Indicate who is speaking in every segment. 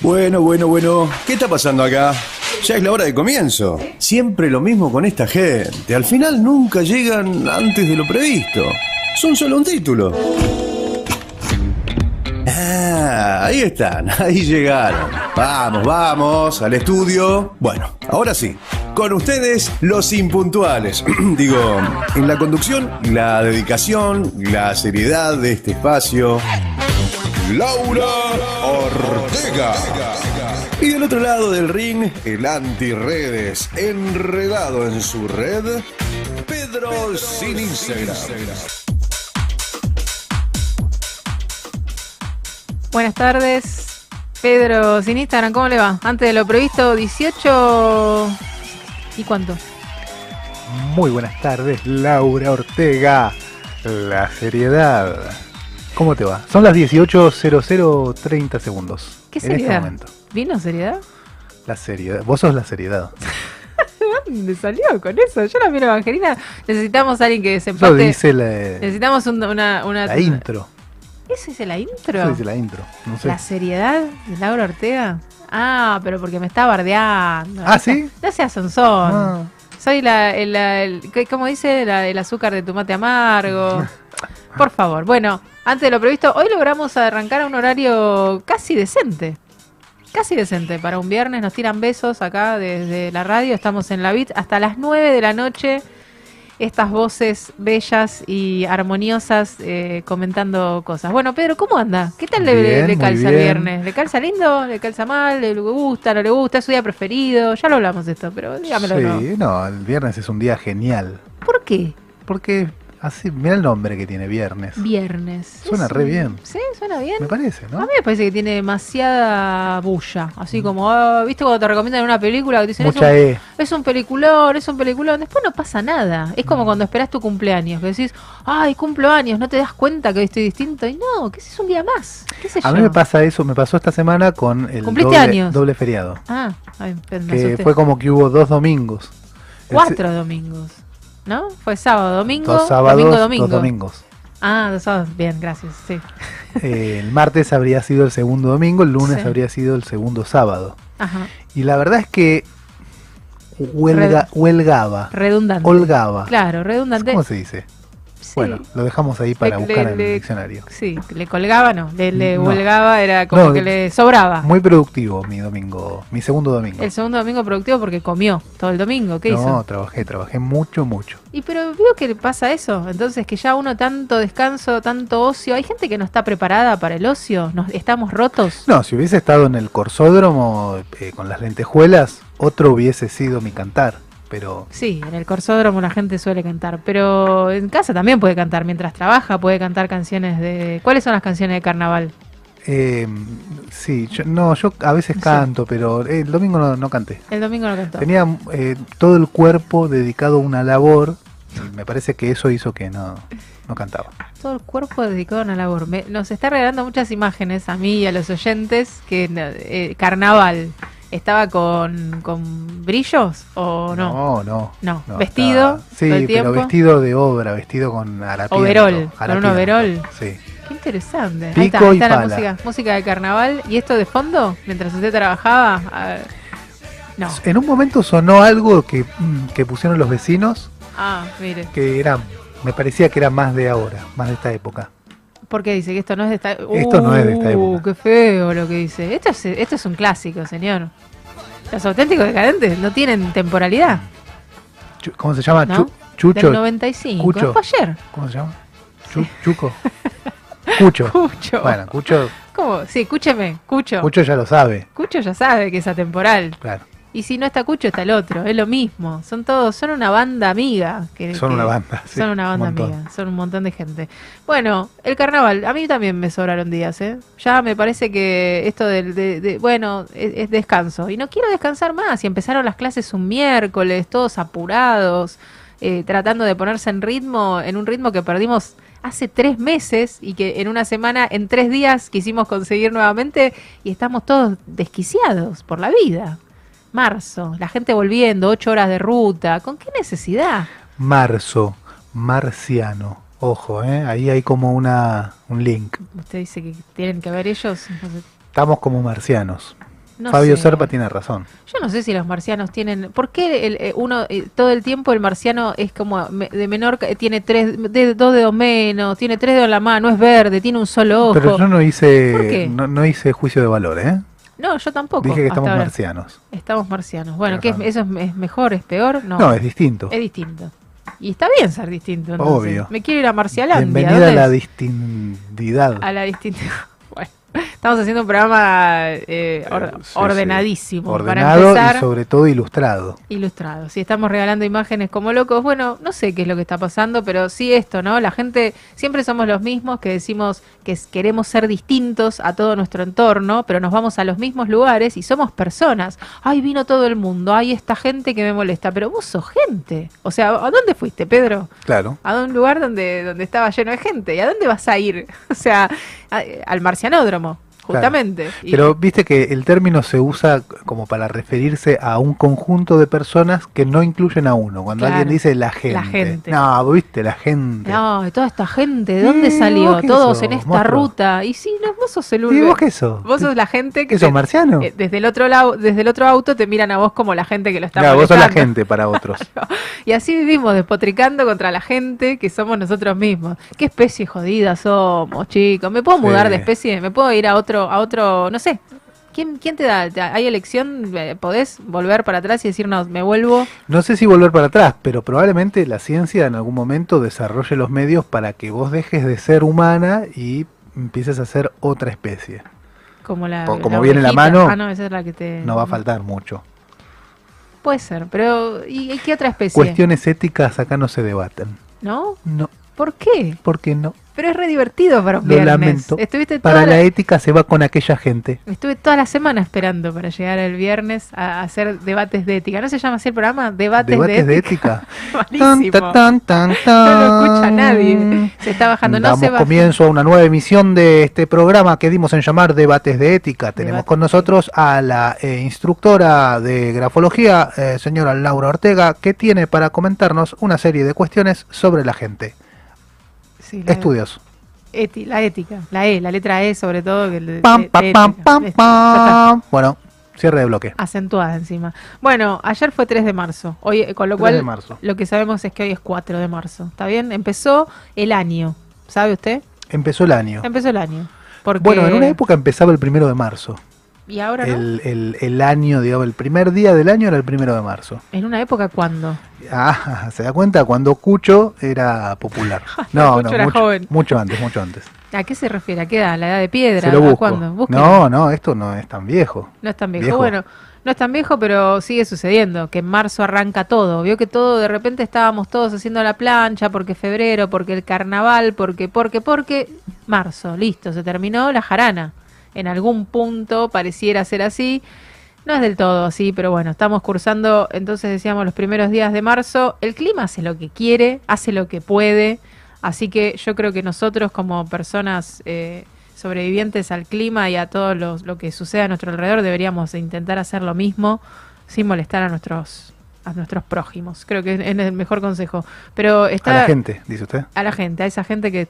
Speaker 1: Bueno, bueno, bueno. ¿Qué está pasando acá? Ya es la hora de comienzo. Siempre lo mismo con esta gente. Al final nunca llegan antes de lo previsto. Son solo un título. Ah, ahí están, ahí llegaron. Vamos, vamos, al estudio. Bueno, ahora sí. Con ustedes, los impuntuales. Digo, en la conducción, la dedicación, la seriedad de este espacio. Laura Y del otro lado del ring, el anti-redes, enredado en su red, Pedro sin Instagram.
Speaker 2: Buenas tardes, Pedro sin Instagram, ¿cómo le va? Antes de lo previsto, 18... ¿Y cuánto?
Speaker 3: Muy buenas tardes, Laura Ortega. La seriedad. ¿Cómo te va? Son las 18.0030 segundos.
Speaker 2: ¿Qué
Speaker 3: En este
Speaker 2: seriedad?
Speaker 3: momento.
Speaker 2: ¿Vino seriedad?
Speaker 3: La seriedad. Vos sos la seriedad.
Speaker 2: ¿Dónde salió con eso? Yo la miro Evangelina. Necesitamos a alguien que
Speaker 3: Eso
Speaker 2: desempate.
Speaker 3: dice la,
Speaker 2: Necesitamos un- una, una...
Speaker 3: la intro.
Speaker 2: ¿Eso es la intro?
Speaker 3: Eso dice la intro. No sé.
Speaker 2: ¿La seriedad de Laura Ortega? Ah, pero porque me está bardeando.
Speaker 3: Ah, ¿sí?
Speaker 2: No seas sonzón.
Speaker 3: Ah,
Speaker 2: Soy la, el, la- el- ¿qué- ¿cómo dice? La- el azúcar de tomate amargo. Por favor. Bueno, antes de lo previsto, hoy logramos arrancar a un horario casi decente. Casi decente. Para un viernes nos tiran besos acá desde la radio. Estamos en la BIT hasta las 9 de la noche. Estas voces bellas y armoniosas eh, comentando cosas. Bueno, Pedro, ¿cómo anda? ¿Qué tal le,
Speaker 3: Bien,
Speaker 2: le
Speaker 3: muy
Speaker 2: calza el viernes? ¿Le calza lindo? ¿Le calza mal? ¿Le gusta? ¿No le gusta? ¿Es su día preferido? Ya lo hablamos de esto, pero dígamelo. ¿no?
Speaker 3: sí, no, el viernes es un día genial.
Speaker 2: ¿Por qué?
Speaker 3: Porque así, mira el nombre que tiene viernes.
Speaker 2: Viernes.
Speaker 3: Suena re bien.
Speaker 2: Sí, suena bien.
Speaker 3: Me parece,
Speaker 2: A
Speaker 3: ¿no?
Speaker 2: mí me parece que tiene demasiada bulla. Así como, ah, ¿viste cuando te recomiendan una película que te dicen
Speaker 3: Mucha
Speaker 2: es,
Speaker 3: E.
Speaker 2: un, es un peliculón, es un peliculón? Después no pasa nada. Es
Speaker 3: Mm.
Speaker 2: como cuando esperás tu cumpleaños, que decís, ay, cumplo años, no te das cuenta que hoy estoy distinto. Y no, que ese es un día más. ¿Qué sé
Speaker 3: A
Speaker 2: yo?
Speaker 3: mí me pasa eso, me pasó esta semana con el
Speaker 2: ¿Cumpliste
Speaker 3: doble,
Speaker 2: años?
Speaker 3: doble feriado.
Speaker 2: Ah, ay, me
Speaker 3: Que fue como que hubo dos domingos.
Speaker 2: Cuatro domingos. ¿No? Fue sábado, domingo,
Speaker 3: Dos sábados,
Speaker 2: domingo, domingo.
Speaker 3: dos domingos.
Speaker 2: Ah, dos sábados. Bien, gracias. Sí.
Speaker 3: Eh, el martes habría sido el segundo domingo, el lunes
Speaker 2: Sí.
Speaker 3: habría sido el segundo sábado.
Speaker 2: Ajá.
Speaker 3: Y la verdad es que huelga, huelgaba,
Speaker 2: Redundante.
Speaker 3: holgaba.
Speaker 2: Claro, redundante.
Speaker 3: ¿Cómo se dice? Bueno, lo dejamos ahí para
Speaker 2: Le-
Speaker 3: buscar
Speaker 2: le-
Speaker 3: en el diccionario.
Speaker 2: Sí, le colgaba, no, le, le
Speaker 3: No.
Speaker 2: huelgaba, era como
Speaker 3: No,
Speaker 2: que le sobraba.
Speaker 3: Muy productivo mi domingo, mi segundo domingo.
Speaker 2: El segundo domingo productivo porque comió todo el domingo, ¿qué
Speaker 3: no,
Speaker 2: hizo?
Speaker 3: trabajé, trabajé mucho, mucho.
Speaker 2: Y pero veo que le pasa eso, entonces que ya uno tanto descanso, tanto ocio, hay gente que no está preparada para el ocio, nos estamos rotos.
Speaker 3: No, si hubiese estado en el corsódromo eh, con las lentejuelas, otro hubiese sido mi cantar. Pero
Speaker 2: Sí, en el corsódromo la gente suele cantar, pero en casa también puede cantar, mientras trabaja puede cantar canciones de... ¿Cuáles son las canciones de carnaval?
Speaker 3: eh, sí, yo, no, yo a veces
Speaker 2: Sí.
Speaker 3: canto, pero el domingo no, no canté.
Speaker 2: El domingo no cantó.
Speaker 3: Tenía eh, todo el cuerpo dedicado a una labor y me parece que eso hizo que no, no cantaba.
Speaker 2: Todo el cuerpo dedicado a una labor. Me- nos está regalando muchas imágenes a mí y a los oyentes que eh, carnaval estaba con, con brillos o no.
Speaker 3: No, no.
Speaker 2: No, vestido
Speaker 3: estaba- Sí, pero vestido de obra, vestido con harapiento.
Speaker 2: Overol, con un overol.
Speaker 3: Sí.
Speaker 2: Qué interesante.
Speaker 3: Pico
Speaker 2: ahí está, ahí
Speaker 3: y
Speaker 2: está la
Speaker 3: pala.
Speaker 2: música, música de carnaval. ¿Y esto de fondo? Mientras usted trabajaba. A. No.
Speaker 3: En un momento sonó algo que, mm, que pusieron los vecinos
Speaker 2: Ah, mire.
Speaker 3: que era, me parecía que era más de ahora, más de esta época.
Speaker 2: ¿Por qué dice que esto no es de esta
Speaker 3: Esto no es de esta
Speaker 2: Uh,
Speaker 3: época.
Speaker 2: qué feo lo que dice. Esto es, esto es un clásico, señor. Los auténticos decadentes no tienen temporalidad.
Speaker 3: ¿Cómo se llama?
Speaker 2: ¿No?
Speaker 3: Chu- Chucho.
Speaker 2: Del 95.
Speaker 3: Cucho.
Speaker 2: Fue ayer.
Speaker 3: ¿Cómo se llama? Chu- Chuco. Cucho.
Speaker 2: Cucho.
Speaker 3: Bueno, Cucho,
Speaker 2: ¿Cómo? Sí, escúcheme. Cucho.
Speaker 3: Cucho ya lo sabe.
Speaker 2: Cucho ya sabe que es atemporal.
Speaker 3: Claro.
Speaker 2: Y si no está Cucho, está el otro. Es lo mismo. Son todos, son una banda amiga. que-
Speaker 3: Son
Speaker 2: que-
Speaker 3: una banda. sí,
Speaker 2: son una
Speaker 3: un
Speaker 2: banda amiga. Son un montón de gente. Bueno, el carnaval. A mí también me sobraron días, ¿eh? Ya me parece que esto del, de, de- bueno, es, es descanso. Y no quiero descansar más. Y empezaron las clases un miércoles, todos apurados, eh, tratando de ponerse en ritmo, en un ritmo que perdimos hace tres meses y que en una semana, en tres días quisimos conseguir nuevamente y estamos todos desquiciados por la vida. Marzo, la gente volviendo, ocho horas de ruta, ¿con qué necesidad?
Speaker 3: Marzo, marciano. Ojo, ¿eh? ahí hay como una, un link.
Speaker 2: Usted dice que tienen que ver ellos.
Speaker 3: Estamos como marcianos.
Speaker 2: No
Speaker 3: Fabio
Speaker 2: sé.
Speaker 3: Serpa tiene razón.
Speaker 2: Yo no sé si los marcianos tienen. ¿Por qué el, eh, uno eh, todo el tiempo el marciano es como de menor, ca- tiene tres, de, dos dedos menos, tiene tres dedos en la mano, es verde, tiene un solo ojo?
Speaker 3: Pero yo no hice, no, no hice juicio de valor, ¿eh?
Speaker 2: No, yo tampoco.
Speaker 3: Dije que estamos
Speaker 2: ahora.
Speaker 3: marcianos.
Speaker 2: Estamos marcianos. Bueno, ¿qué es. ¿eso es, mejor, es peor? No,
Speaker 3: No, es distinto.
Speaker 2: es distinto. Y está bien ser distinto. entonces.
Speaker 3: Obvio.
Speaker 2: Me quiero ir a Marcialandia.
Speaker 3: Bienvenida
Speaker 2: ¿dónde
Speaker 3: a la
Speaker 2: es?
Speaker 3: distindidad.
Speaker 2: A la distinta. Estamos haciendo un programa eh, or-
Speaker 3: Eh, sí.
Speaker 2: ordenadísimo. Para
Speaker 3: Ordenado
Speaker 2: empezar,
Speaker 3: y sobre todo ilustrado.
Speaker 2: ilustrado. Si estamos regalando imágenes como locos, bueno, no sé qué es lo que está pasando, pero sí esto, ¿no? La gente, siempre somos los mismos que decimos que queremos ser distintos a todo nuestro entorno, pero nos vamos a los mismos lugares y somos personas. Ay, vino todo el mundo, hay esta gente que me molesta, pero vos sos gente. O sea, ¿a dónde fuiste, Pedro?
Speaker 3: Claro.
Speaker 2: a un lugar donde, donde estaba lleno de gente. ¿Y a dónde vas a ir? O sea, a- al marcianódromo, justamente. Y-
Speaker 3: Pero viste que el término se usa como para referirse a un conjunto de personas que no incluyen a uno. Cuando
Speaker 2: Claro.
Speaker 3: alguien dice la gente.
Speaker 2: La gente.
Speaker 3: No, viste, la gente.
Speaker 2: no, y toda esta gente, ¿de dónde
Speaker 3: Sí,
Speaker 2: salió?
Speaker 3: ¿vos qué
Speaker 2: Todos
Speaker 3: sos,
Speaker 2: en esta
Speaker 3: monstruo?
Speaker 2: ruta. Y sí, no, vos sos el
Speaker 3: ¿Y
Speaker 2: único.
Speaker 3: vos qué sos?
Speaker 2: Vos sos la gente que
Speaker 3: ¿Qué sos marciano?
Speaker 2: eh, desde el otro lado, desde el otro auto te miran a vos como la gente que lo está
Speaker 3: Claro, vos sos la gente para otros.
Speaker 2: Y así vivimos despotricando contra la gente que somos nosotros mismos. ¿Qué especie jodida somos, chicos? ¿Me puedo
Speaker 3: Sí.
Speaker 2: mudar de especie? ¿Me puedo ir a otro, a otro, no sé? ¿Quién, quién te da? ¿Te- ¿Hay elección? Eh, ¿Podés volver para atrás y decir, no, me vuelvo?
Speaker 3: No sé si volver para atrás, pero probablemente la ciencia en algún momento desarrolle los medios para que vos dejes de ser humana y empieces a ser otra especie.
Speaker 2: Como la.
Speaker 3: Co- como
Speaker 2: la
Speaker 3: viene la mano,
Speaker 2: Ah, no, esa es la que te.
Speaker 3: No va a faltar mucho.
Speaker 2: Puede ser, pero ¿y, y qué otra especie?
Speaker 3: Cuestiones éticas acá no se debaten.
Speaker 2: ¿No?
Speaker 3: No,
Speaker 2: ¿Por qué?
Speaker 3: ¿por qué no?
Speaker 2: Pero es re divertido para un
Speaker 3: Lo
Speaker 2: viernes.
Speaker 3: lamento.
Speaker 2: Estuviste
Speaker 3: Para
Speaker 2: la-
Speaker 3: la ética se va con aquella gente.
Speaker 2: Estuve toda la semana esperando para llegar el viernes a, hacer debates de ética. ¿No se llama así el programa? Debates,
Speaker 3: Debates
Speaker 2: de
Speaker 3: de
Speaker 2: ética.
Speaker 3: ética.
Speaker 2: Malísimo.
Speaker 3: Tan, tan, tan,
Speaker 2: No lo escucha nadie. Se está bajando. No
Speaker 3: Damos
Speaker 2: se baja.
Speaker 3: comienzo a una nueva emisión de este programa que dimos en llamar Debates de Ética. Tenemos con nosotros a la eh, instructora de grafología, eh, señora Laura Ortega, que tiene para comentarnos una serie de cuestiones sobre la gente.
Speaker 2: Sí, la,
Speaker 3: Estudios.
Speaker 2: eti- la ética. La E, la letra E sobre todo. Que el-
Speaker 3: Pam, pam,
Speaker 2: de
Speaker 3: pam, pam, pam. Bueno, cierre de bloque.
Speaker 2: Acentuada encima. Bueno, ayer fue 3 de marzo. Hoy, eh, con lo
Speaker 3: 3
Speaker 2: cual,
Speaker 3: de marzo.
Speaker 2: lo que sabemos es que hoy es 4 de marzo. ¿Está bien? Empezó el año. ¿Sabe usted?
Speaker 3: Empezó el año.
Speaker 2: Empezó el año. Porque...
Speaker 3: Bueno, en una época empezaba el primero de marzo.
Speaker 2: ¿Y ahora no?
Speaker 3: El, el, el año, digamos, el primer día del año era el primero de marzo.
Speaker 2: ¿En una época cuándo?
Speaker 3: Ah, ¿se da cuenta? Cuando Cucho era popular. No,
Speaker 2: Cucho
Speaker 3: no,
Speaker 2: era
Speaker 3: mucho,
Speaker 2: joven.
Speaker 3: mucho antes, mucho antes.
Speaker 2: ¿A qué se refiere? ¿A qué edad? ¿La edad de piedra?
Speaker 3: Se lo
Speaker 2: ¿A
Speaker 3: busco. No, no, esto no es tan viejo.
Speaker 2: No es tan viejo.
Speaker 3: Viejo.
Speaker 2: Bueno, no es tan viejo, pero sigue sucediendo, que en marzo arranca todo. Vio que todo, de repente estábamos todos haciendo la plancha, porque febrero, porque el carnaval, porque, porque, porque, marzo, listo, se terminó la jarana. En algún punto pareciera ser así. No es del todo así, pero bueno, estamos cursando, entonces decíamos, los primeros días de marzo. El clima hace lo que quiere, hace lo que puede. Así que yo creo que nosotros como personas eh, sobrevivientes al clima y a todo lo que sucede a nuestro alrededor deberíamos intentar hacer lo mismo sin molestar a nuestros a nuestros prójimos. Creo que es el mejor consejo. Pero está
Speaker 3: A la gente, dice usted.
Speaker 2: a la gente, a esa gente que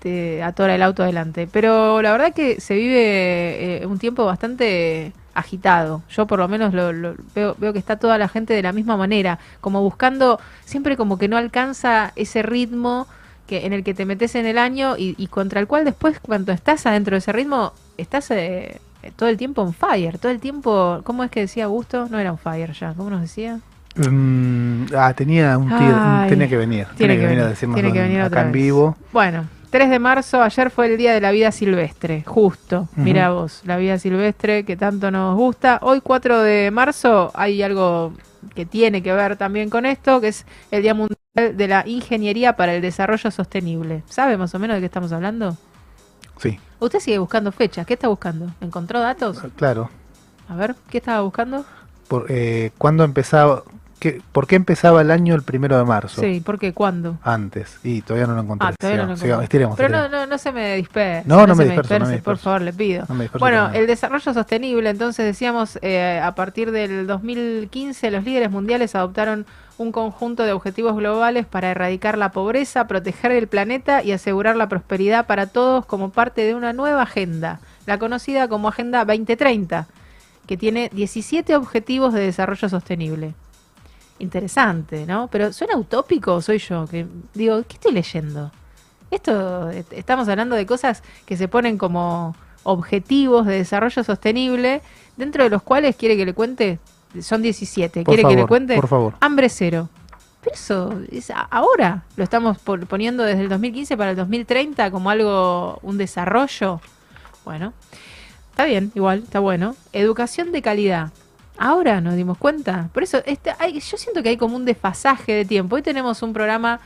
Speaker 2: te atora el auto adelante. Pero la verdad que se vive eh, un tiempo bastante agitado. Yo por lo menos lo, lo- veo, veo que está toda la gente de la misma manera, como buscando, siempre como que no alcanza ese ritmo que en el que te metes en el año y, y contra el cual después cuando estás adentro de ese ritmo, estás eh, todo el tiempo on fire, todo el tiempo, ¿cómo es que decía Augusto? No era on fire ya, ¿cómo nos decía?
Speaker 3: Mm, ah, tenía un tir-
Speaker 2: Ay,
Speaker 3: tenía que venir.
Speaker 2: Tiene que
Speaker 3: venir a decirnos
Speaker 2: tiene que venir
Speaker 3: acá en vivo.
Speaker 2: Bueno, 3 de marzo, ayer fue el Día de la Vida Silvestre, justo.
Speaker 3: Ujú.
Speaker 2: Mira vos, la vida silvestre que tanto nos gusta. Hoy 4 de marzo hay algo que tiene que ver también con esto, que es el Día Mundial de la Ingeniería para el Desarrollo Sostenible. ¿Sabe más o menos de qué estamos hablando?
Speaker 3: Sí,
Speaker 2: Usted sigue buscando fechas. ¿Qué está buscando? ¿Encontró datos?
Speaker 3: claro.
Speaker 2: A ver, ¿qué estaba buscando?
Speaker 3: Por, eh, ¿Cuándo empezaba? Qué, ¿Por qué empezaba el año el primero de marzo?
Speaker 2: Sí, ¿por qué? ¿Cuándo?
Speaker 3: Antes. Y todavía no lo encontré.
Speaker 2: Ah, todavía no lo
Speaker 3: Sigamos, estiremos,
Speaker 2: Pero no,
Speaker 3: estiremos.
Speaker 2: no, no se me disperse.
Speaker 3: No, no me disperso, me
Speaker 2: disperse, por favor, le pido.
Speaker 3: No me
Speaker 2: Bueno, el desarrollo sostenible, entonces decíamos, eh, a partir del 2015 los líderes mundiales adoptaron un conjunto de objetivos globales para erradicar la pobreza, proteger el planeta y asegurar la prosperidad para todos como parte de una nueva agenda, la conocida como Agenda 2030, que tiene 17 objetivos de desarrollo sostenible. Interesante, ¿no? Pero ¿suena utópico soy yo? Que digo, ¿qué estoy leyendo? Esto, estamos hablando de cosas que se ponen como objetivos de desarrollo sostenible, dentro de los cuales quiere que le cuente, son 17,
Speaker 3: Por
Speaker 2: quiere que le cuente
Speaker 3: por favor.
Speaker 2: hambre cero. Pero eso es ahora lo estamos poniendo desde el 2015 para el 2030 como algo, un desarrollo. Bueno, está bien, igual, está bueno. Educación de calidad. Ahora nos dimos cuenta. Por eso, este, hay, yo siento que hay como un desfasaje de tiempo. Hoy tenemos un programa,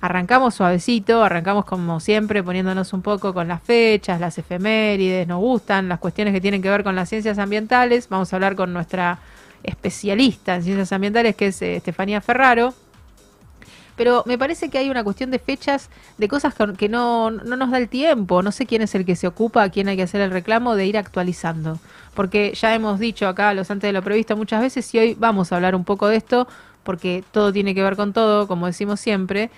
Speaker 2: arrancamos suavecito, arrancamos como siempre, poniéndonos un poco con las fechas, las efemérides, nos gustan las cuestiones que tienen que ver con las ciencias ambientales. Vamos a hablar con nuestra especialista en ciencias ambientales, que es eh, Estefanía Ferraro. Pero me parece que hay una cuestión de fechas, de cosas que, no, no nos da el tiempo. No sé quién es el que se ocupa, a quién hay que hacer el reclamo de ir actualizando. Porque ya hemos dicho acá, los antes de lo previsto, muchas veces, y hoy vamos a hablar un poco de esto, porque todo tiene que ver con todo, como decimos siempre.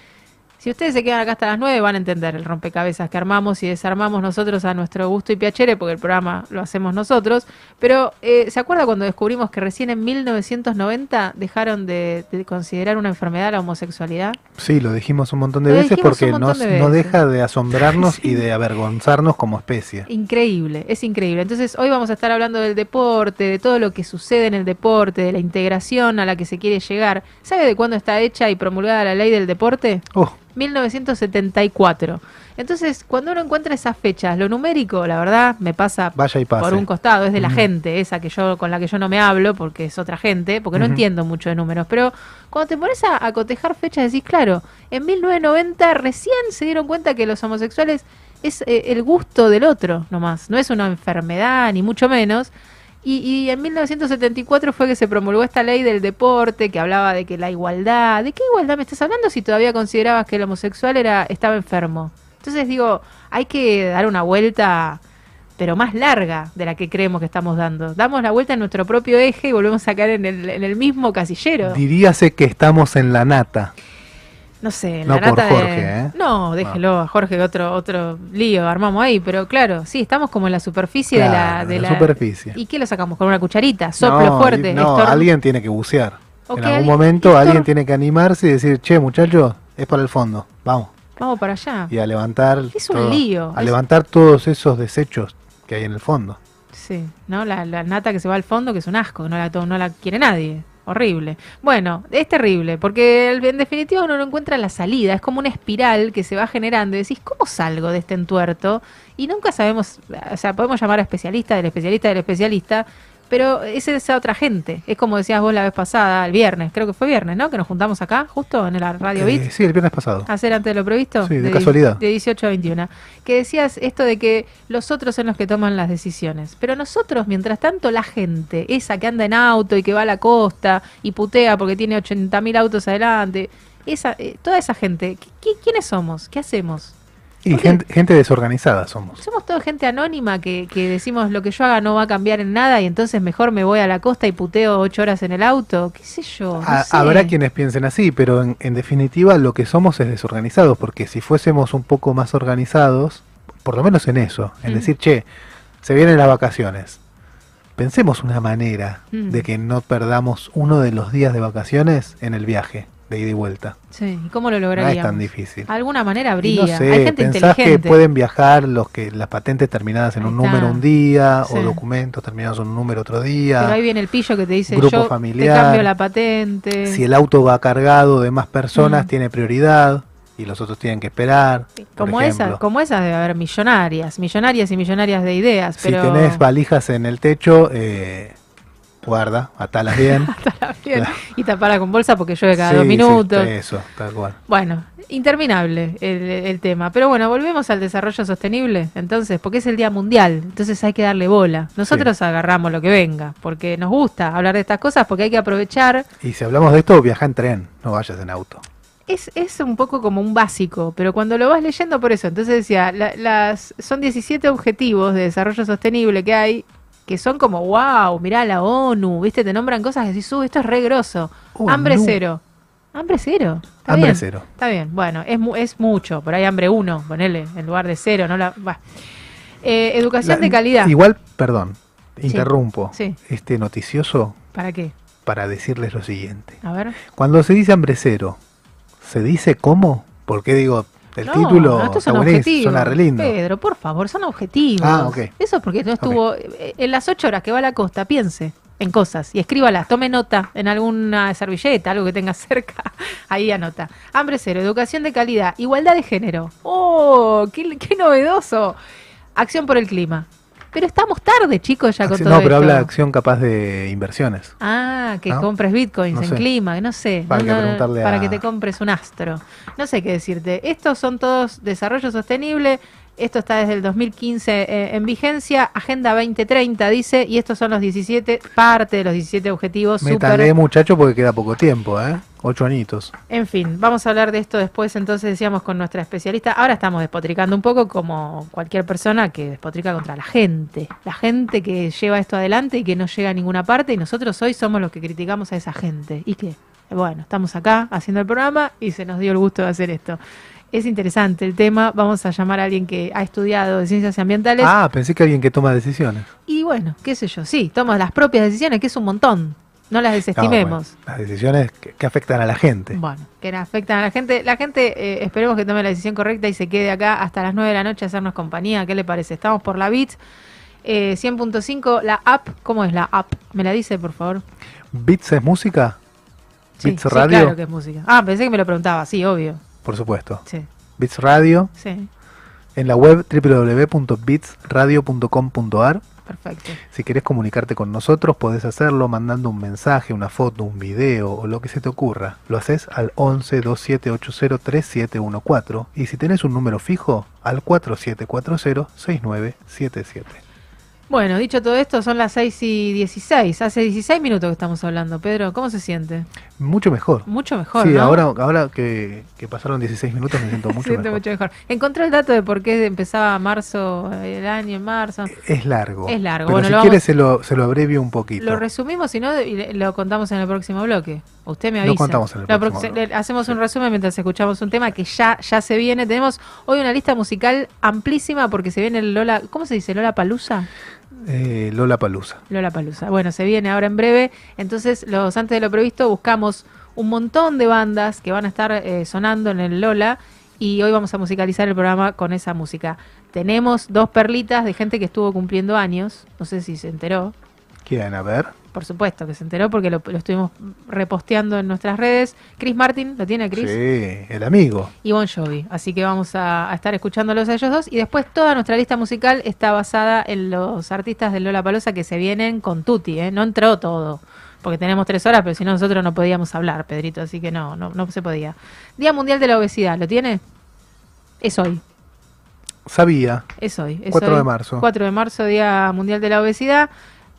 Speaker 2: Si ustedes se quedan acá hasta las 9 van a entender el rompecabezas que armamos y desarmamos nosotros a nuestro gusto y piacere, porque el programa lo hacemos nosotros. Pero, eh, ¿se acuerda cuando descubrimos que recién en 1990 dejaron de, de considerar una enfermedad la homosexualidad?
Speaker 3: Sí, lo dijimos un montón de
Speaker 2: Lo
Speaker 3: veces porque no, deja de asombrarnos y de avergonzarnos como especie.
Speaker 2: Increíble, es increíble. Entonces hoy vamos a estar hablando del deporte, de todo lo que sucede en el deporte, de la integración a la que se quiere llegar. ¿Sabe de cuándo está hecha y promulgada la ley del deporte?
Speaker 3: Oh,
Speaker 2: 1974. Entonces, cuando uno encuentra esas fechas, lo numérico, la verdad, me pasa
Speaker 3: vaya y
Speaker 2: por un costado, es de la gente, esa que yo con la que yo no me hablo porque es otra gente, porque no entiendo mucho de números, pero cuando te pones a, a cotejar fechas decís, claro, en 1990 recién se dieron cuenta que los homosexuales es eh, el gusto del otro nomás, no es una enfermedad ni mucho menos. Y, y en 1974 fue que se promulgó esta ley del deporte que hablaba de que la igualdad, ¿de qué igualdad me estás hablando si todavía considerabas que el homosexual era estaba enfermo? Entonces digo, hay que dar una vuelta pero más larga de la que creemos que estamos dando. Damos la vuelta en nuestro propio eje y volvemos a caer en el, en el mismo casillero.
Speaker 3: Diríase que estamos en la nata.
Speaker 2: No sé,
Speaker 3: No
Speaker 2: la nata
Speaker 3: por
Speaker 2: de-
Speaker 3: ¿eh?
Speaker 2: No, déjelo a Jorge, otro, otro lío armamos ahí, pero claro, sí, estamos como en la superficie de la... De
Speaker 3: la
Speaker 2: la
Speaker 3: superficie.
Speaker 2: ¿Y qué lo sacamos? ¿Con una cucharita? ¿Soplo
Speaker 3: No,
Speaker 2: fuerte?
Speaker 3: No, alguien tiene que bucear. En algún
Speaker 2: alguien-
Speaker 3: momento
Speaker 2: estor-
Speaker 3: alguien tiene que animarse y decir, che, muchacho, es para el fondo. Vamos.
Speaker 2: Vamos para allá.
Speaker 3: Y a levantar.
Speaker 2: Es un lío,
Speaker 3: A
Speaker 2: es-
Speaker 3: levantar todos esos desechos que hay en el fondo.
Speaker 2: Sí, ¿no? La, la nata que se va al fondo, que es un asco, no la, no la quiere nadie. Horrible. Bueno, es terrible, porque en definitiva uno no encuentra la salida, es como una espiral que se va generando y decís, ¿cómo salgo de este entuerto? Y nunca sabemos, o sea, podemos llamar a especialista del especialista del especialista, pero es esa otra gente. Es como decías vos la vez pasada, el viernes, creo que fue viernes, ¿no? Que nos juntamos acá, justo en la Radio
Speaker 3: Eh,
Speaker 2: Beat
Speaker 3: sí, el viernes pasado.
Speaker 2: hacer antes de lo previsto?
Speaker 3: Sí, de
Speaker 2: di-
Speaker 3: casualidad.
Speaker 2: De 18 a 21. Que decías esto de que los otros son los que toman las decisiones. Pero nosotros, mientras tanto, la gente, esa que anda en auto y que va a la costa y putea porque tiene 80.000 autos adelante, esa, eh, toda esa gente, ¿qui- qui- ¿quiénes somos? ¿Qué hacemos?
Speaker 3: Y gente, gente desorganizada somos.
Speaker 2: Somos toda gente anónima que, que decimos lo que yo haga no va a cambiar en nada y entonces mejor me voy a la costa y puteo ocho horas en el auto. ¿Qué sé yo? No
Speaker 3: Ha-
Speaker 2: sé.
Speaker 3: Habrá quienes piensen así, pero en, en definitiva lo que somos es desorganizados, porque si fuésemos un poco más organizados, por lo menos en eso, en
Speaker 2: Mm.
Speaker 3: decir, che, se vienen las vacaciones, pensemos una manera
Speaker 2: Mm.
Speaker 3: de que no perdamos uno de los días de vacaciones en el viaje, de ida y vuelta.
Speaker 2: Sí, ¿y cómo lo
Speaker 3: No
Speaker 2: lograríamos?
Speaker 3: es tan difícil.
Speaker 2: Alguna manera habría.
Speaker 3: no sé,
Speaker 2: Hay gente
Speaker 3: pensás que
Speaker 2: inteligente.
Speaker 3: pueden viajar los que las patentes terminadas en un número un día
Speaker 2: Sí.
Speaker 3: o documentos terminados en un número otro día.
Speaker 2: Pero ahí viene el pillo que te dice,
Speaker 3: Grupo
Speaker 2: yo
Speaker 3: familiar.
Speaker 2: te cambio la patente.
Speaker 3: Si el auto va cargado de más personas,
Speaker 2: Mm.
Speaker 3: tiene prioridad y los otros tienen que esperar.
Speaker 2: como esas, como esas debe haber millonarias, millonarias y millonarias de ideas,
Speaker 3: Si
Speaker 2: pero
Speaker 3: tenés valijas en el techo, eh, guarda, atalas bien.
Speaker 2: Estará bien. y taparla con bolsa porque llueve cada
Speaker 3: Sí,
Speaker 2: dos
Speaker 3: sí,
Speaker 2: minutos.
Speaker 3: eso, tal cual.
Speaker 2: Bueno, interminable el, el tema. Pero bueno, volvemos al desarrollo sostenible, entonces, porque es el Día Mundial, entonces hay que darle bola. Nosotros agarramos lo que venga, porque nos gusta hablar de estas cosas, porque hay que aprovechar
Speaker 3: Y si hablamos de esto, viaja en tren, no vayas en auto.
Speaker 2: Es, es un poco como un básico, pero cuando lo vas leyendo por eso, entonces decía, la- las, son 17 objetivos de desarrollo sostenible que hay, que son como, wow, mirá la ONU, viste, te nombran cosas que decís, uh, esto es re grosso.
Speaker 3: Oh,
Speaker 2: hambre
Speaker 3: no.
Speaker 2: cero. Hambre cero. Está
Speaker 3: Hambre
Speaker 2: bien.
Speaker 3: cero.
Speaker 2: Está bien, bueno, es, es mucho, por ahí hambre uno, ponele, en lugar de cero, no la... va. Eh, educación
Speaker 3: La-
Speaker 2: de calidad.
Speaker 3: Igual, perdón, interrumpo
Speaker 2: Sí.
Speaker 3: este noticioso
Speaker 2: ¿Para qué?
Speaker 3: para decirles lo siguiente.
Speaker 2: A ver.
Speaker 3: Cuando se dice hambre cero, ¿se dice cómo? Porque digo, el
Speaker 2: No,
Speaker 3: título
Speaker 2: no, estos
Speaker 3: está
Speaker 2: son objetivos.
Speaker 3: suena re lindo.
Speaker 2: Pedro, por favor, son objetivos.
Speaker 3: Ah, ok.
Speaker 2: Eso es porque no estuvo eh, en las ocho horas que va a la costa, piense en cosas y escríbalas, tome nota en alguna servilleta, algo que tenga cerca, ahí anota. Hambre cero, educación de calidad, igualdad de género. ¡Oh! ¡Qué, qué novedoso! Acción por el clima. Pero estamos tarde, chicos, ya con
Speaker 3: Acción-
Speaker 2: todo
Speaker 3: no, pero
Speaker 2: esto.
Speaker 3: habla de acción capaz de inversiones.
Speaker 2: Ah, que
Speaker 3: ¿No?
Speaker 2: compres bitcoins
Speaker 3: No
Speaker 2: en
Speaker 3: sé.
Speaker 2: clima, no sé.
Speaker 3: Para
Speaker 2: no,
Speaker 3: que preguntarle
Speaker 2: para
Speaker 3: a-
Speaker 2: que te compres un astro. No sé qué decirte. Estos son todos desarrollo sostenible. Esto está desde el 2015 eh, en vigencia. Agenda 2030 dice. Y estos son los 17, parte de los 17 objetivos.
Speaker 3: Métale,
Speaker 2: Super.
Speaker 3: muchacho, porque queda poco tiempo, ¿eh? Ocho añitos.
Speaker 2: En fin, vamos a hablar de esto después. Entonces decíamos con nuestra especialista. Ahora estamos despotricando un poco como cualquier persona que despotrica contra la gente. La gente que lleva esto adelante y que no llega a ninguna parte. Y nosotros hoy somos los que criticamos a esa gente. ¿Y qué? Bueno, estamos acá haciendo el programa y se nos dio el gusto de hacer esto. Es interesante el tema. Vamos a llamar a alguien que ha estudiado de ciencias ambientales.
Speaker 3: Ah, pensé que alguien que toma decisiones.
Speaker 2: Y bueno, qué sé yo, sí, toma las propias decisiones, que es un montón. No las
Speaker 3: No,
Speaker 2: desestimemos.
Speaker 3: bueno, las decisiones que, que afectan a la gente.
Speaker 2: Bueno, que afectan a la gente. La gente, eh, esperemos que tome la decisión correcta y se quede acá hasta las 9 de la noche a hacernos compañía. ¿Qué le parece? Estamos por la BIT eh, 100.5, la app. ¿Cómo es la app? ¿Me la dice, por favor?
Speaker 3: ¿Bits es música?
Speaker 2: Sí,
Speaker 3: Bits
Speaker 2: sí,
Speaker 3: Radio.
Speaker 2: claro que es música. Ah, pensé que me lo preguntaba. Sí, obvio.
Speaker 3: Por supuesto.
Speaker 2: Sí,
Speaker 3: Bits Radio.
Speaker 2: sí,
Speaker 3: En la web www.bitsradio.com.ar.
Speaker 2: perfecto.
Speaker 3: Si querés comunicarte con nosotros, podés hacerlo mandando un mensaje, una foto, un video o lo que se te ocurra. Lo haces al 11 2780 3714 y si tenés un número fijo, al 4740 6977.
Speaker 2: Bueno, dicho todo esto, son las 6 y 16. Hace 16 minutos que estamos hablando. Pedro, ¿cómo se siente?
Speaker 3: Mucho mejor.
Speaker 2: Mucho mejor,
Speaker 3: sí,
Speaker 2: ¿no?
Speaker 3: ahora, ahora que, que pasaron 16 minutos me siento mucho
Speaker 2: siente
Speaker 3: mejor.
Speaker 2: mucho mejor. Encontré el dato de por qué empezaba marzo, el año en marzo.
Speaker 3: Es largo.
Speaker 2: Es largo.
Speaker 3: Pero
Speaker 2: Bueno,
Speaker 3: si
Speaker 2: lo vamos-
Speaker 3: se lo, se lo abrevio un poquito.
Speaker 2: Lo resumimos, si no, y lo contamos en el próximo bloque. Usted me
Speaker 3: Lo
Speaker 2: avisa.
Speaker 3: contamos en el
Speaker 2: Lo
Speaker 3: próximo bloque.
Speaker 2: Hacemos un resumen mientras escuchamos un tema que ya, ya se viene. Tenemos hoy una lista musical amplísima porque se viene el Lola. ¿Cómo se dice? ¿Lola Palusa?
Speaker 3: Eh, Lola Palusa.
Speaker 2: Lola Palusa. Bueno, se viene ahora en breve. Entonces, los antes de lo previsto, buscamos un montón de bandas que van a estar eh, sonando en el Lola. Y hoy vamos a musicalizar el programa con esa música. Tenemos dos perlitas de gente que estuvo cumpliendo años. No sé si se enteró.
Speaker 3: ¿Quieren a ver?
Speaker 2: Por supuesto que se enteró porque lo, lo estuvimos reposteando en nuestras redes. Chris Martin, ¿lo tiene Chris?
Speaker 3: Sí, el amigo.
Speaker 2: Y Bon Jovi. Así que vamos a, a estar escuchándolos a ellos dos. Y después toda nuestra lista musical está basada en los artistas de Lola Palosa que se vienen con Tutti, ¿eh? No entró todo. Porque tenemos tres horas, pero si no nosotros no podíamos hablar, Pedrito. Así que no, no, no se podía. Día Mundial de la Obesidad, ¿lo tiene? Es hoy.
Speaker 3: Sabía.
Speaker 2: Es hoy. Es
Speaker 3: 4
Speaker 2: hoy.
Speaker 3: de marzo.
Speaker 2: 4 de marzo, Día Mundial de la Obesidad.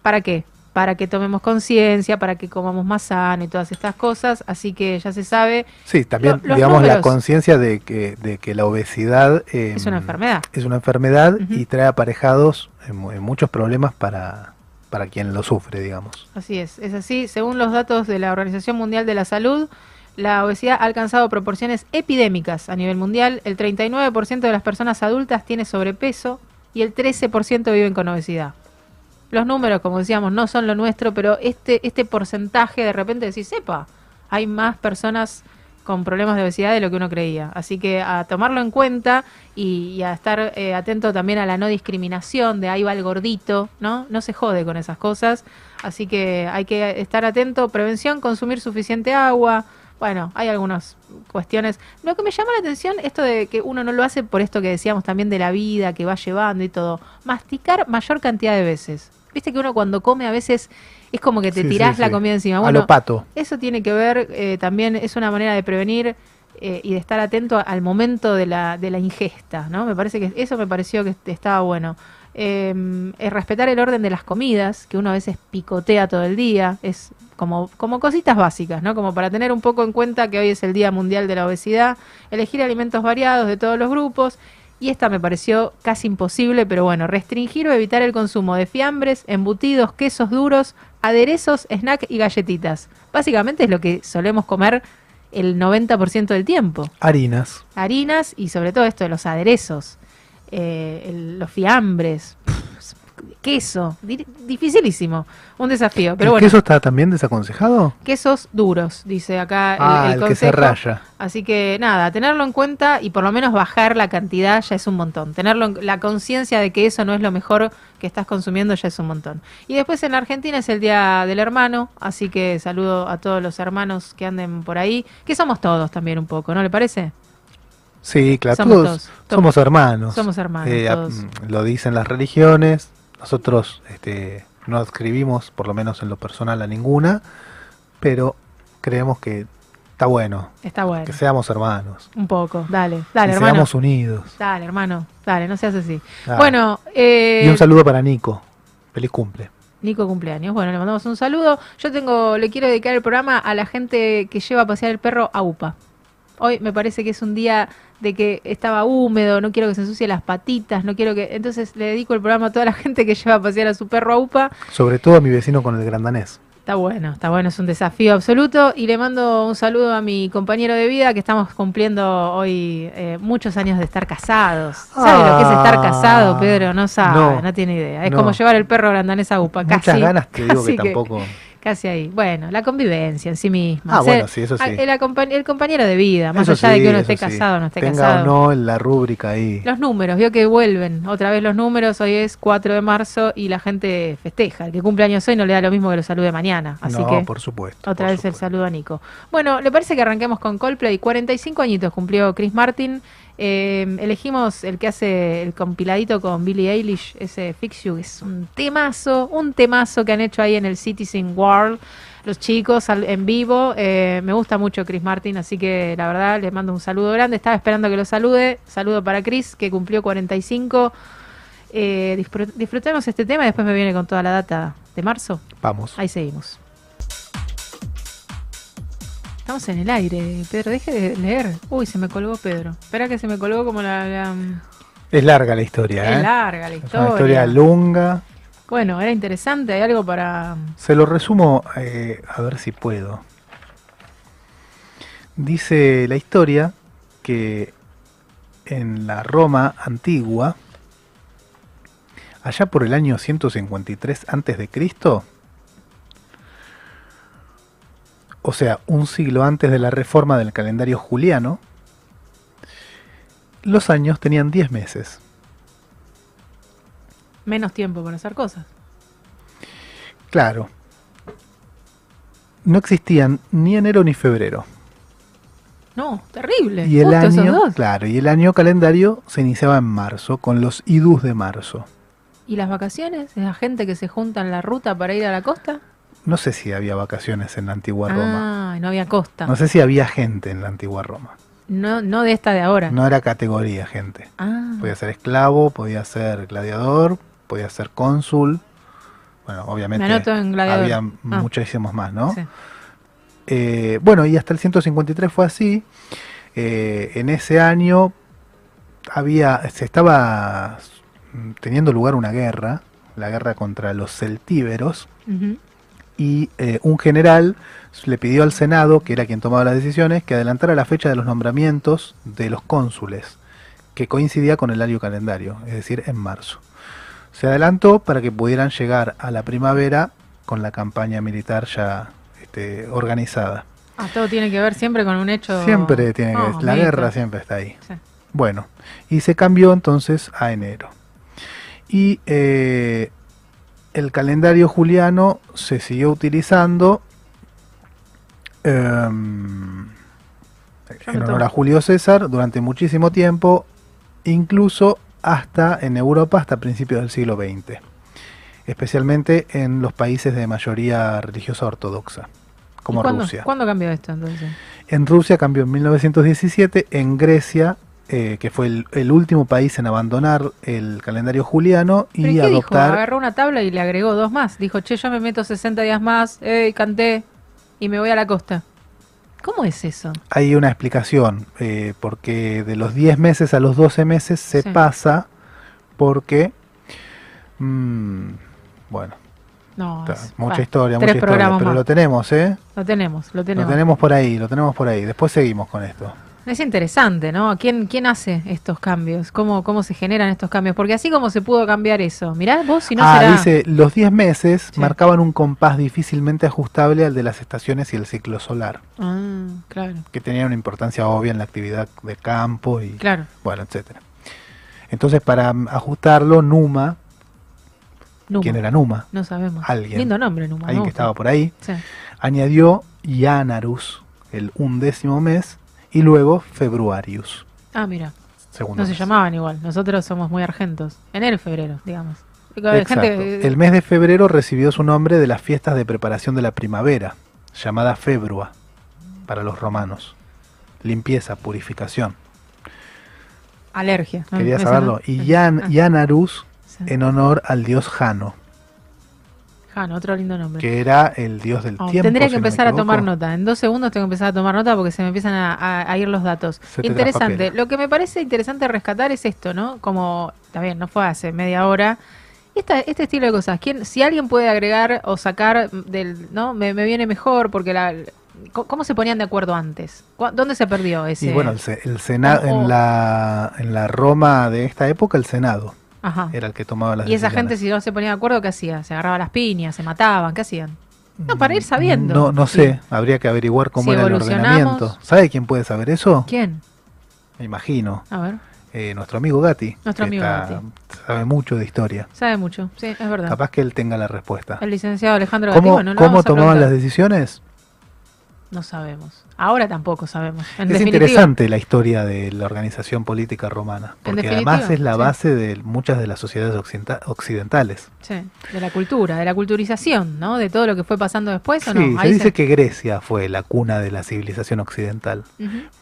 Speaker 2: ¿Para qué? Para que tomemos conciencia, para que comamos más sano y todas estas cosas. Así que ya se sabe,
Speaker 3: Sí, también,
Speaker 2: Lo-
Speaker 3: digamos, la conciencia de que, de que la obesidad eh,
Speaker 2: es una enfermedad.
Speaker 3: es una enfermedad y trae aparejados mu- muchos problemas para, para quien lo sufre, digamos.
Speaker 2: Así es, es así. Según los datos de la Organización Mundial de la Salud, la obesidad ha alcanzado proporciones epidémicas a nivel mundial. El 39% de las personas adultas tiene sobrepeso y el 13% viven con obesidad. Los números, como decíamos, no son lo nuestro, pero este, este porcentaje de repente decís, sepa, hay más personas con problemas de obesidad de lo que uno creía. Así que a tomarlo en cuenta y, a estar eh, atento también a la no discriminación de ahí va el gordito, ¿no? No se jode con esas cosas. Así que hay que estar atento. Prevención, consumir suficiente agua. Bueno, hay algunas cuestiones. Lo que me llama la atención, esto de que uno no lo hace por esto que decíamos también de la vida que va llevando y todo. Masticar mayor cantidad de veces. Viste que uno cuando come a veces es como que te
Speaker 3: Sí, sí,
Speaker 2: tirás la
Speaker 3: sí.
Speaker 2: comida encima.
Speaker 3: a
Speaker 2: Bueno,
Speaker 3: lo pato.
Speaker 2: eso tiene que ver eh, también, es una manera de prevenir eh, y de estar atento al momento de la, de la ingesta, ¿no? Me parece que eso me pareció que estaba bueno. Eh, es respetar el orden de las comidas, que uno a veces picotea todo el día, es como, como cositas básicas, ¿no? Como para tener un poco en cuenta que hoy es el Día Mundial de la Obesidad, elegir alimentos variados de todos los grupos. Y esta me pareció casi imposible, pero bueno, restringir o evitar el consumo de fiambres, embutidos, quesos duros, aderezos, snack y galletitas. Básicamente es lo que solemos comer el 90% del tiempo.
Speaker 3: Harinas.
Speaker 2: Harinas y sobre todo esto de los aderezos, eh, el- los fiambres. Pff, queso. Di- dificilísimo. Un desafío. Pero
Speaker 3: ¿El
Speaker 2: bueno,
Speaker 3: queso está también desaconsejado?
Speaker 2: quesos duros, dice acá el,
Speaker 3: ah,
Speaker 2: el
Speaker 3: el, que se
Speaker 2: consejo.
Speaker 3: raya.
Speaker 2: Así que nada, tenerlo en cuenta y por lo menos bajar la cantidad ya es un montón. Tenerlo en- la conciencia de que eso no es lo mejor que estás consumiendo ya es un montón. Y después en Argentina es el Día del Hermano, así que saludo a todos los hermanos que anden por ahí, que somos todos también un poco, ¿no le parece?
Speaker 3: Sí, claro,
Speaker 2: Somos
Speaker 3: todos
Speaker 2: todos,
Speaker 3: somos hermanos.
Speaker 2: somos hermanos,
Speaker 3: Eh,
Speaker 2: todos.
Speaker 3: lo dicen las religiones. Nosotros este, no adscribimos, por lo menos en lo personal, a ninguna, pero creemos que está bueno
Speaker 2: Está bueno.
Speaker 3: que seamos hermanos.
Speaker 2: Un poco, dale, dale,
Speaker 3: que
Speaker 2: hermano.
Speaker 3: seamos unidos.
Speaker 2: Dale, hermano, dale, no seas así. Bueno, eh,
Speaker 3: Y un saludo para Nico. Feliz cumple.
Speaker 2: Nico cumpleaños. Bueno, le mandamos un saludo. Yo tengo, le quiero dedicar el programa a la gente que lleva a pasear el perro a UPA. Hoy me parece que es un día de que estaba húmedo, no quiero que se ensucie las patitas, no quiero que. Entonces le dedico el programa a toda la gente que lleva a pasear a su perro a UPA.
Speaker 3: Sobre todo a mi vecino con el grandanés.
Speaker 2: Está bueno, está bueno, es un desafío absoluto. Y le mando un saludo a mi compañero de vida que estamos cumpliendo hoy eh, muchos años de estar casados. ¿Sabe lo que es estar
Speaker 3: Ah,
Speaker 2: casado, Pedro? No sabe, no,
Speaker 3: no,
Speaker 2: tiene idea. Es
Speaker 3: no.
Speaker 2: como llevar el perro grandanés a UPA.
Speaker 3: Muchas
Speaker 2: casi,
Speaker 3: ganas te digo que tampoco.
Speaker 2: Casi ahí. Bueno, la convivencia en sí misma.
Speaker 3: Ah, bueno, sí, eso sí.
Speaker 2: a- El, compañero de vida, más
Speaker 3: Eso
Speaker 2: allá de
Speaker 3: sí,
Speaker 2: que uno esté
Speaker 3: sí.
Speaker 2: casado o no esté
Speaker 3: Tenga
Speaker 2: casado.
Speaker 3: o no la rúbrica ahí.
Speaker 2: Los números, vio que vuelven otra vez los números. Hoy es 4 de marzo y la gente festeja. El que cumple años hoy no le da lo mismo que lo salude mañana. Así
Speaker 3: no,
Speaker 2: que
Speaker 3: por supuesto.
Speaker 2: otra
Speaker 3: por
Speaker 2: vez el saludo a Nico. Bueno, ¿le parece que arranquemos con Coldplay? 45 añitos cumplió Chris Martin. Eh, elegimos el que hace el compiladito con Billie Eilish, ese Fix You, es un temazo, un temazo que han hecho ahí en el Citizen World. Los chicos al- en vivo, eh, me gusta mucho Chris Martin, así que la verdad les mando un saludo grande. Estaba esperando que lo salude. Saludo para Chris, que cumplió 45. Eh, disfrut- disfrutemos este tema y después me viene con toda la data de marzo.
Speaker 3: Vamos.
Speaker 2: Ahí seguimos. Estamos en el aire, Pedro, deje de leer. Uy, se me colgó Pedro. Espera que se me colgó como la... la-
Speaker 3: Es larga la historia,
Speaker 2: Es
Speaker 3: ¿eh?
Speaker 2: larga la
Speaker 3: Es
Speaker 2: historia.
Speaker 3: una historia lunga.
Speaker 2: Bueno, era interesante, hay algo para...
Speaker 3: Se lo resumo eh, a ver si puedo. Dice la historia que en la Roma antigua, allá por el año 153 antes o sea, un siglo antes de la reforma del calendario juliano, los años tenían 10 meses.
Speaker 2: Menos tiempo para hacer cosas.
Speaker 3: Claro. No existían ni enero ni febrero.
Speaker 2: No, terrible.
Speaker 3: Y el
Speaker 2: Justo esos
Speaker 3: año,
Speaker 2: dos.
Speaker 3: claro, y el año calendario se iniciaba en marzo, con los idus de marzo.
Speaker 2: ¿Y las vacaciones? ¿Esa gente que se junta en la ruta para ir a la costa?
Speaker 3: No sé si había vacaciones en la antigua Roma.
Speaker 2: Ah, no había costa.
Speaker 3: No sé si había gente en la antigua Roma.
Speaker 2: No, no de esta de ahora.
Speaker 3: No era categoría gente.
Speaker 2: Ah,
Speaker 3: Podía ser esclavo, podía ser gladiador, podía ser cónsul. Bueno, obviamente había
Speaker 2: Ah.
Speaker 3: muchísimos más, ¿no?
Speaker 2: sí.
Speaker 3: Eh, bueno, y hasta el 153 fue así. Eh, en ese año había, se estaba teniendo lugar una guerra, la guerra contra los celtíberos,
Speaker 2: Ujú.
Speaker 3: Y eh, un general le pidió al Senado, que era quien tomaba las decisiones, que adelantara la fecha de los nombramientos de los cónsules, que coincidía con el año calendario, es decir, en marzo. Se adelantó para que pudieran llegar a la primavera con la campaña militar ya este, organizada.
Speaker 2: Ah, todo tiene que ver siempre con un hecho...
Speaker 3: Siempre tiene que
Speaker 2: Ah,
Speaker 3: la
Speaker 2: mito.
Speaker 3: guerra siempre está ahí.
Speaker 2: Sí.
Speaker 3: Bueno, y se cambió entonces a enero. Y eh, el calendario juliano se siguió utilizando em, en honor a Julio César durante muchísimo tiempo, incluso hasta en Europa hasta principios del siglo XX, especialmente en los países de mayoría religiosa ortodoxa, como
Speaker 2: ¿Y cuándo,
Speaker 3: Rusia.
Speaker 2: ¿Cuándo cambió esto entonces?
Speaker 3: En Rusia cambió en 1917, en Grecia, eh, que fue el, el último país en abandonar el calendario juliano
Speaker 2: ¿Pero
Speaker 3: y
Speaker 2: dijo?
Speaker 3: adoptar...
Speaker 2: Agarró una tabla y le agregó dos más. Dijo, che, yo me meto 60 días más, eh, canté y me voy a la costa. ¿Cómo es eso?
Speaker 3: Hay una explicación, eh, porque de los 10 meses a los 12 meses se
Speaker 2: Sí.
Speaker 3: pasa porque... mm, bueno,
Speaker 2: No, es-
Speaker 3: mucha historia, mucha historia, pero
Speaker 2: más.
Speaker 3: lo tenemos, ¿eh?
Speaker 2: Lo tenemos, lo
Speaker 3: Lo
Speaker 2: tenemos.
Speaker 3: tenemos por ahí, lo tenemos por ahí. Después seguimos con esto.
Speaker 2: Es interesante, ¿no? ¿Quién, quién hace estos cambios? ¿Cómo, ¿Cómo se generan estos cambios? Porque así como se pudo cambiar eso, mirá vos si no
Speaker 3: ah,
Speaker 2: será...
Speaker 3: dice, los 10 meses
Speaker 2: Sí.
Speaker 3: marcaban un compás difícilmente ajustable al de las estaciones y el ciclo solar,
Speaker 2: Ah, claro,
Speaker 3: que tenían una importancia obvia en la actividad de campo y
Speaker 2: claro.
Speaker 3: bueno, etcétera. Entonces, para ajustarlo, Numa,
Speaker 2: Numa.
Speaker 3: ¿quién era Numa?
Speaker 2: No sabemos.
Speaker 3: Alguien.
Speaker 2: Lindo nombre, Numa.
Speaker 3: Alguien que estaba por ahí,
Speaker 2: Sí.
Speaker 3: añadió Yanarus, el undécimo mes, y luego Februarius,
Speaker 2: Ah, mira.
Speaker 3: segundo
Speaker 2: No se llamaban igual. Nosotros somos muy argentos. Enero y febrero, digamos. Gente,
Speaker 3: El mes de febrero recibió su nombre de las fiestas de preparación de la primavera, llamada Februa, para los romanos. Limpieza, purificación.
Speaker 2: alergia.
Speaker 3: Quería saberlo. Y Yan,
Speaker 2: Ah,
Speaker 3: Yanarus
Speaker 2: sí.
Speaker 3: en honor al dios Jano,
Speaker 2: Jano, otro lindo nombre.
Speaker 3: que era el dios del
Speaker 2: Oh,
Speaker 3: tiempo.
Speaker 2: tendría
Speaker 3: si
Speaker 2: que
Speaker 3: no
Speaker 2: empezar a tomar nota. En dos segundos tengo que empezar a tomar nota porque se me empiezan a, a- a ir los datos. Interesante. Lo que me parece interesante rescatar es esto, ¿no? Como, está bien, no fue hace media hora. Esta- este estilo de cosas. ¿Quién, si alguien puede agregar o sacar del, ¿no? Me, me viene mejor porque la, ¿cómo- ¿Cómo se ponían de acuerdo antes? ¿Cu- ¿Dónde se perdió ese?
Speaker 3: Y bueno, el, el Senado,
Speaker 2: o-
Speaker 3: en la, en la Roma de esta época, el Senado
Speaker 2: Ajá.
Speaker 3: era el que tomaba las
Speaker 2: Y esa
Speaker 3: decisiones.
Speaker 2: gente, si no se ponía de acuerdo, ¿qué hacía? Se agarraba las piñas, se mataban, ¿qué hacían? No, para ir sabiendo.
Speaker 3: No, no
Speaker 2: Sí.
Speaker 3: sé, habría que averiguar cómo
Speaker 2: Si
Speaker 3: era el ordenamiento. ¿Sabe quién puede saber eso?
Speaker 2: ¿Quién?
Speaker 3: Me imagino.
Speaker 2: A ver,
Speaker 3: Eh, nuestro amigo Gatti.
Speaker 2: Nuestro
Speaker 3: que
Speaker 2: amigo
Speaker 3: está-
Speaker 2: Gatti.
Speaker 3: Sabe mucho de historia.
Speaker 2: sabe mucho. Sí, es verdad.
Speaker 3: Capaz que él tenga la respuesta.
Speaker 2: El licenciado Alejandro Gatti,
Speaker 3: ¿Cómo,
Speaker 2: bueno,
Speaker 3: cómo tomaban las decisiones?
Speaker 2: No sabemos. Ahora tampoco sabemos. En
Speaker 3: es interesante la historia de la organización política romana, porque además es la
Speaker 2: sí.
Speaker 3: base de muchas de las sociedades occidenta- occidentales.
Speaker 2: Sí, de la cultura, de la culturización, ¿no? De todo lo que fue pasando después, ¿o
Speaker 3: Sí,
Speaker 2: no?
Speaker 3: se
Speaker 2: Ahí
Speaker 3: dice que Grecia fue la cuna de la civilización occidental,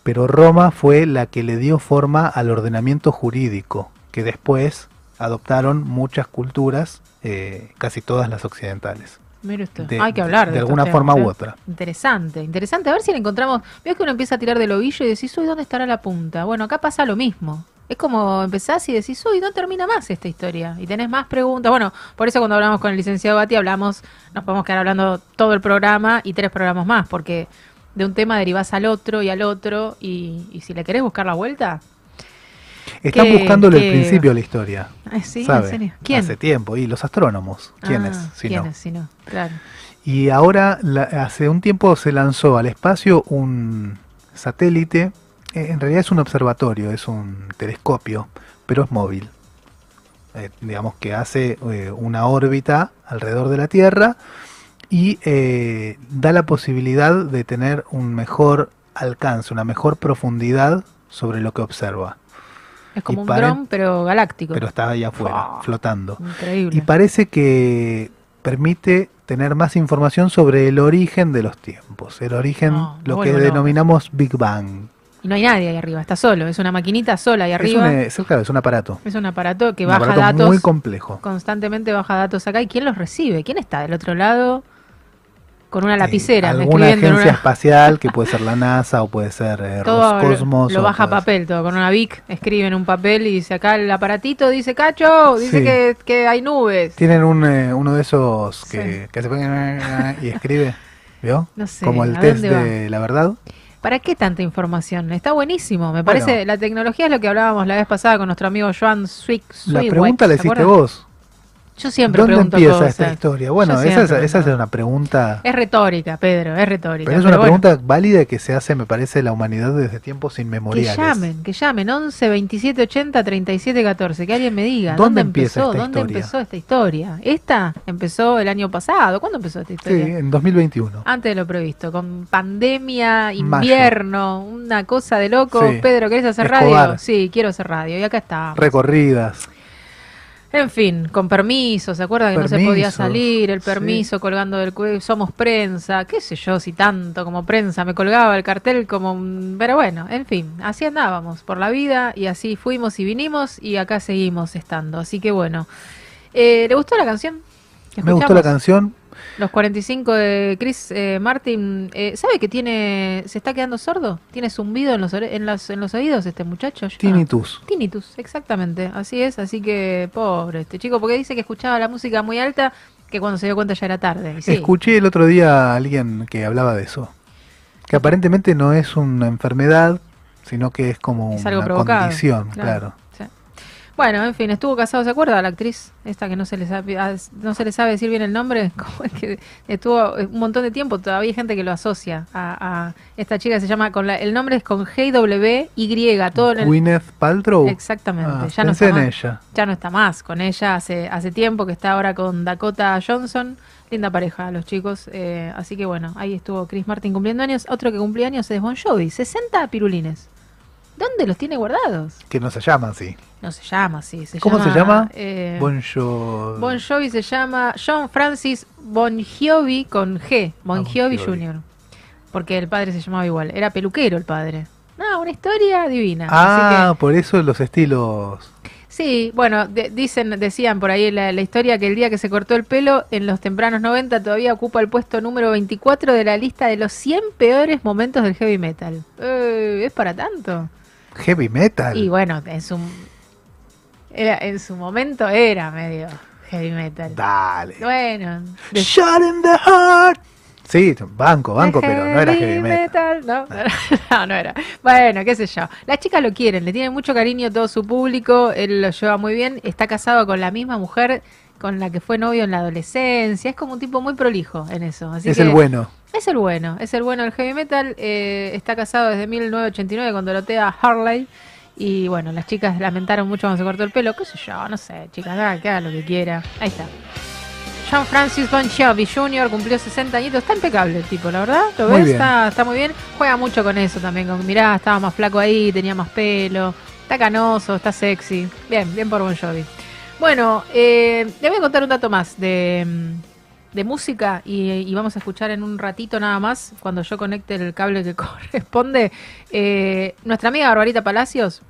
Speaker 3: pero Roma fue la que le dio forma al ordenamiento jurídico, que después adoptaron muchas culturas, eh, casi todas las occidentales.
Speaker 2: Mire usted.
Speaker 3: De-
Speaker 2: Hay que hablar de,
Speaker 3: de
Speaker 2: estos
Speaker 3: alguna
Speaker 2: temas,
Speaker 3: forma
Speaker 2: ¿eh?
Speaker 3: u otra.
Speaker 2: Interesante, interesante. A ver si le encontramos. Ves que uno empieza a tirar del ovillo y decís, uy, ¿dónde estará la punta? Bueno, acá pasa lo mismo. Es como empezás y decís, uy, no termina más esta historia. Y tenés más preguntas. Bueno, por eso cuando hablamos con el licenciado Bati, hablamos, nos podemos quedar hablando todo el programa y tres programas más, porque de un tema derivás al otro y al otro. Y, y si le querés buscar la vuelta,
Speaker 3: Están
Speaker 2: ¿Qué-
Speaker 3: buscándole
Speaker 2: qué-
Speaker 3: el principio la historia.
Speaker 2: ay, sí,
Speaker 3: ¿sabe?
Speaker 2: en serio. ¿Quién?
Speaker 3: Hace tiempo. Y los astrónomos. ¿Quiénes?
Speaker 2: Ah,
Speaker 3: si no?
Speaker 2: ¿Quiénes? Si no, claro.
Speaker 3: Y ahora, la- hace un tiempo se lanzó al espacio un satélite, eh, en realidad es un observatorio, es un telescopio, pero es móvil. Eh, digamos que hace eh, una órbita alrededor de la Tierra y eh, da la posibilidad de tener un mejor alcance, una mejor profundidad sobre lo que observa.
Speaker 2: Es como
Speaker 3: Y
Speaker 2: un dron, pero galáctico.
Speaker 3: Pero está ahí afuera, flotando.
Speaker 2: Increíble.
Speaker 3: Y parece que permite tener más información sobre el origen de los tiempos, el origen,
Speaker 2: No,
Speaker 3: lo que denominamos Big Bang.
Speaker 2: Y no hay nadie ahí arriba, está solo, es una maquinita sola ahí
Speaker 3: Es
Speaker 2: arriba.
Speaker 3: un, es, claro, es un aparato,
Speaker 2: Es un aparato que
Speaker 3: un
Speaker 2: baja
Speaker 3: aparato
Speaker 2: datos,
Speaker 3: muy complejo.
Speaker 2: constantemente baja datos acá. ¿Y quién los recibe? ¿Quién está del otro lado con una lapicera?
Speaker 3: Eh, alguna
Speaker 2: escribiendo
Speaker 3: agencia
Speaker 2: una-
Speaker 3: espacial que puede ser la NASA o puede ser eh,
Speaker 2: todo lo,
Speaker 3: Roscosmos.
Speaker 2: lo
Speaker 3: o
Speaker 2: baja papel, todo con una Vic, escribe en un papel y dice acá el aparatito, dice Cacho, dice
Speaker 3: Sí.
Speaker 2: que, que hay nubes.
Speaker 3: Tienen un, eh, uno de esos que, que hace y escribe, ¿vio?
Speaker 2: No sé,
Speaker 3: Como el
Speaker 2: ¿a
Speaker 3: test de la verdad.
Speaker 2: ¿Para qué tanta información? Está buenísimo, me
Speaker 3: Bueno.
Speaker 2: parece. La tecnología es lo que hablábamos la vez pasada con nuestro amigo Joan Swick.
Speaker 3: La pregunta la
Speaker 2: ¿se
Speaker 3: hiciste vos.
Speaker 2: Yo siempre
Speaker 3: ¿Dónde
Speaker 2: pregunto
Speaker 3: empieza
Speaker 2: cosas.
Speaker 3: esta historia? Bueno, esa es, esa es una pregunta...
Speaker 2: Es retórica, Pedro, es retórica.
Speaker 3: Pero es
Speaker 2: pero
Speaker 3: una
Speaker 2: bueno,
Speaker 3: pregunta válida que se hace, me parece, la humanidad desde tiempos
Speaker 2: Que
Speaker 3: inmemoriales.
Speaker 2: llamen, que llamen, 11 27 80 37 14, que alguien me diga
Speaker 3: ¿Dónde
Speaker 2: dónde,
Speaker 3: empieza
Speaker 2: empezó,
Speaker 3: esta
Speaker 2: dónde
Speaker 3: historia?
Speaker 2: empezó esta historia. Esta empezó el año pasado. ¿Cuándo empezó esta
Speaker 3: Sí,
Speaker 2: historia?
Speaker 3: en 2021.
Speaker 2: Antes de lo previsto, con pandemia,
Speaker 3: Mayo.
Speaker 2: invierno, una cosa de loco.
Speaker 3: Sí.
Speaker 2: Pedro, ¿querés hacer
Speaker 3: Escobar.
Speaker 2: radio? Sí, quiero hacer radio. Y acá está.
Speaker 3: Recorridas.
Speaker 2: En fin, con permiso, ¿se acuerda que no se podía salir? El
Speaker 3: sí.
Speaker 2: permiso colgando del cuello, somos prensa, qué sé yo, si tanto como prensa, me colgaba el cartel como... Pero bueno, en fin, así andábamos por la vida y así fuimos y vinimos y acá seguimos estando. Así que bueno, Eh, ¿le gustó la canción?
Speaker 3: Me gustó la canción.
Speaker 2: Los 45 de Chris eh, Martin. Eh, ¿Sabe que tiene se está quedando sordo? ¿Tiene zumbido en los, en los, en los oídos este muchacho? ya?
Speaker 3: Tinnitus.
Speaker 2: Tinnitus, exactamente, así es, así que pobre este chico, porque dice que escuchaba la música muy alta, que cuando se dio cuenta ya era tarde. y sí.
Speaker 3: Escuché el otro día a alguien que hablaba de eso. Que aparentemente no es una enfermedad, sino que es como
Speaker 2: Es
Speaker 3: una
Speaker 2: provocado,
Speaker 3: condición,
Speaker 2: claro.
Speaker 3: claro.
Speaker 2: Bueno, en fin, estuvo casado, ¿se acuerda la actriz? Esta que no se le sabe, ah, no se le sabe decir bien el nombre, ¿Cómo es que estuvo eh, un montón de tiempo, todavía hay gente que lo asocia a, a esta chica que se llama, con la, el nombre es con G W Y, todo en el,
Speaker 3: Gwyneth Paltrow.
Speaker 2: Exactamente,
Speaker 3: Ah,
Speaker 2: ya no está
Speaker 3: en
Speaker 2: más.
Speaker 3: ella.
Speaker 2: ya no está más con ella hace, hace tiempo que está ahora con Dakota Johnson. Linda pareja, los chicos. eh, así que bueno, ahí estuvo Chris Martin cumpliendo años. Otro que cumplía años es Bon Jovi, 60 pirulines. ¿Dónde los tiene guardados?
Speaker 3: Que no se llama así.
Speaker 2: No se llama así. Se
Speaker 3: ¿Cómo se llama?
Speaker 2: eh,
Speaker 3: Bon Jo-
Speaker 2: Bon Jovi se llama John Francis Bon Jovi con G. Bon
Speaker 3: Ah, Bon
Speaker 2: Jovi. Jr. Porque el padre se llamaba igual. Era peluquero el padre. No, una historia divina. Así
Speaker 3: Ah,
Speaker 2: que-
Speaker 3: por eso los estilos.
Speaker 2: Sí, bueno, de- dicen, decían por ahí la, la historia que el día que se cortó el pelo, en los tempranos 90 todavía ocupa el puesto número 24 de la lista de los 100 peores momentos del heavy metal. Eh, ¿Es para tanto?
Speaker 3: Heavy metal.
Speaker 2: Y bueno, en su, era, en su momento era medio heavy metal.
Speaker 3: Dale.
Speaker 2: Bueno, de-
Speaker 3: Shot in the heart. Sí, banco, banco, pero no era heavy metal.
Speaker 2: ¿no? No, no era. Bueno, qué sé yo. Las chicas lo quieren, le tienen mucho cariño a todo su público, él lo lleva muy bien, está casado con la misma mujer con la que fue novio en la adolescencia, es como un tipo muy prolijo en eso. Así
Speaker 3: Es
Speaker 2: que
Speaker 3: el bueno.
Speaker 2: Es el bueno, es el bueno del heavy metal, eh, está casado desde 1989 con Dorotea Harley. Y bueno, las chicas lamentaron mucho cuando se cortó el pelo, qué sé yo, no sé, chicas, haga, que haga lo que quiera. Ahí está. John Francis Bon Jovi Jr. cumplió 60 añitos. Está impecable el tipo, la verdad. ¿Lo ves? Está, está muy bien. Juega mucho con eso también. Con, mirá, estaba más flaco ahí, tenía más pelo. Está canoso, está sexy. Bien, bien por Bon Jovi. Bueno, eh, le voy a contar un dato más de, mm, de música y, y vamos a escuchar en un ratito nada más, cuando yo conecte el cable que corresponde, eh, nuestra amiga Barbarita Palacios.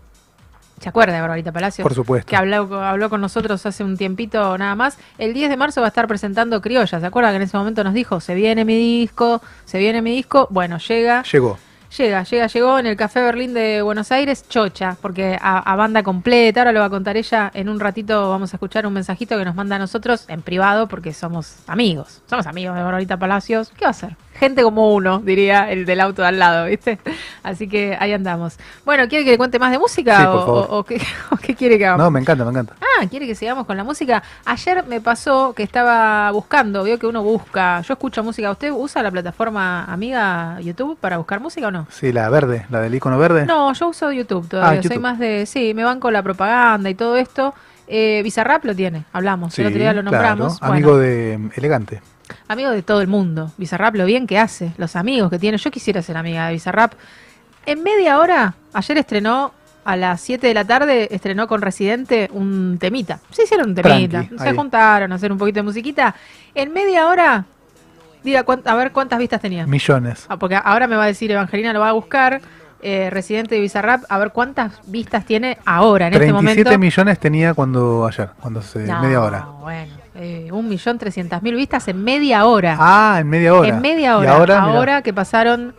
Speaker 2: ¿Se acuerda de Barbarita Palacios?
Speaker 3: Por supuesto.
Speaker 2: que habló, habló con nosotros hace un tiempito nada más. El 10 de marzo va a estar presentando Criolla. ¿Se acuerda que en ese momento nos dijo, se viene mi disco, se viene mi disco? Bueno, llega,
Speaker 3: Llegó.
Speaker 2: Llega, llega, llegó en el Café Berlín de Buenos Aires, chocha, porque a, banda completa, ahora lo va a contar ella, en un ratito vamos a escuchar un mensajito que nos manda a nosotros en privado, porque somos amigos, somos amigos de Barbarita Palacios. ¿Qué va a hacer? Gente como uno, diría el del auto de al lado, ¿viste? Así que ahí andamos. Bueno, ¿quiere que le cuente más de música
Speaker 3: Sí, por
Speaker 2: o,
Speaker 3: favor.
Speaker 2: o- o qué, o qué quiere que hagamos?
Speaker 3: No, me encanta, me encanta.
Speaker 2: Ah, quiere que sigamos con la música. Ayer me pasó que estaba buscando, vio que uno busca, yo escucho música. ¿Usted usa la plataforma amiga YouTube para buscar música o no?
Speaker 3: Sí, la verde, la del icono verde.
Speaker 2: No, yo uso YouTube todavía.
Speaker 3: Ah,
Speaker 2: Soy más de, sí, me banco la propaganda y todo esto. Eh, Bizarrap lo tiene, hablamos.
Speaker 3: Sí,
Speaker 2: el otro día lo nombramos.
Speaker 3: claro.
Speaker 2: Bueno,
Speaker 3: Amigo de mm, Elegante.
Speaker 2: Amigo de todo el mundo. Bizarrap lo bien que hace, los amigos que tiene. Yo quisiera ser amiga de Bizarrap. En media hora, ayer estrenó a las 7 de la tarde, estrenó con Residente un temita. Se hicieron un temita.
Speaker 3: Tranqui,
Speaker 2: se
Speaker 3: ahí.
Speaker 2: juntaron a hacer un poquito de musiquita. En media hora, diga, a ver cuántas vistas tenía.
Speaker 3: Millones.
Speaker 2: Ah, porque ahora me va a decir Evangelina, lo va a buscar. eh, Residente de Bizarrap, a ver cuántas vistas tiene ahora, en este
Speaker 3: 37
Speaker 2: momento.
Speaker 3: millones tenía cuando ayer, cuando se
Speaker 2: No,
Speaker 3: media hora.
Speaker 2: Bueno, un millón trescientas mil vistas en media hora.
Speaker 3: Ah, en media hora.
Speaker 2: En media hora.
Speaker 3: ahora,
Speaker 2: ahora, que pasaron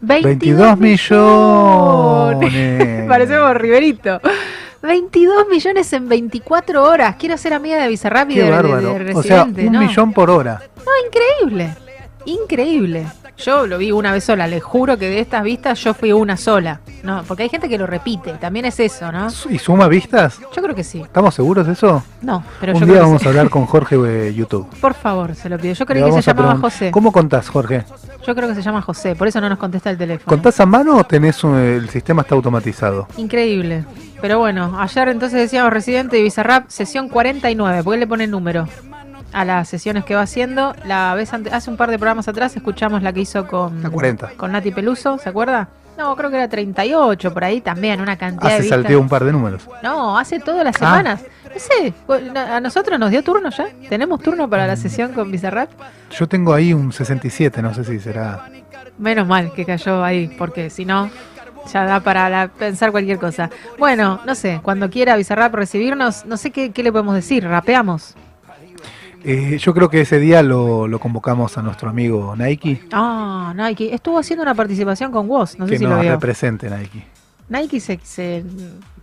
Speaker 2: 22,
Speaker 3: 22
Speaker 2: millones.
Speaker 3: millones.
Speaker 2: Parecemos Riverito. 22 millones en 24 horas. Quiero ser amiga de Bizarrap y de, de- de
Speaker 3: bárbaro. o
Speaker 2: Residente.
Speaker 3: sea, un
Speaker 2: ¿no?
Speaker 3: millón por hora.
Speaker 2: No, increíble. Increíble. Yo lo vi una vez sola, les juro que de estas vistas yo fui una sola. No, porque hay gente que lo repite, también es eso, ¿no?
Speaker 3: ¿Y suma vistas?
Speaker 2: Yo creo que sí.
Speaker 3: ¿Estamos seguros de eso?
Speaker 2: No, pero
Speaker 3: un
Speaker 2: yo
Speaker 3: día
Speaker 2: creo
Speaker 3: vamos a hablar con Jorge de YouTube.
Speaker 2: Por favor, se lo pido. Yo
Speaker 3: Le
Speaker 2: creí que se llamaba José.
Speaker 3: ¿Cómo contás, Jorge?
Speaker 2: Yo creo que se llama José, por eso no nos contesta el teléfono.
Speaker 3: ¿Contás a mano o tenés un- el sistema está automatizado?
Speaker 2: Increíble. Pero bueno, ayer entonces decíamos Residente y Bizarrap, sesión 49, porque él le pone el número a las sesiones que va haciendo. La vez ante- hace un par de programas atrás escuchamos la que hizo con,
Speaker 3: La 40.
Speaker 2: con Nati Peluso, ¿se acuerda? No, creo que era 38 por ahí también, una cantidad
Speaker 3: Ah,
Speaker 2: de
Speaker 3: se salteó un par de números.
Speaker 2: No, hace todas las
Speaker 3: Ah.
Speaker 2: semanas. No sé, a nosotros nos dio turno ya. ¿Tenemos turno para
Speaker 3: Mm.
Speaker 2: la sesión con Bizarrap?
Speaker 3: Yo tengo ahí un 67, no sé si será.
Speaker 2: Menos mal que cayó ahí, porque si no, ya da para la- pensar cualquier cosa. Bueno, no sé, cuando quiera Bizarrap recibirnos, no sé qué, qué le podemos decir, rapeamos.
Speaker 3: Eh, yo creo que ese día lo, lo convocamos a nuestro amigo Nike,
Speaker 2: Ah, Nike, estuvo haciendo una participación con vos, no sé
Speaker 3: que
Speaker 2: si lo
Speaker 3: nos
Speaker 2: vio.
Speaker 3: represente Nike.
Speaker 2: Nike se, se-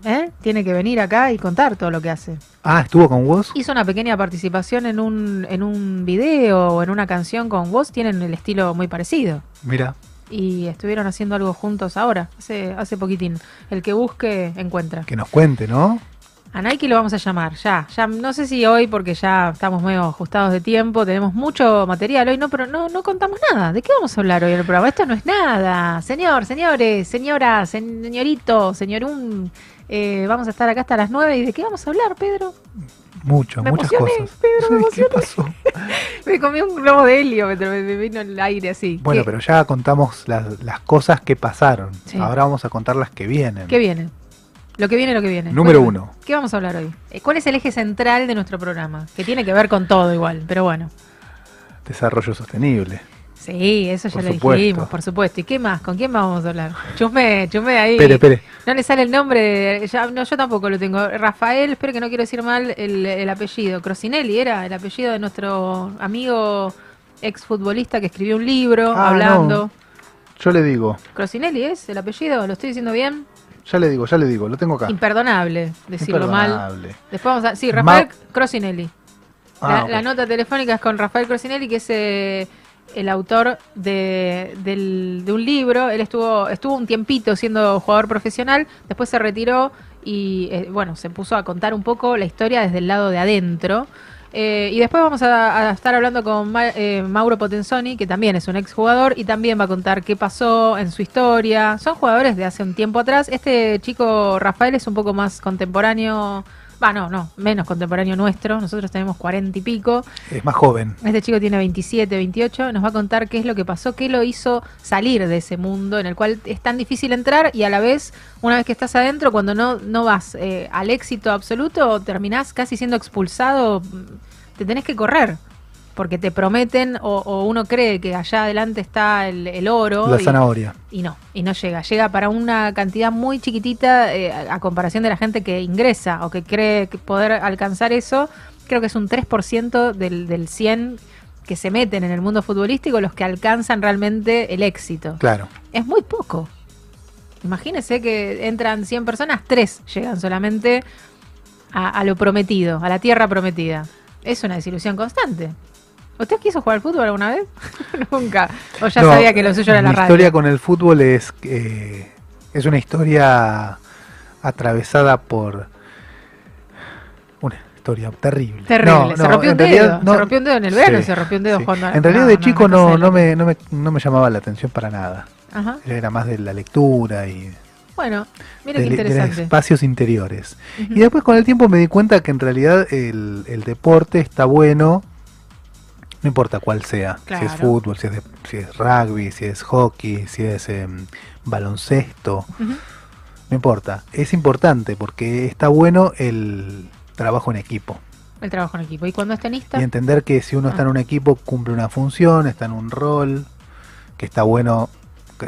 Speaker 2: ¿eh? tiene que venir acá y contar todo lo que hace.
Speaker 3: Ah, ¿estuvo con vos?
Speaker 2: Hizo una pequeña participación en un, en un video o en una canción con vos, tienen el estilo muy parecido.
Speaker 3: Mira,
Speaker 2: y estuvieron haciendo algo juntos ahora, hace, hace poquitín. El que busque, encuentra.
Speaker 3: Que nos cuente, ¿no?
Speaker 2: A Nike lo vamos a llamar, ya, ya, no sé si hoy porque ya estamos medio ajustados de tiempo, tenemos mucho material hoy, no, pero no, no contamos nada. ¿De qué vamos a hablar hoy en el programa? Esto no es nada. Señor, señores, señora, señorito, señorún, eh, vamos a estar acá hasta las nueve. ¿Y de qué vamos a hablar, Pedro?
Speaker 3: Mucho,
Speaker 2: Me
Speaker 3: muchas
Speaker 2: emocioné,
Speaker 3: cosas.
Speaker 2: Pedro, me
Speaker 3: ¿Qué pasó?
Speaker 2: Me comí un globo de helio, me, me vino el aire así.
Speaker 3: Bueno,
Speaker 2: ¿Qué,
Speaker 3: pero ya contamos las, las cosas que pasaron.
Speaker 2: Sí.
Speaker 3: Ahora vamos a contar las que vienen.
Speaker 2: ¿Qué viene? Lo que viene, lo que viene.
Speaker 3: Número uno.
Speaker 2: ¿Qué vamos a hablar hoy? Eh, ¿Cuál es el eje central de nuestro programa? Que tiene que ver con todo igual, pero bueno.
Speaker 3: Desarrollo sostenible.
Speaker 2: Sí, eso ya
Speaker 3: Por
Speaker 2: lo
Speaker 3: supuesto.
Speaker 2: dijimos, por supuesto. ¿Y qué más? ¿Con quién más vamos a hablar? Chusme, chusme ahí.
Speaker 3: Espere, espere.
Speaker 2: No le sale el nombre, de- ya, no, yo tampoco lo tengo. Rafael, espero que no quiero decir mal el, el apellido. Crosinelli era el apellido de nuestro amigo exfutbolista que escribió un libro
Speaker 3: Ah,
Speaker 2: hablando.
Speaker 3: Yo le digo,
Speaker 2: Crosinelli es el apellido, ¿lo estoy diciendo bien?
Speaker 3: Ya le digo, ya le digo, lo tengo acá.
Speaker 2: Imperdonable decirlo mal.
Speaker 3: Imperdonable.
Speaker 2: Después vamos a. Sí, Rafael
Speaker 3: Ma-
Speaker 2: Crosinelli.
Speaker 3: Ah,
Speaker 2: la nota telefónica es con Rafael Crosinelli, que es eh, el autor de, del- de un libro. Él estuvo, estuvo un tiempito siendo jugador profesional, después se retiró y eh, bueno, se puso a contar un poco la historia desde el lado de adentro. Eh, y después vamos a, estar hablando con Ma- eh, Mauro Potenzoni, que también es un exjugador y también va a contar qué pasó en su historia. Son jugadores de hace un tiempo atrás. Este chico Rafael es un poco más contemporáneo. Va, no, no, menos contemporáneo nuestro. Nosotros tenemos cuarenta y pico.
Speaker 3: Es más joven.
Speaker 2: Este chico tiene 27, 28. Nos va a contar qué es lo que pasó, qué lo hizo salir de ese mundo en el cual es tan difícil entrar y a la vez, una vez que estás adentro, cuando no, no vas eh, al éxito absoluto, terminás casi siendo expulsado, te tenés que correr. Porque te prometen o, o uno cree que allá adelante está el, el oro.
Speaker 3: La
Speaker 2: y-
Speaker 3: zanahoria.
Speaker 2: y no, y no llega. Llega para una cantidad muy chiquitita eh, a a comparación de la gente que ingresa o que cree que poder alcanzar eso. Creo que es un 3% del, del 100 que se meten en el mundo futbolístico los que alcanzan realmente el éxito.
Speaker 3: Claro.
Speaker 2: Es muy poco. Imagínese que entran 100 personas, 3 llegan solamente a, a lo prometido, a la tierra prometida. Es una desilusión constante. ¿Usted quiso jugar al fútbol alguna vez? Nunca. O ya
Speaker 3: No,
Speaker 2: sabía que lo suyo era la
Speaker 3: Mi
Speaker 2: radio.
Speaker 3: historia con el fútbol es, eh, es una historia atravesada por una historia terrible.
Speaker 2: Terrible,
Speaker 3: No,
Speaker 2: se
Speaker 3: no,
Speaker 2: rompió un dedo, se rompió un dedo en el verano,
Speaker 3: Sí,
Speaker 2: se rompió un dedo
Speaker 3: sí.
Speaker 2: jugando a-
Speaker 3: En realidad de chico
Speaker 2: no
Speaker 3: no, me, no, me, no me llamaba la atención para nada.
Speaker 2: Ajá.
Speaker 3: Era más de la lectura y
Speaker 2: Bueno, mire
Speaker 3: de,
Speaker 2: qué
Speaker 3: de
Speaker 2: interesante.
Speaker 3: espacios interiores. Y después con el tiempo me di cuenta que en realidad el, el deporte está bueno, no importa cuál sea, si es fútbol, si es, de- si es rugby, si es hockey, si es em, baloncesto, no importa. Es importante porque está bueno el trabajo en equipo.
Speaker 2: El trabajo en equipo. ¿Y cuando es tenista?
Speaker 3: Y entender que si uno está en
Speaker 2: Ah.
Speaker 3: un equipo cumple una función, está en un rol, que está bueno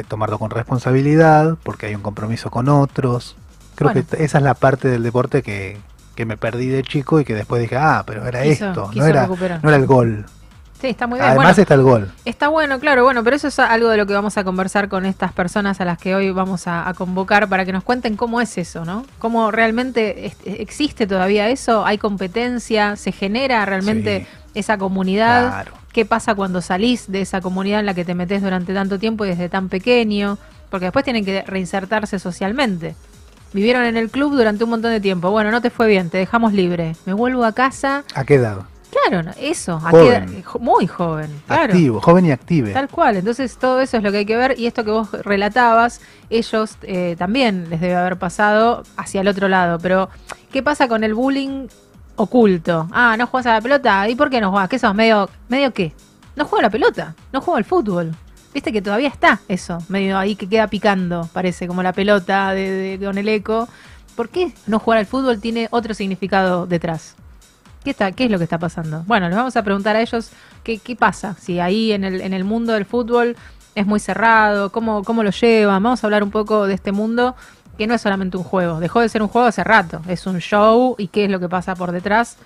Speaker 3: tomarlo con responsabilidad, porque hay un compromiso con otros. Creo
Speaker 2: Bueno.
Speaker 3: que esa es la parte del deporte que, que me perdí de chico y que después dije, ah, pero era
Speaker 2: Quiso-
Speaker 3: esto,
Speaker 2: quiso
Speaker 3: no era,
Speaker 2: recuperar.
Speaker 3: no era el gol.
Speaker 2: Sí, está muy bien.
Speaker 3: Además
Speaker 2: Bueno,
Speaker 3: está el gol.
Speaker 2: Está bueno, claro, bueno, pero eso es algo de lo que vamos a conversar con estas personas a las que hoy vamos a, a convocar para que nos cuenten cómo es eso, ¿no? Cómo realmente existe todavía eso, hay competencia, se genera realmente esa comunidad.
Speaker 3: Claro.
Speaker 2: ¿Qué pasa cuando salís de esa comunidad en la que te metes durante tanto tiempo y desde tan pequeño? Porque después tienen que reinsertarse socialmente. Vivieron en el club durante un montón de tiempo. Bueno, no te fue bien, te dejamos libre. Me vuelvo a casa.
Speaker 3: ¿A qué edad?
Speaker 2: Claro, eso. ¿a
Speaker 3: Joven.
Speaker 2: muy joven. Claro.
Speaker 3: Activo, joven y active.
Speaker 2: Tal cual, entonces todo eso es lo que hay que ver y esto que vos relatabas, ellos eh, también les debe haber pasado hacia el otro lado, pero ¿qué pasa con el bullying oculto? Ah, no juegas a la pelota, ¿y por qué no juegas? ¿Qué sos? ¿Medio, medio qué? No juego a la pelota, no juego al fútbol. Viste que todavía está eso, medio ahí que queda picando, parece, como la pelota de, de- con el eco. ¿Por qué no jugar al fútbol tiene otro significado detrás? ¿Qué, está, ¿Qué es lo que está pasando? Bueno, les vamos a preguntar a ellos qué, qué pasa, si ahí en el, en el mundo del fútbol es muy cerrado, cómo, cómo lo llevan. Vamos a hablar un poco de este mundo que no es solamente un juego, dejó de ser un juego hace rato, es un show y qué es lo que pasa por detrás.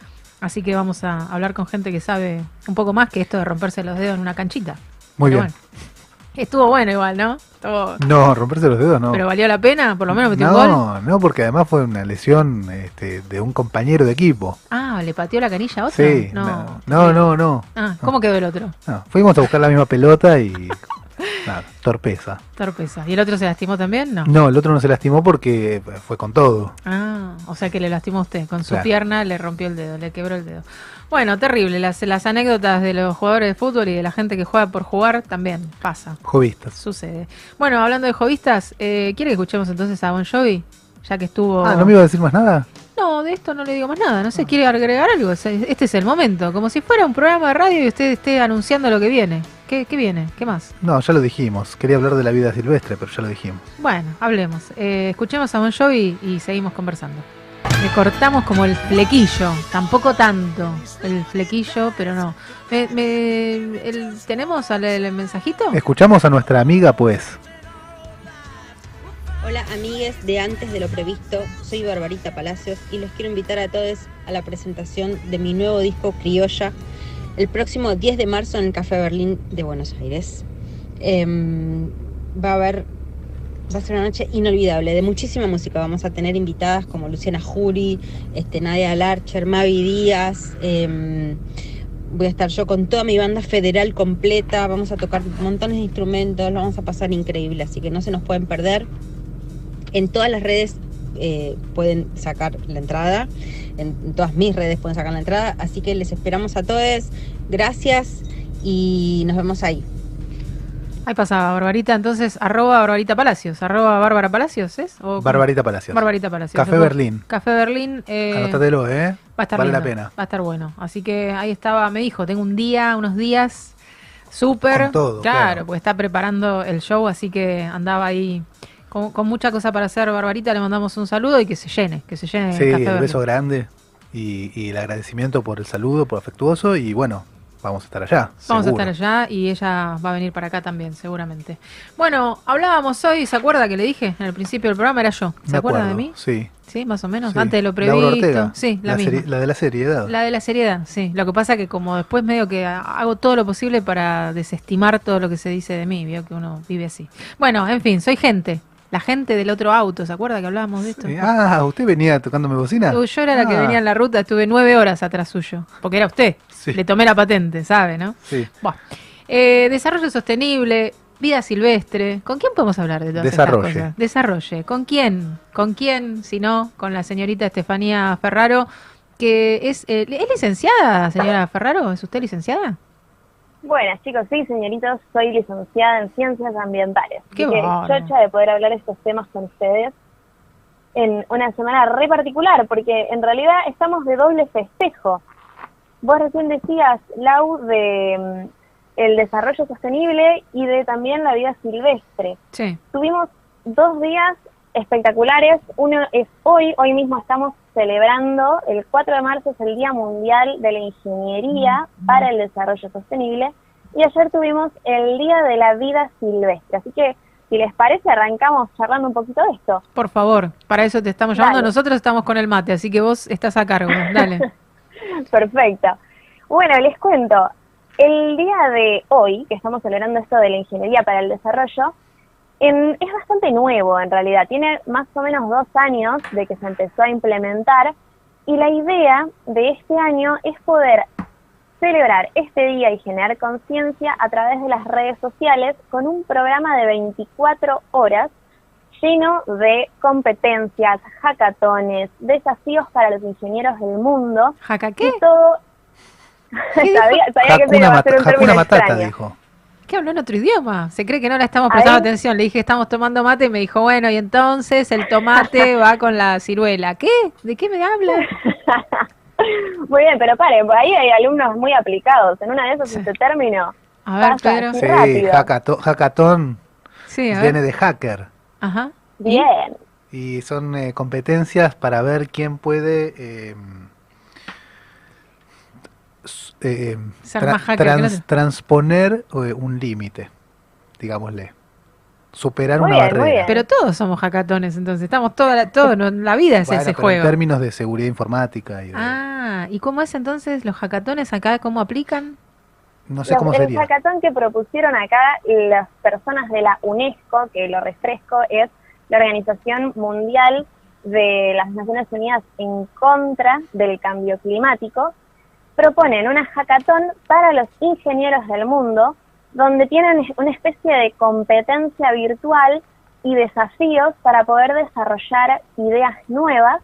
Speaker 2: Así que vamos a hablar con gente que sabe un poco más que esto de romperse los dedos en una canchita.
Speaker 3: Muy
Speaker 2: Pero
Speaker 3: bien.
Speaker 2: bueno, estuvo bueno igual, ¿no? Estuvo-
Speaker 3: No, romperse los dedos no.
Speaker 2: Pero valió la pena, por lo menos metió un gol.
Speaker 3: no, no, porque además fue una lesión este, de un compañero de equipo.
Speaker 2: Ah, ¿le pateó la canilla a otro?
Speaker 3: Sí, no, no, no, no.
Speaker 2: Ah, ¿cómo quedó el otro?
Speaker 3: No, Fuimos a buscar la misma pelota y Nada, torpeza.
Speaker 2: Torpeza. ¿Y el otro se lastimó también? No.
Speaker 3: No, el otro no se lastimó porque fue con todo.
Speaker 2: Ah, o sea que le lastimó a usted. Con su
Speaker 3: Claro.
Speaker 2: pierna le rompió el dedo, le quebró el dedo. Bueno, terrible. Las, las anécdotas de los jugadores de fútbol y de la gente que juega por jugar también pasa.
Speaker 3: Jovistas.
Speaker 2: Sucede. Bueno, hablando de jovistas, eh, ¿quiere que escuchemos entonces a Bon Jovi? Ya que estuvo...
Speaker 3: Ah, ¿no me iba a decir más nada?
Speaker 2: No, de esto no le digo más nada. No sé, ¿quiere agregar algo? Este es el momento. Como si fuera un programa de radio y usted esté anunciando lo que viene. ¿Qué, qué viene? ¿Qué más?
Speaker 3: No, ya lo dijimos. Quería hablar de la vida silvestre, pero ya lo dijimos.
Speaker 2: Bueno, hablemos. Eh, escuchemos a Bon Jovi y seguimos conversando. Le cortamos como el flequillo, tampoco tanto el flequillo, pero no. Me- me- el- ¿Tenemos al- el, mensajito?
Speaker 3: Escuchamos a nuestra amiga, pues.
Speaker 4: Hola amigues de Antes de lo Previsto, soy Barbarita Palacios y los quiero invitar a todos a la presentación de mi nuevo disco Criolla el próximo 10 de marzo en el Café Berlín de Buenos Aires. Em, va a haber, va a ser una noche inolvidable, de muchísima música. Vamos a tener invitadas como Luciana Jury, este, Nadia Larcher, Mavi Díaz. em, voy a estar yo con toda mi banda federal completa, vamos a tocar montones de instrumentos, lo vamos a pasar increíble, así que no se nos pueden perder. En todas las redes eh, pueden sacar la entrada, en, en todas mis redes pueden sacar la entrada, así que les esperamos a todos. Gracias y nos vemos ahí.
Speaker 2: Ahí pasaba, Barbarita, entonces, arroba Barbarita Palacios, arroba Bárbara Palacios, ¿es? O-
Speaker 3: Barbarita Palacios.
Speaker 2: Barbarita Palacios.
Speaker 3: Café Berlín.
Speaker 2: Café Berlín. eh,
Speaker 3: Anótatelo, ¿eh?
Speaker 2: Va a estar
Speaker 3: vale la pena.
Speaker 2: Va a estar bueno. Así que ahí estaba, me dijo, tengo un día, unos días súper. Claro,
Speaker 3: claro.
Speaker 2: porque está preparando el show, así que andaba ahí con, con mucha cosa para hacer, Barbarita. Le mandamos un saludo y que se llene, que se llene
Speaker 3: Sí,
Speaker 2: el Café
Speaker 3: el beso grande y, y el agradecimiento por el saludo, por afectuoso y bueno, vamos a estar allá.
Speaker 2: Vamos
Speaker 3: seguro.
Speaker 2: a estar allá y ella va a venir para acá también, seguramente. Bueno, hablábamos hoy, ¿se acuerda que le dije en el principio del programa? Era yo. ¿Se acuerda de mí?
Speaker 3: Sí.
Speaker 2: Sí, más o menos.
Speaker 3: sí.
Speaker 2: Antes de lo previsto.
Speaker 3: Ortega,
Speaker 2: Sí, la,
Speaker 3: la,
Speaker 2: misma.
Speaker 3: seri- la de la seriedad.
Speaker 2: La de la seriedad, sí. Lo que pasa que como después medio que hago todo lo posible para desestimar todo lo que se dice de mí, vio que uno vive así. Bueno, en fin, soy gente. La gente del otro auto, ¿se acuerda que hablábamos de esto?
Speaker 3: Sí. Ah, ¿usted venía tocándome bocina?
Speaker 2: Yo era la que
Speaker 3: Ah,
Speaker 2: venía en la ruta, estuve nueve horas atrás suyo, porque era usted.
Speaker 3: Sí.
Speaker 2: Le tomé la patente, ¿sabe, no?
Speaker 3: Sí.
Speaker 2: Buah. Eh, desarrollo sostenible, vida silvestre. ¿Con quién podemos hablar de todas
Speaker 3: Desarrolle.
Speaker 2: estas cosas? Desarrolle. ¿Con quién? ¿Con quién? Si no, con la señorita Estefanía Ferraro, que es, eh, ¿es licenciada, señora Ferraro? ¿Es usted licenciada?
Speaker 5: Buenas chicos, sí señoritos, soy licenciada en Ciencias Ambientales.
Speaker 2: Qué bárbaro.
Speaker 5: chocha de poder hablar estos temas con ustedes en una semana re particular, porque en realidad estamos de doble festejo. Vos recién decías, Lau, de mm, el desarrollo sostenible y de también la vida silvestre.
Speaker 2: Sí.
Speaker 5: Tuvimos dos días espectaculares. Uno es hoy, hoy mismo estamos celebrando, el 4 de marzo es el Día Mundial de la Ingeniería para el Desarrollo Sostenible y ayer tuvimos el Día de la Vida Silvestre. Así que, si les parece, arrancamos charlando un poquito de esto.
Speaker 2: Por favor, para eso te estamos llamando.
Speaker 5: Dale.
Speaker 2: Nosotros estamos con el mate, así que vos estás a cargo. Dale.
Speaker 5: Perfecto. Bueno, les cuento. El día de hoy, que estamos celebrando esto de la ingeniería para el desarrollo, en- es bastante nuevo en realidad. Tiene más o menos dos años de que se empezó a implementar y la idea de este año es poder celebrar este día y generar conciencia a través de las redes sociales con un programa de 24 horas lleno de competencias, hackatones, desafíos para los ingenieros del mundo
Speaker 2: ¿Jaca qué?
Speaker 5: y todo. sabía, sabía que se iba a hacer un término
Speaker 3: Matata,
Speaker 5: extraño.
Speaker 3: dijo.
Speaker 2: ¿Qué habló en otro idioma? Se cree que no la estamos prestando atención. Le dije, estamos tomando mate y me dijo, bueno, y entonces el tomate va con la ciruela. ¿Qué? ¿De qué me habla?
Speaker 5: Muy bien, pero paren, por ahí hay alumnos muy aplicados. En una de esas,
Speaker 2: Sí.
Speaker 5: este término.
Speaker 2: A ver, Pedro.
Speaker 5: sí.
Speaker 3: Hackathon
Speaker 2: Sí, a
Speaker 3: viene
Speaker 2: ver.
Speaker 3: de hacker.
Speaker 2: Ajá.
Speaker 5: Bien.
Speaker 3: Y son eh, competencias para ver quién puede eh, eh, tra-
Speaker 2: el
Speaker 3: trans- transponer eh, un límite, digámosle. Superar
Speaker 5: Muy
Speaker 3: una
Speaker 5: bien,
Speaker 3: barrera.
Speaker 2: Pero todos somos hackatones, entonces. Estamos toda la, todo, no, la vida es
Speaker 3: Bueno,
Speaker 2: ese
Speaker 3: pero
Speaker 2: juego.
Speaker 3: En términos de seguridad informática y de-
Speaker 2: Ah, ¿y cómo es entonces los hackatones acá? ¿Cómo aplican?
Speaker 3: no sé
Speaker 5: Los-
Speaker 3: cómo
Speaker 5: el
Speaker 3: sería.
Speaker 5: hackathon que propusieron acá las personas de la UNESCO, que lo refresco, es la Organización Mundial de las Naciones Unidas en contra del cambio climático, proponen una hackathon para los ingenieros del mundo donde tienen una especie de competencia virtual y desafíos para poder desarrollar ideas nuevas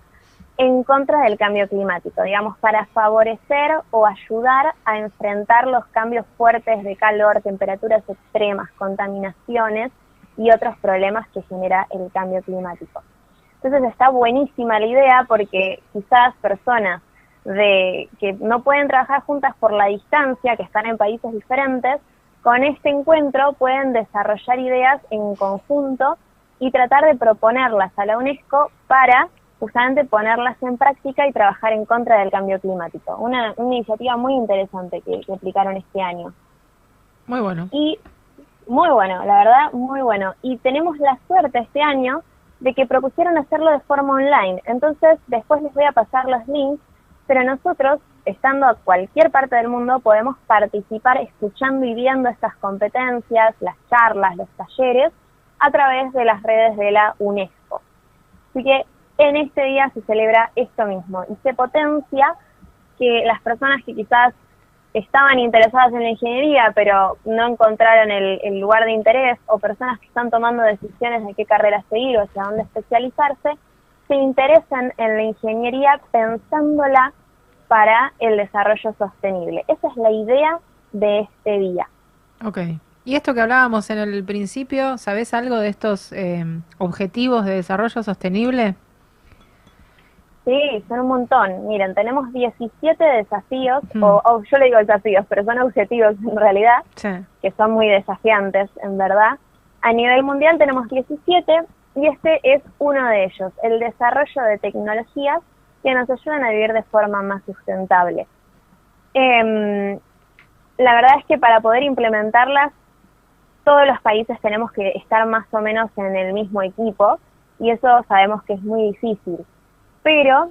Speaker 5: en contra del cambio climático, digamos, para favorecer o ayudar a enfrentar los cambios fuertes de calor, temperaturas extremas, contaminaciones y otros problemas que genera el cambio climático. Entonces está buenísima la idea porque quizás personas de que no pueden trabajar juntas por la distancia, que están en países diferentes, con este encuentro pueden desarrollar ideas en conjunto y tratar de proponerlas a la UNESCO para justamente ponerlas en práctica y trabajar en contra del cambio climático. Una, iniciativa muy interesante que, que, aplicaron este año.
Speaker 2: Muy bueno.
Speaker 5: Y muy bueno, la verdad, muy bueno. Y tenemos la suerte este año de que propusieron hacerlo de forma online. Entonces, después les voy a pasar los links, pero nosotros, estando a cualquier parte del mundo, podemos participar escuchando y viendo estas competencias, las charlas, los talleres, a través de las redes de la UNESCO. Así que en este día se celebra esto mismo y se potencia que las personas que quizás estaban interesadas en la ingeniería pero no encontraron el, lugar de interés o personas que están tomando decisiones de qué carrera seguir o hacia dónde especializarse, se interesen en la ingeniería pensándola para el desarrollo sostenible. Esa es la idea de este día.
Speaker 2: Ok. Y esto que hablábamos en el principio, ¿sabes algo de estos eh, objetivos de desarrollo sostenible?
Speaker 5: Sí, son un montón. Miren, tenemos 17 desafíos, o, yo le digo desafíos, pero son objetivos en realidad, que son muy desafiantes, en verdad. A nivel mundial tenemos 17 y este es uno de ellos, el desarrollo de tecnologías que nos ayudan a vivir de forma más sustentable. Em, la verdad es que para poder implementarlas todos los países tenemos que estar más o menos en el mismo equipo y eso sabemos que es muy difícil. Pero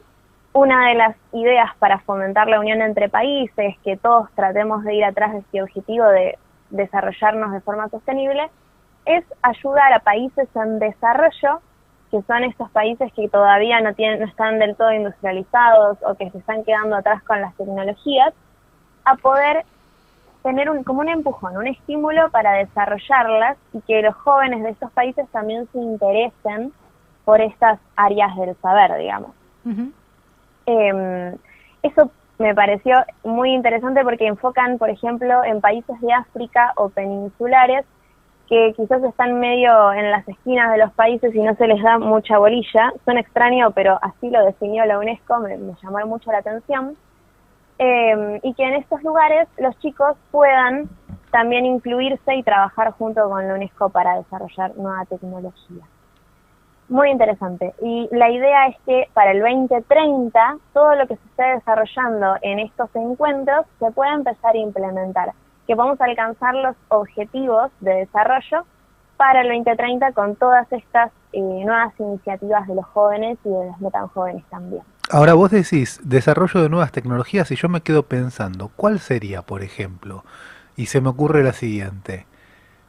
Speaker 5: una de las ideas para fomentar la unión entre países, que todos tratemos de ir atrás de este objetivo de desarrollarnos de forma sostenible, es ayudar a países en desarrollo, que son estos países que todavía no, tienen, no están del todo industrializados o que se están quedando atrás con las tecnologías, a poder tener un, como un empujón, un estímulo para desarrollarlas y que los jóvenes de estos países también se interesen por estas áreas del saber, digamos. Em, eso me pareció muy interesante porque enfocan, por ejemplo, en países de África o peninsulares que quizás están medio en las esquinas de los países y no se les da mucha bolilla. Son extraños, pero así lo definió la UNESCO, me llamó mucho la atención. Em, y que en estos lugares los chicos puedan también incluirse y trabajar junto con la UNESCO para desarrollar nueva tecnología. Muy interesante. Y la idea es que para el 2030 todo lo que se esté desarrollando en estos encuentros se pueda empezar a implementar, que vamos a alcanzar los objetivos de desarrollo para el 2030 con todas estas eh, nuevas iniciativas de los jóvenes y de los no tan jóvenes también.
Speaker 3: Ahora vos decís desarrollo de nuevas tecnologías y yo me quedo pensando, ¿cuál sería, por ejemplo? Y se me ocurre la siguiente,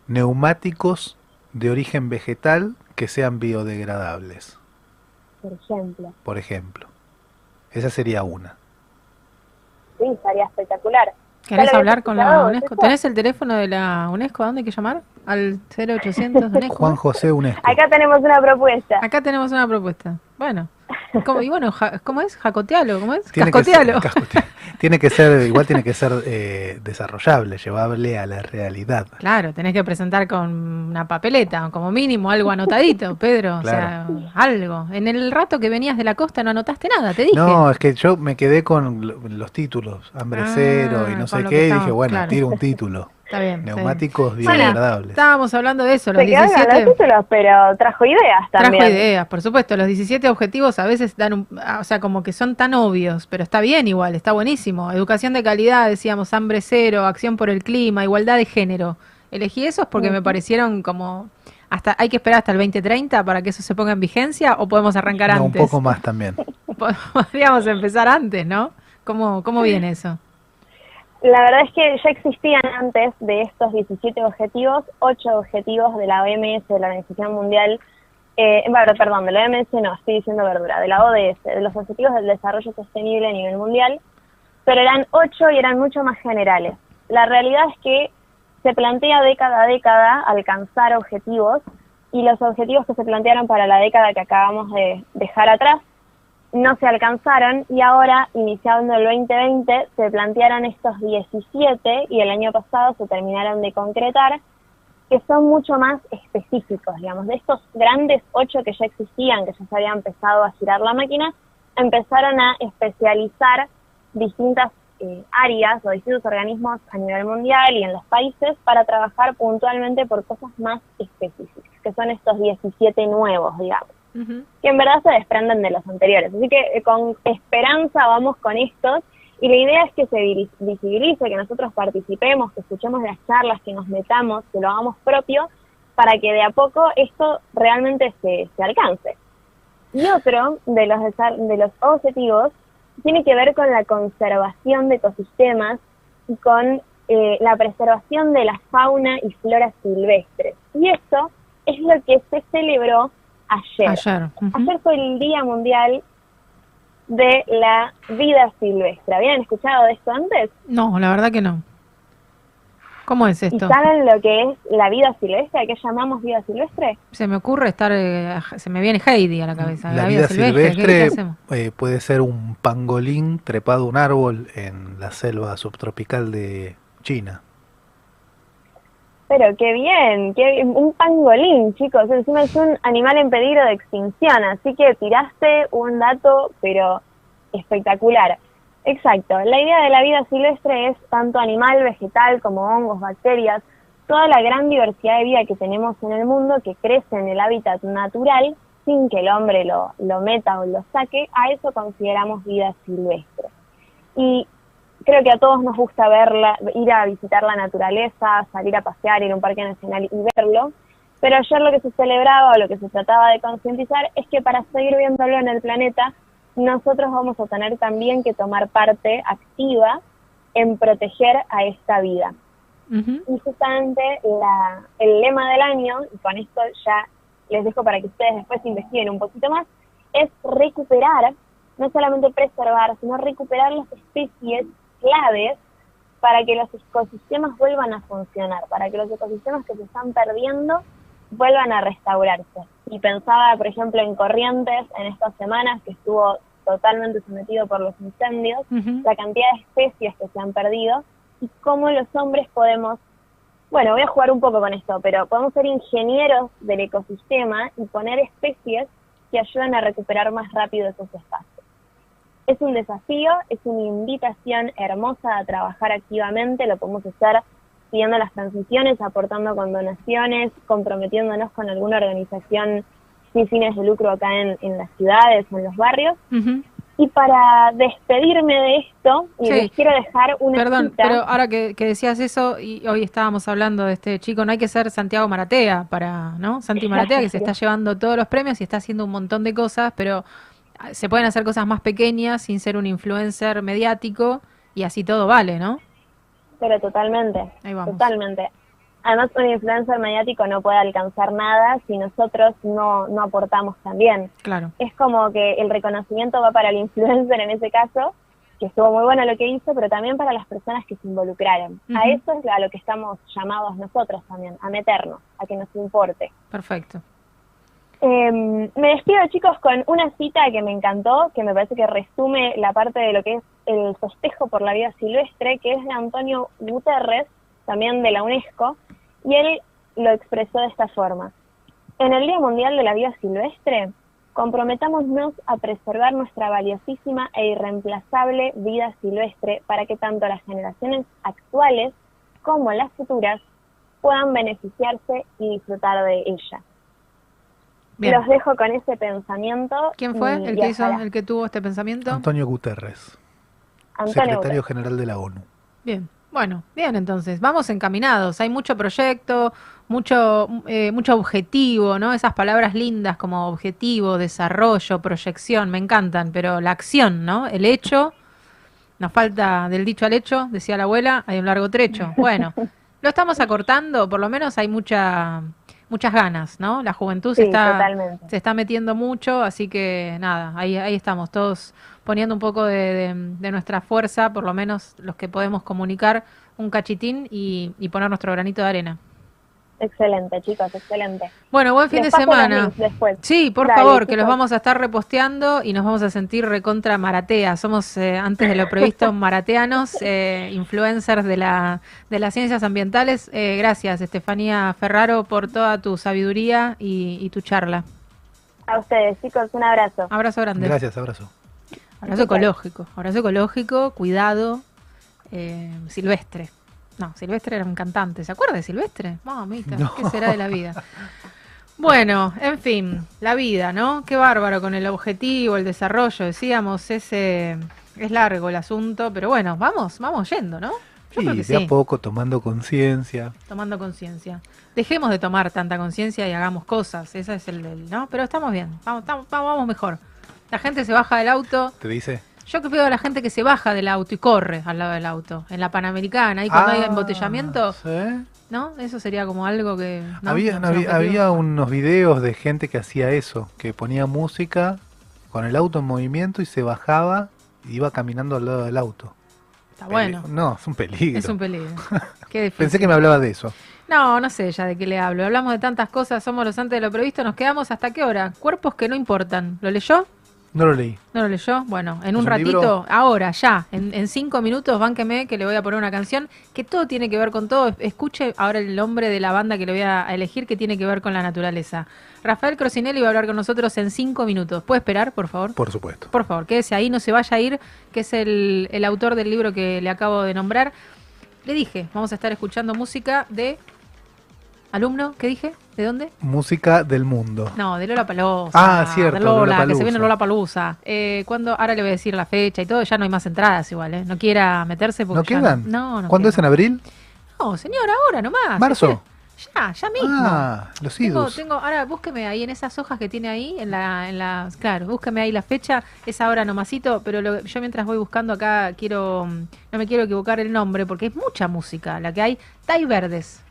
Speaker 3: neumáticos de origen vegetal que sean biodegradables.
Speaker 5: Por ejemplo.
Speaker 3: Por ejemplo. Esa sería una.
Speaker 5: Sí, estaría espectacular.
Speaker 2: ¿Querés hablar con la UNESCO? ¿Tenés el teléfono de la UNESCO? ¿A dónde hay que llamar? Al 0800 UNESCO.
Speaker 3: Juan José UNESCO.
Speaker 5: Acá tenemos una propuesta.
Speaker 2: Acá tenemos una propuesta. Bueno. Y bueno, ¿cómo es? ¿Jacotealo? ¿Cómo es? Tiene Cascotealo.
Speaker 3: tiene que ser, igual tiene que ser eh, desarrollable, llevable a la realidad.
Speaker 2: Claro, tenés que presentar con una papeleta, como mínimo algo anotadito, Pedro. O sea, algo. En el rato que venías de la costa no anotaste nada, te dije.
Speaker 3: No, es que yo me quedé con los títulos, hambre ah, cero y no sé qué, y dije, bueno, tiro un título. Está bien. Neumáticos biodegradables.
Speaker 2: estábamos hablando de eso, los 17.
Speaker 5: títulos, pero trajo ideas también.
Speaker 2: Trajo ideas, por supuesto. Los 17 objetivos a veces dan un, o sea, como que son tan obvios, pero está bien igual, está buenísimo. Educación de calidad, decíamos, hambre cero, acción por el clima, igualdad de género. Elegí esos porque me parecieron como hasta hay que esperar hasta el 2030 para que eso se ponga en vigencia o podemos arrancar no,
Speaker 3: antes. Un poco más también.
Speaker 2: Podríamos empezar antes, ¿no? ¿Cómo, cómo viene eso?
Speaker 5: La verdad es que ya existían antes de estos 17 objetivos, 8 objetivos de la OMS, de la Organización Mundial, eh, perdón, de la OMS no, estoy diciendo verdura, de la ODS, de los Objetivos del Desarrollo Sostenible a nivel mundial, pero eran 8 y eran mucho más generales. La realidad es que se plantea década a década alcanzar objetivos y los objetivos que se plantearon para la década que acabamos de dejar atrás no se alcanzaron y ahora, iniciando el 2020, se plantearon estos 17 y el año pasado se terminaron de concretar, que son mucho más específicos, digamos, de estos grandes ocho que ya existían, que ya se había empezado a girar la máquina, empezaron a especializar distintas eh, áreas o distintos organismos a nivel mundial y en los países para trabajar puntualmente por cosas más específicas, que son estos 17 nuevos, digamos, que en verdad se desprenden de los anteriores. Así que eh, con esperanza vamos con estos y la idea es que se visibilice, que nosotros participemos, que escuchemos las charlas, que nos metamos, que lo hagamos propio, para que de a poco esto realmente se, se alcance. Y otro de los, de los objetivos tiene que ver con la conservación de ecosistemas y con eh, la preservación de la fauna y flora silvestres. Y esto es lo que se celebró ayer. Ayer, ayer fue el Día Mundial de la Vida Silvestre. ¿Habían escuchado de esto antes?
Speaker 2: No, la verdad que no. ¿Cómo es esto?
Speaker 5: ¿Saben lo que es la vida silvestre? ¿A qué llamamos vida silvestre?
Speaker 2: Se me ocurre estar, eh, se me viene Heidi a la cabeza.
Speaker 3: La, vida, silvestre, eh, puede ser un pangolín trepado a un árbol en la selva subtropical de China.
Speaker 5: Pero qué bien, qué un pangolín, chicos. Encima es un animal en peligro de extinción, así que tiraste un dato, pero espectacular. Exacto. La idea de la vida silvestre es tanto animal, vegetal como hongos, bacterias, toda la gran diversidad de vida que tenemos en el mundo que crece en el hábitat natural sin que el hombre lo, lo meta o lo saque, a eso consideramos vida silvestre. Y creo que a todos nos gusta verla, ir a visitar la naturaleza, salir a pasear, ir a un parque nacional y verlo, pero ayer lo que se celebraba o lo que se trataba de concientizar es que para seguir viéndolo en el planeta nosotros vamos a tener también que tomar parte activa en proteger a esta vida. Y justamente la, el lema del año, y con esto ya les dejo para que ustedes después investiguen un poquito más, es recuperar, no solamente preservar, sino recuperar las especies claves para que los ecosistemas vuelvan a funcionar, para que los ecosistemas que se están perdiendo vuelvan a restaurarse. Y pensaba, por ejemplo, en Corrientes en estas semanas que estuvo totalmente sometido por los incendios, la cantidad de especies que se han perdido y cómo los hombres podemos, bueno, voy a jugar un poco con esto, pero podemos ser ingenieros del ecosistema y poner especies que ayuden a recuperar más rápido esos espacios. Es un desafío, es una invitación hermosa a trabajar activamente, lo podemos hacer siguiendo las transiciones, aportando con donaciones, comprometiéndonos con alguna organización sin fines de lucro acá en, las ciudades o en los barrios. Y para despedirme de esto, y les quiero dejar una
Speaker 2: Perdón, pero ahora que, decías eso, y hoy estábamos hablando de este chico, no hay que ser Santiago Maratea para, ¿no? Santi Maratea, que se está llevando todos los premios y está haciendo un montón de cosas, pero se pueden hacer cosas más pequeñas sin ser un influencer mediático y así todo vale, ¿no?
Speaker 5: Pero totalmente, totalmente. Además, un influencer mediático no puede alcanzar nada si nosotros no, no aportamos también.
Speaker 2: Claro.
Speaker 5: Es como que el reconocimiento va para el influencer en ese caso, que estuvo muy bueno lo que hizo, pero también para las personas que se involucraron. A eso es a lo que estamos llamados nosotros también, a meternos, a que nos importe.
Speaker 2: Perfecto.
Speaker 5: Em, me despido chicos con una cita que me encantó, que me parece que resume la parte de lo que es el festejo por la vida silvestre, que es de Antonio Guterres, también de la UNESCO, y él lo expresó de esta forma. En el Día Mundial de la Vida Silvestre, comprometámonos a preservar nuestra valiosísima e irreemplazable vida silvestre para que tanto las generaciones actuales como las futuras puedan beneficiarse y disfrutar de ella. Los dejo con ese pensamiento.
Speaker 2: ¿Quién fue el que, hizo, el que tuvo este pensamiento?
Speaker 3: Antonio Guterres, secretario general de la ONU.
Speaker 2: Bien. Bueno, bien, entonces, vamos encaminados. Hay mucho proyecto, mucho, eh, mucho objetivo, ¿no? Esas palabras lindas como objetivo, desarrollo, proyección, me encantan, pero la acción, ¿no? El hecho, nos falta del dicho al hecho, decía la abuela, hay un largo trecho. Bueno, lo estamos acortando, por lo menos hay mucha muchas ganas, ¿no? La juventud se, está, se está metiendo mucho, así que nada, ahí, ahí estamos todos poniendo un poco de, nuestra fuerza, por lo menos los que podemos comunicar, un cachitín y, y poner nuestro granito de arena.
Speaker 5: Excelente, chicos, excelente.
Speaker 2: Bueno, buen fin
Speaker 5: Les
Speaker 2: de semana.
Speaker 5: después.
Speaker 2: Sí, por
Speaker 5: Dale,
Speaker 2: favor, que los vamos a estar reposteando y nos vamos a sentir recontra maratea. Somos, eh, antes de lo previsto, marateanos, eh, influencers de, la, de las ciencias ambientales. Eh, gracias, Estefanía Ferraro, por toda tu sabiduría y, y tu charla.
Speaker 5: A ustedes, chicos, un abrazo.
Speaker 2: Abrazo grande.
Speaker 3: Gracias, abrazo.
Speaker 2: Abrazo ecológico. Abrazo ecológico, cuidado, eh, silvestre. No, Silvestre era un cantante. ¿Se acuerda de Silvestre? Mamita,
Speaker 3: No.
Speaker 2: ¿qué será de la vida? Bueno, en fin, la vida, ¿no? Qué bárbaro con el objetivo, el desarrollo, decíamos, ese es largo el asunto, pero bueno, vamos, vamos yendo, ¿no? Yo creo
Speaker 3: Sí,
Speaker 2: que
Speaker 3: de
Speaker 2: sí,
Speaker 3: a poco, tomando conciencia.
Speaker 2: tomando conciencia. Dejemos de tomar tanta conciencia y hagamos cosas, ese es el, el- ¿no? Pero estamos bien, vamos, estamos- vamos, vamos mejor. La gente se baja del auto,
Speaker 3: ¿Te dice?
Speaker 2: Yo que veo a la gente que se baja del auto y corre al lado del auto, en la Panamericana, ahí cuando hay
Speaker 3: Ah,
Speaker 2: embotellamiento,
Speaker 3: ¿sí?
Speaker 2: ¿no? Eso sería como algo que... ¿no?
Speaker 3: Había,
Speaker 2: No,
Speaker 3: había, unos videos de gente que hacía eso, que ponía música con el auto en movimiento y se bajaba y iba caminando al lado del auto.
Speaker 2: Está bueno,
Speaker 3: No, es un peligro.
Speaker 2: es un peligro. Qué.
Speaker 3: Pensé que me hablaba de eso.
Speaker 2: No, no sé ya de qué le hablo. Hablamos de tantas cosas, somos los antes de lo previsto, nos quedamos hasta qué hora. Cuerpos que no importan. ¿Lo leyó?
Speaker 3: No lo leí.
Speaker 2: ¿No lo leyó? Bueno, en
Speaker 3: ¿Es
Speaker 2: un
Speaker 3: un
Speaker 2: ratito,
Speaker 3: libro?
Speaker 2: ahora, ya, en, en cinco minutos, bánqueme que le voy a poner una canción que todo tiene que ver con todo. Escuche ahora el nombre de la banda que le voy a elegir que tiene que ver con la naturaleza. Rafael Crocinelli va a hablar con nosotros en cinco minutos. ¿Puede esperar, por favor?
Speaker 3: Por supuesto.
Speaker 2: Por favor, quédese ahí, no se vaya a ir, que es el, el autor del libro que le acabo de nombrar. Le dije, vamos a estar escuchando música de... ¿Alumno? ¿Qué dije? ¿De dónde?
Speaker 3: Música del mundo.
Speaker 2: No, de Lola Palusa.
Speaker 3: Ah, cierto,
Speaker 2: De Lola, que se viene Lola Palusa. Eh, cuando, ahora le voy a decir la fecha y todo, ya no hay más entradas igual, ¿eh? No quiera meterse porque
Speaker 3: ¿No
Speaker 2: ya
Speaker 3: quedan?
Speaker 2: No, no.
Speaker 3: ¿Cuándo es en abril?
Speaker 2: No, señor, ahora nomás.
Speaker 3: ¿Marzo?
Speaker 2: Ya, ya mismo.
Speaker 3: Ah, los
Speaker 2: Tengo, tengo, ahora búsqueme ahí en esas hojas que tiene ahí, en la, en la, claro, búsqueme ahí la fecha, es ahora nomasito, pero lo- yo mientras voy buscando acá quiero, mm, no me quiero equivocar el nombre, porque es mucha música la que hay, Tai Verdes,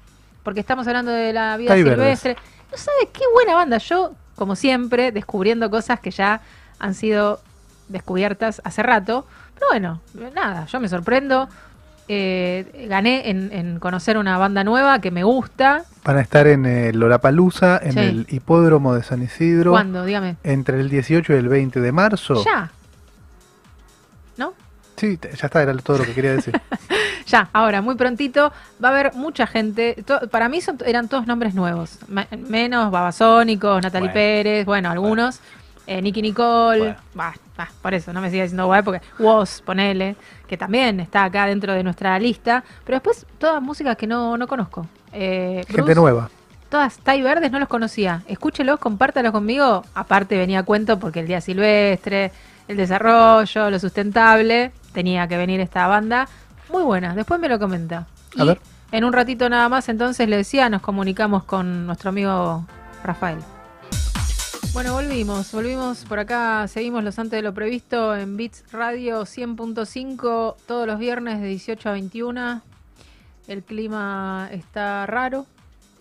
Speaker 2: porque estamos hablando de la vida
Speaker 3: Tai Verdes.
Speaker 2: silvestre. No sabes qué buena banda, yo, como siempre, descubriendo cosas que ya han sido descubiertas hace rato, pero bueno, nada, yo me sorprendo. eh, gané en, en conocer una banda nueva que me gusta.
Speaker 3: Van a estar en el Lollapalooza, en
Speaker 2: Sí.
Speaker 3: el hipódromo de San Isidro,
Speaker 2: ¿Cuándo? Dígame.
Speaker 3: entre el 18 y el 20 de marzo.
Speaker 2: Ya.
Speaker 3: Sí, ya está, era todo lo que quería decir.
Speaker 2: Ya, ahora, muy prontito, va a haber mucha gente. to- para mí son, eran todos nombres nuevos. Me- menos Babasónicos, Natalie
Speaker 3: Bueno.
Speaker 2: Pérez, bueno, algunos. Eh, Nicky Nicole.
Speaker 3: Bueno.
Speaker 2: Bah, bah, por eso, no me siga diciendo guay, porque Woz, ponele, que también está acá dentro de nuestra lista. Pero después, todas músicas que no, no conozco. Eh,
Speaker 3: Gente
Speaker 2: Bruce,
Speaker 3: nueva.
Speaker 2: Todas Tai Verdes no los conocía. Escúchelos, compártalos conmigo. Aparte venía a cuento porque el día silvestre, el desarrollo, lo sustentable, tenía que venir esta banda. Muy buena, después me lo comenta.
Speaker 3: A
Speaker 2: Y
Speaker 3: ver.
Speaker 2: en un ratito nada más, entonces le decía, nos comunicamos con nuestro amigo Rafael. Bueno, volvimos, volvimos por acá, seguimos los antes de lo previsto en Beats Radio 100.5 todos los viernes de 18 a 21. El clima está raro.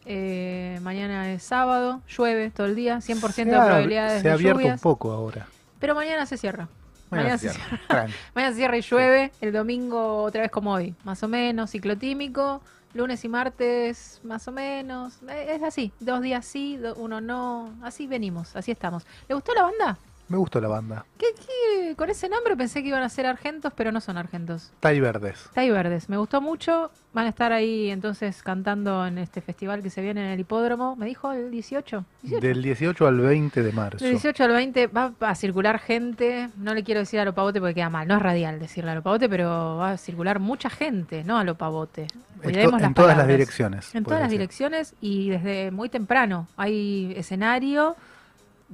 Speaker 2: eh, mañana es sábado, llueve todo el día, 100%
Speaker 3: Se
Speaker 2: de probabilidades
Speaker 3: Se ha
Speaker 2: de
Speaker 3: abierto
Speaker 2: lluvias.
Speaker 3: un poco ahora.
Speaker 2: Pero mañana se cierra. Mañana se cierra. Mañana se cierra y llueve. El domingo otra vez como hoy. Más o menos, ciclotímico. Lunes y martes, más o menos. Eh, Es así. Dos días sí, uno no. Así venimos, así estamos. ¿Le gustó la banda?
Speaker 3: Me gustó la banda.
Speaker 2: ¿Qué, qué? Con ese nombre pensé que iban a ser argentos, pero no son argentos.
Speaker 3: Tai Verdes.
Speaker 2: Tai Verdes, me gustó mucho. Van a estar ahí entonces cantando en este festival que se viene en el hipódromo. ¿Me dijo el 18? 18.
Speaker 3: Del 18 al 20 de marzo.
Speaker 2: Del 18 al 20 va a circular gente, no le quiero decir a lo pavote porque queda mal, no es radial decirle a lo pavote, pero va a circular mucha gente, no a lo pavote.
Speaker 3: En, to-
Speaker 2: las
Speaker 3: en todas las
Speaker 2: palabras.
Speaker 3: direcciones.
Speaker 2: En todas las
Speaker 3: decir.
Speaker 2: direcciones y desde muy temprano. Hay escenario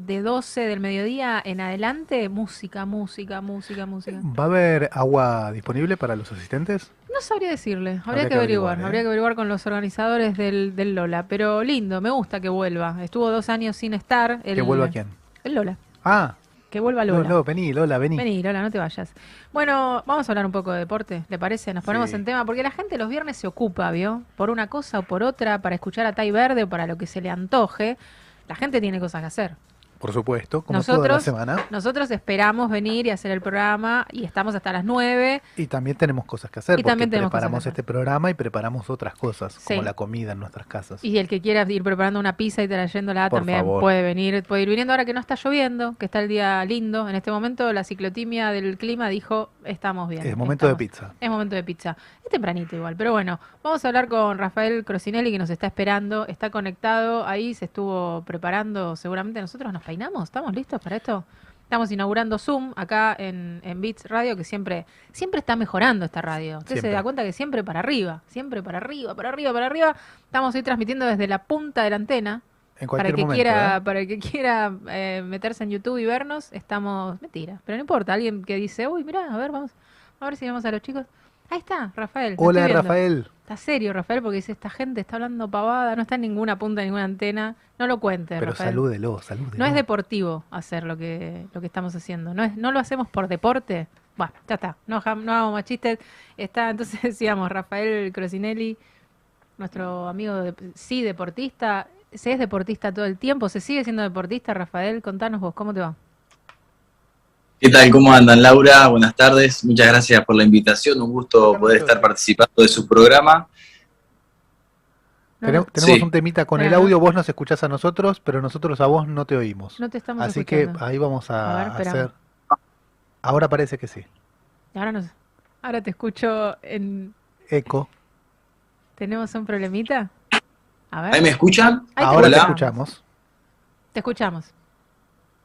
Speaker 2: de 12 del mediodía en adelante, música, música, música, música.
Speaker 3: ¿Va a haber agua disponible para los asistentes?
Speaker 2: No sabría decirle, habría,
Speaker 3: Habría
Speaker 2: que
Speaker 3: que
Speaker 2: averiguar,
Speaker 3: averiguar, ¿eh?
Speaker 2: habría que averiguar con los organizadores del, del Lola, pero lindo, me gusta que vuelva. Estuvo dos años sin estar. El,
Speaker 3: ¿Que vuelva quién?
Speaker 2: El Lola,
Speaker 3: Ah,
Speaker 2: que vuelva
Speaker 3: no,
Speaker 2: Lola.
Speaker 3: no, vení, Lola, vení.
Speaker 2: Vení, Lola, no te vayas. Bueno, vamos a hablar un poco de deporte, ¿le parece? Nos ponemos
Speaker 3: Sí.
Speaker 2: en tema, porque la gente los viernes se ocupa, ¿vio? Por una cosa o por otra, para escuchar a Tai Verde o para lo que se le antoje. La gente tiene cosas que hacer.
Speaker 3: Por supuesto, como toda la semana.
Speaker 2: nosotros esperamos venir y hacer el programa y estamos hasta las 9.
Speaker 3: Y también tenemos cosas que hacer,
Speaker 2: Y
Speaker 3: porque
Speaker 2: también tenemos
Speaker 3: preparamos este programa y preparamos otras cosas, como la comida en nuestras casas.
Speaker 2: Y el que quiera ir preparando una pizza y trayéndola
Speaker 3: Por
Speaker 2: también
Speaker 3: favor.
Speaker 2: puede venir, puede ir viniendo ahora que no está lloviendo, que está el día lindo. En este momento la ciclotimia del clima dijo, estamos bien.
Speaker 3: es momento de pizza.
Speaker 2: Es momento de pizza. Es tempranito igual, pero bueno, vamos a hablar con Rafael Crocinelli que nos está esperando, está conectado ahí, se estuvo preparando, seguramente nosotros nos ¿estamos listos para esto? Estamos inaugurando Zoom acá en, en Beats Radio, que siempre, siempre está mejorando esta radio. Usted se
Speaker 3: Siempre.
Speaker 2: da cuenta que siempre para arriba, siempre para arriba, para arriba, para arriba. Estamos hoy transmitiendo desde la punta de la antena.
Speaker 3: En
Speaker 2: Para
Speaker 3: cualquier
Speaker 2: el que
Speaker 3: momento.
Speaker 2: quiera,
Speaker 3: ¿eh?
Speaker 2: para el que quiera eh, meterse en YouTube y vernos, estamos. Mentira, pero no importa. Alguien que dice, uy, mira, a ver, vamos, a ver si vemos a los chicos. Ahí está, Rafael.
Speaker 3: Hola. Rafael.
Speaker 2: Está serio, Rafael, porque dice, esta gente está hablando pavada, no está en ninguna punta, en ninguna antena. No lo cuente,
Speaker 3: Pero
Speaker 2: Rafael.
Speaker 3: salúdelo, salúdelo.
Speaker 2: No es deportivo hacer lo que, lo que estamos haciendo. No, es, no lo hacemos por deporte. Bueno, ya está. No, no hagamos más chistes. Está, entonces decíamos, Rafael Crocinelli, nuestro amigo, de- sí, deportista. Se es deportista todo el tiempo. ¿Se sigue siendo deportista, Rafael? Contanos vos, ¿cómo te va?
Speaker 6: ¿Qué tal? ¿Cómo andan, Laura? Buenas tardes. Muchas gracias por la invitación. Un gusto poder estar participando de su programa.
Speaker 2: No,
Speaker 3: Tenem-
Speaker 2: no,
Speaker 3: tenemos
Speaker 6: Sí.
Speaker 3: un temita con el audio, vos nos escuchás a nosotros, pero nosotros a vos no te oímos.
Speaker 2: no te estamos
Speaker 3: Así que
Speaker 2: escuchando.
Speaker 3: ahí vamos a,
Speaker 2: A ver, espera.
Speaker 3: hacer... Ahora parece que sí.
Speaker 2: Ahora, nos, ahora te escucho en...
Speaker 3: Eco.
Speaker 2: ¿Tenemos un problemita? A ver.
Speaker 6: ¿Ahí me escuchan?
Speaker 2: Ahí te
Speaker 3: Ahora te escuchamos.
Speaker 2: Te escuchamos.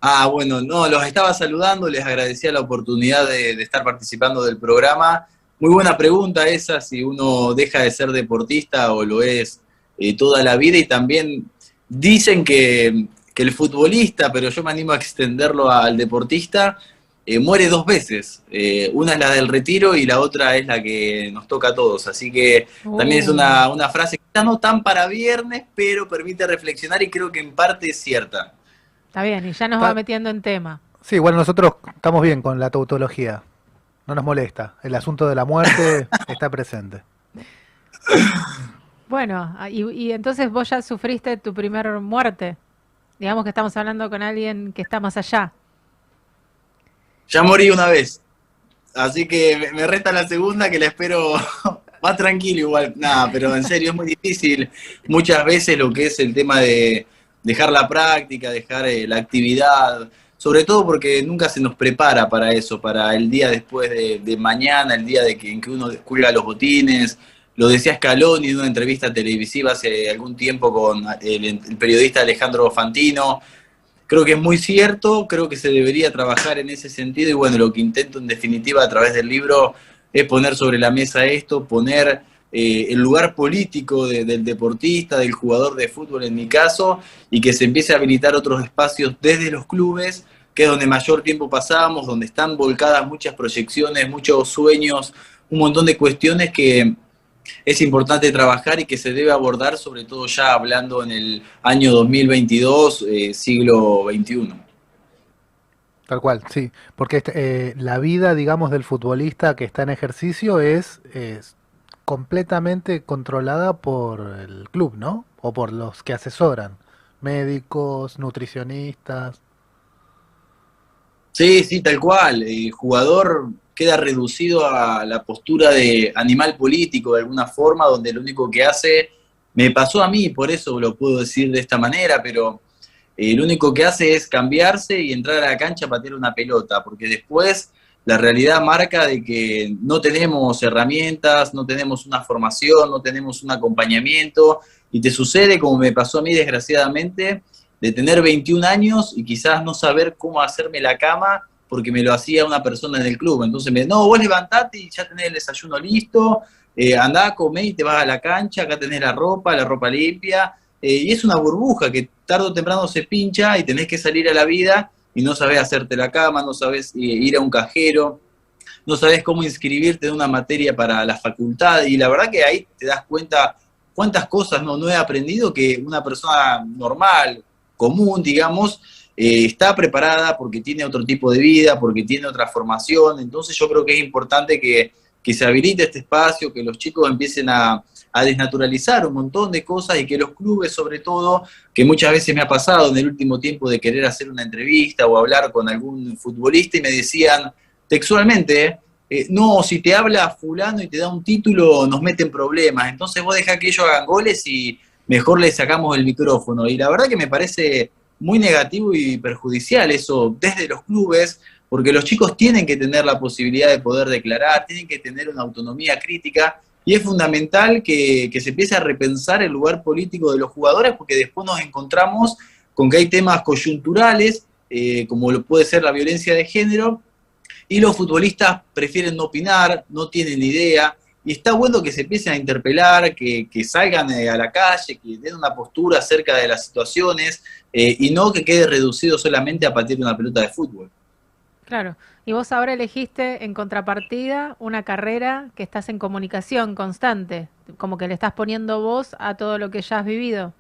Speaker 6: Ah, bueno, no, los estaba saludando, les agradecía la oportunidad de, de estar participando del programa. Muy buena pregunta esa, si uno deja de ser deportista o lo es eh, toda la vida. Y también dicen que, que el futbolista, pero yo me animo a extenderlo al deportista, eh, muere dos veces. Eh, una es la del retiro y la otra es la que nos toca a todos. Así que también es una, una frase quizá no tan para viernes, pero permite reflexionar y creo que en parte es cierta.
Speaker 2: Está bien, y ya nos va metiendo en tema.
Speaker 3: Sí, igual nosotros estamos bien con la tautología. No nos molesta. El asunto de la muerte está presente.
Speaker 2: Bueno, ah, y, y entonces vos ya sufriste tu primer muerte. Digamos que estamos hablando con alguien que está más allá.
Speaker 6: Ya morí una vez. Así que me- me resta la segunda que la espero más tranquilo igual. Nada, pero en serio es muy difícil muchas veces lo que es el tema de dejar la práctica, dejar eh, la actividad, sobre todo porque nunca se nos prepara para eso, para el día después de, mañana, el día de que, en que uno cuelga los botines. Lo decía Scaloni en una entrevista televisiva hace algún tiempo con el, el periodista Alejandro Fantino. Creo que es muy cierto, creo que se debería trabajar en ese sentido y bueno, lo que intento en definitiva a través del libro es poner sobre la mesa esto, poner eh, el lugar político de- del deportista, del jugador de fútbol en mi caso, y que se empiece a habilitar otros espacios desde los clubes, que es donde mayor tiempo pasamos, donde están volcadas muchas proyecciones, muchos sueños, un montón de cuestiones que es importante trabajar y que se debe abordar, sobre todo ya hablando en el año 2022, eh, siglo XXI.
Speaker 3: Tal cual, sí. Porque este, eh, la vida, digamos, del futbolista que está en ejercicio es completamente controlada por el club, ¿no? O por los que asesoran. Médicos, nutricionistas.
Speaker 6: Sí, sí, tal cual. El jugador queda reducido a la postura de animal político de alguna forma, donde lo único que hace, me pasó a mí, por eso lo puedo decir de esta manera, pero eh, lo único que hace es cambiarse y entrar a la cancha a patear una pelota, porque después la realidad marca de que no tenemos herramientas, no tenemos una formación, no tenemos un acompañamiento, y te sucede como me pasó a mí desgraciadamente, de tener 21 años y quizás no saber cómo hacerme la cama porque me lo hacía una persona en el club. Entonces me no, vos levantate y ya tenés el desayuno listo, eh, andá, comé y te vas a la cancha, acá tenés la ropa, la ropa limpia, eh, y es una burbuja que tarde o temprano se pincha y tenés que salir a la vida y no sabés hacerte la cama, no sabés eh, ir a un cajero, no sabés cómo inscribirte en una materia para la facultad, y la verdad que ahí te das cuenta cuántas cosas no, no he aprendido que una persona normal, común, digamos, eh, está preparada porque tiene otro tipo de vida, porque tiene otra formación. Entonces yo creo que es importante que, que se habilite este espacio, que los chicos empiecen a, a desnaturalizar un montón de cosas y que los clubes sobre todo, que muchas veces me ha pasado en el último tiempo de querer hacer una entrevista o hablar con algún futbolista y me decían textualmente, eh, no, si te habla fulano y te da un título nos meten problemas, entonces vos dejá que ellos hagan goles y mejor les sacamos el micrófono. Y la verdad que me parece muy negativo y perjudicial eso desde los clubes, porque los chicos tienen que tener la posibilidad de poder declarar, tienen que tener una autonomía crítica y es fundamental que, se empiece a repensar el lugar político de los jugadores porque después nos encontramos con que hay temas coyunturales, eh, como lo puede ser la violencia de género, y los futbolistas prefieren no opinar, no tienen idea, y está bueno que se empiecen a interpelar, que, salgan eh, a la calle, que den una postura acerca de las situaciones, eh, y no que quede reducido solamente a partir de una pelota de fútbol.
Speaker 2: Claro. Y vos ahora elegiste en contrapartida una carrera que estás en comunicación constante, como que le estás poniendo voz a todo lo que ya has vivido.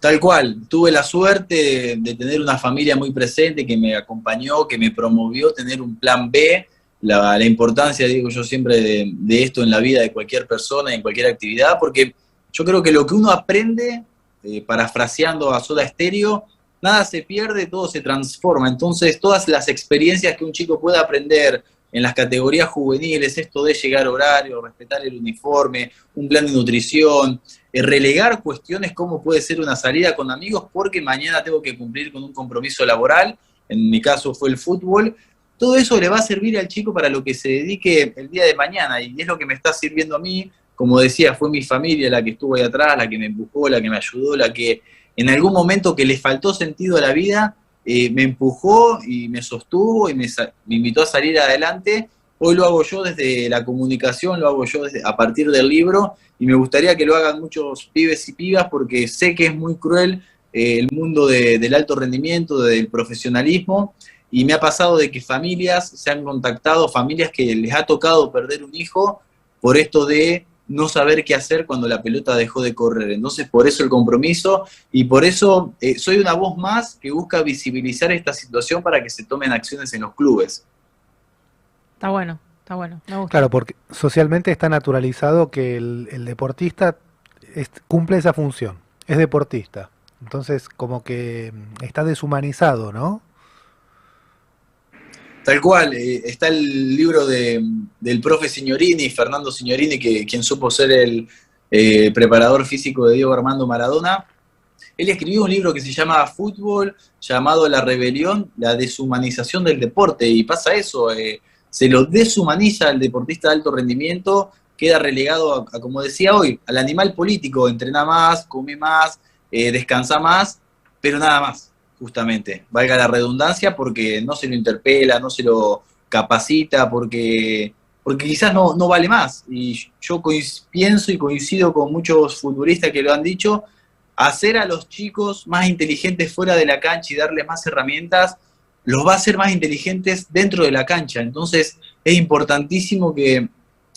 Speaker 6: Tal cual, tuve la suerte de, tener una familia muy presente que me acompañó, que me promovió tener un plan B, la, importancia, digo yo siempre, de, esto en la vida de cualquier persona, en cualquier actividad, porque yo creo que lo que uno aprende, eh, parafraseando a Soda Stereo, nada se pierde, todo se transforma. Entonces, todas las experiencias que un chico pueda aprender en las categorías juveniles, esto de llegar horario, respetar el uniforme, un plan de nutrición, eh, relegar cuestiones como puede ser una salida con amigos porque mañana tengo que cumplir con un compromiso laboral, en mi caso fue el fútbol, todo eso le va a servir al chico para lo que se dedique el día de mañana y es lo que me está sirviendo a mí, como decía, fue mi familia la que estuvo ahí atrás, la que me empujó, la que me ayudó, la que en algún momento que le faltó sentido a la vida, eh, me empujó y me sostuvo y me, invitó a salir adelante. Hoy lo hago yo desde la comunicación, lo hago yo a partir del libro y me gustaría que lo hagan muchos pibes y pibas porque sé que es muy cruel eh, el mundo del alto rendimiento, del profesionalismo y me ha pasado de que familias se han contactado, familias que les ha tocado perder un hijo por esto de no saber qué hacer cuando la pelota dejó de correr. Entonces, por eso el compromiso y por eso eh, soy una voz más que busca visibilizar esta situación para que se tomen acciones en los clubes.
Speaker 2: Está bueno, está bueno.
Speaker 3: Claro, porque socialmente está naturalizado que el, deportista cumple esa función, es deportista. Entonces, como que mm, está deshumanizado, ¿no?
Speaker 6: Tal cual, eh, está el libro de, del profe Signorini, Fernando Signorini, que, quien supo ser el eh, preparador físico de Diego Armando Maradona. Él escribió un libro que se llama Fútbol, llamado La Rebelión, la deshumanización del deporte, y pasa eso, eh, se lo deshumaniza el deportista de alto rendimiento, queda relegado, a, como decía hoy, al animal político, entrena más, come más, descansa más, pero nada más justamente, valga la redundancia, porque no se lo interpela, no se lo capacita, porque, porque quizás no, no vale más. Y yo pienso y coincido con muchos futbolistas que lo han dicho, hacer a los chicos más inteligentes fuera de la cancha y darles más herramientas, los va a hacer más inteligentes dentro de la cancha. Entonces es importantísimo que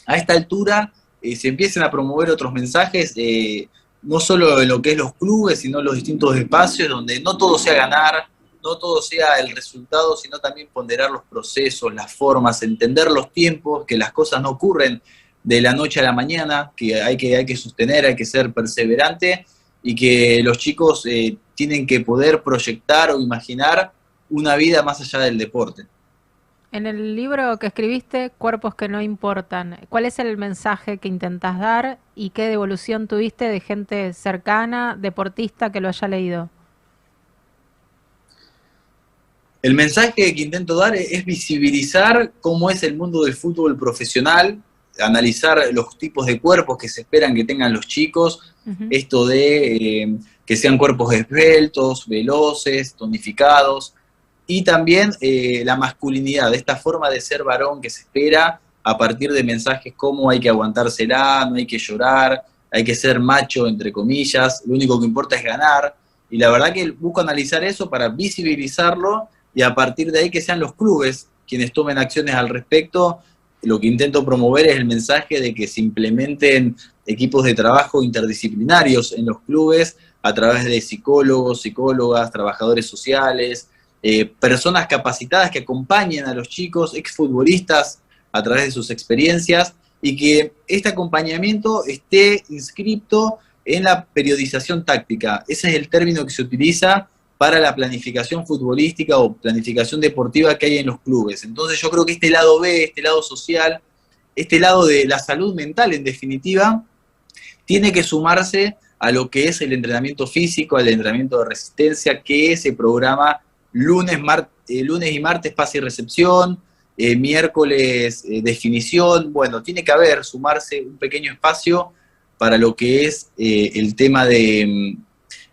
Speaker 6: a esta altura eh, se empiecen a promover otros mensajes. Eh, no solo en lo que es los clubes, sino los distintos espacios, donde no todo sea ganar, no todo sea el resultado, sino también ponderar los procesos, las formas, entender los tiempos, que las cosas no ocurren de la noche a la mañana, que hay que, hay que sostener, hay que ser perseverante y que los chicos eh, tienen que poder proyectar o imaginar una vida más allá del deporte.
Speaker 2: En el libro que escribiste, Cuerpos que no importan, ¿cuál es el mensaje que intentas dar y qué devolución tuviste de gente cercana, deportista, que lo haya leído?
Speaker 6: El mensaje que intento dar es visibilizar cómo es el mundo del fútbol profesional, analizar los tipos de cuerpos que se esperan que tengan los chicos, esto de eh, que sean cuerpos esbeltos, veloces, tonificados, y también eh, la masculinidad, esta forma de ser varón que se espera a partir de mensajes como hay que aguantársela, no hay que llorar, hay que ser macho, entre comillas, lo único que importa es ganar. Y la verdad que busco analizar eso para visibilizarlo y a partir de ahí que sean los clubes quienes tomen acciones al respecto. Lo que intento promover es el mensaje de que se implementen equipos de trabajo interdisciplinarios en los clubes a través de psicólogos, psicólogas, trabajadores sociales, eh, personas capacitadas que acompañen a los chicos, exfutbolistas, a través de sus experiencias, y que este acompañamiento esté inscrito en la periodización táctica. Ese es el término que se utiliza para la planificación futbolística o planificación deportiva que hay en los clubes. Entonces yo creo que este lado B, este lado social, este lado de la salud mental en definitiva, tiene que sumarse a lo que es el entrenamiento físico, al entrenamiento de resistencia, que se programa lunes, eh, lunes y martes pase y recepción, eh, miércoles eh, definición, bueno, tiene que haber, sumarse un pequeño espacio para lo que es el tema de mm,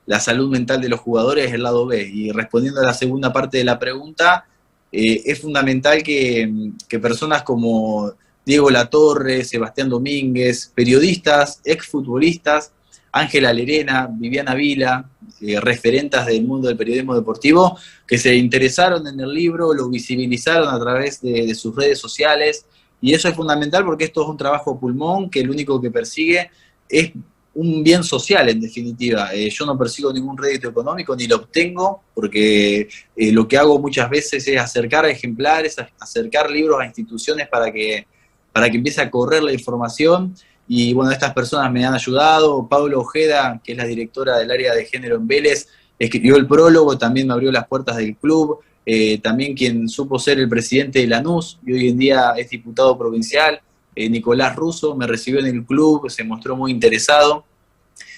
Speaker 6: la salud mental de los jugadores, el lado B. Y respondiendo a la segunda parte de la pregunta, es fundamental que, mm, que personas como Diego Latorre, Sebastián Domínguez, periodistas, exfutbolistas, Ángela Lerena, Viviana Vila, eh, referentas del mundo del periodismo deportivo, que se interesaron en el libro, lo visibilizaron a través de, sus redes sociales, y eso es fundamental porque esto es un trabajo pulmón que lo único que persigue es un bien social, en definitiva. Eh, yo no persigo ningún rédito económico ni lo obtengo, porque eh, lo que hago muchas veces es acercar ejemplares, acercar libros a instituciones para que, para que empiece a correr la información y bueno, estas personas me han ayudado. Pablo Ojeda, que es la directora del área de género en Vélez, escribió el prólogo, también me abrió las puertas del club. Eh, también quien supo ser el presidente de Lanús y hoy en día es diputado provincial, eh, Nicolás Russo, me recibió en el club, se mostró muy interesado.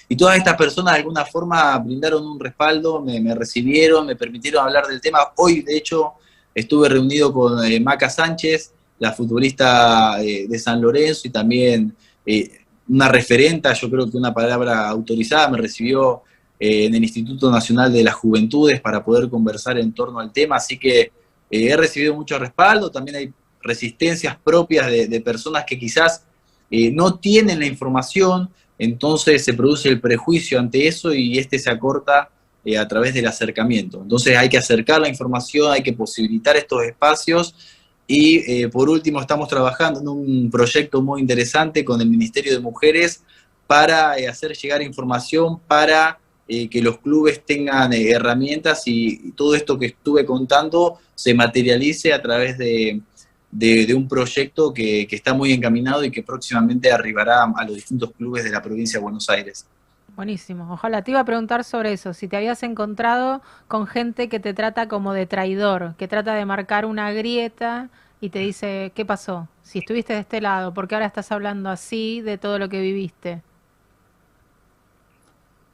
Speaker 6: Y todas estas personas de alguna forma brindaron un respaldo, me, recibieron, me permitieron hablar del tema. Hoy, de hecho, estuve reunido con eh, Maca Sánchez, la futbolista de San Lorenzo y también eh, una referenta, yo creo que una palabra autorizada, me recibió eh, en el Instituto Nacional de las Juventudes para poder conversar en torno al tema, así que eh, he recibido mucho respaldo, también hay resistencias propias de, personas que quizás no tienen la información, entonces se produce el prejuicio ante eso y este se acorta a través del acercamiento. Entonces hay que acercar la información, hay que posibilitar estos espacios y eh, por último, estamos trabajando en un proyecto muy interesante con el Ministerio de Mujeres para eh, hacer llegar información para eh, que los clubes tengan herramientas y, todo esto que estuve contando se materialice a través de, un proyecto que, que, está muy encaminado y que próximamente arribará a los distintos clubes de la provincia de Buenos Aires.
Speaker 2: Buenísimo. Ojalá te iba a preguntar sobre eso, si te habías encontrado con gente que te trata como de traidor, que trata de marcar una grieta y te dice, ¿qué pasó? Si estuviste de este lado, ¿por qué ahora estás hablando así de todo lo que viviste?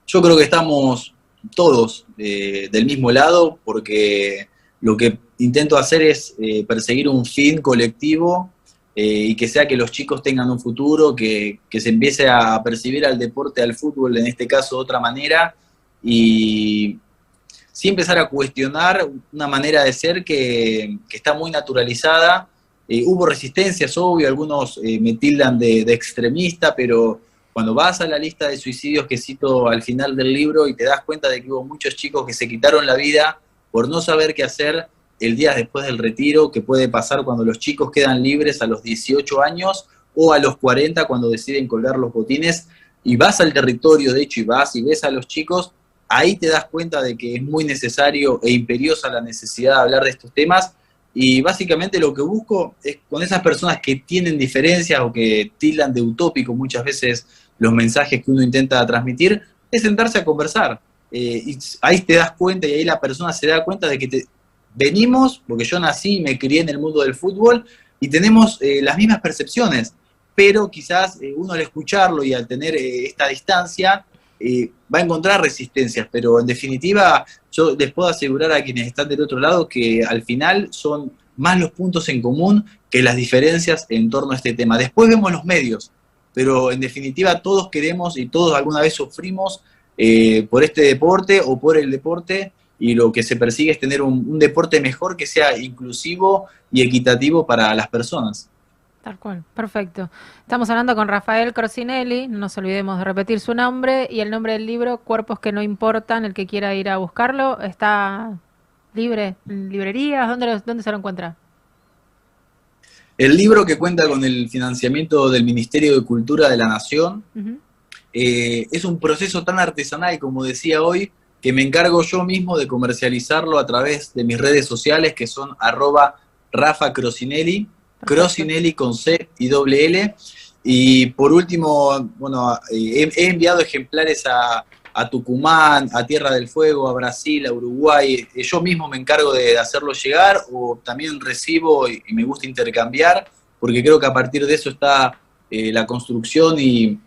Speaker 6: Yo creo que estamos todos eh, del mismo lado porque lo que intento hacer es eh, perseguir un fin colectivo eh, y que sea que los chicos tengan un futuro, que, se empiece a percibir al deporte, al fútbol en este caso de otra manera, y sí empezar a cuestionar una manera de ser que, está muy naturalizada. Eh, hubo resistencias, obvio, algunos eh, me tildan de, extremista, pero cuando vas a la lista de suicidios que cito al final del libro y te das cuenta de que hubo muchos chicos que se quitaron la vida por no saber qué hacer, el día después del retiro, que puede pasar cuando los chicos quedan libres a los 18 años o a los 40 cuando deciden colgar los botines, y vas al territorio, de hecho, y vas y ves a los chicos, ahí te das cuenta de que es muy necesario e imperiosa la necesidad de hablar de estos temas. Y básicamente lo que busco es con esas personas que tienen diferencias o que tildan de utópico muchas veces los mensajes que uno intenta transmitir, es sentarse a conversar. Eh, y ahí te das cuenta y ahí la persona se da cuenta de que te, venimos, porque yo nací y me crié en el mundo del fútbol, y tenemos eh, las mismas percepciones, pero quizás eh, uno al escucharlo y al tener eh, esta distancia va a encontrar resistencias, pero en definitiva yo les puedo asegurar a quienes están del otro lado que al final son más los puntos en común que las diferencias en torno a este tema. Después vemos los medios, pero en definitiva todos queremos y todos alguna vez sufrimos por este deporte o por el deporte y lo que se persigue es tener un, deporte mejor que sea inclusivo y equitativo para las personas.
Speaker 2: Tal cual, perfecto. Estamos hablando con Rafael Crocinelli, no nos olvidemos de repetir su nombre y el nombre del libro, Cuerpos que no importan, el que quiera ir a buscarlo, está libre en librerías, ¿dónde, dónde se lo encuentra?
Speaker 6: El libro que cuenta con el financiamiento del Ministerio de Cultura de la Nación eh, es un proceso tan artesanal, como decía hoy, que me encargo yo mismo de comercializarlo a través de mis redes sociales, que son arroba Rafa Crocinelli, Crocinelli con C y doble L. Y por último, bueno, he, enviado ejemplares a, Tucumán, a Tierra del Fuego, a Brasil, a Uruguay. Yo mismo me encargo de hacerlo llegar o también recibo y, me gusta intercambiar, porque creo que a partir de eso está eh, la construcción y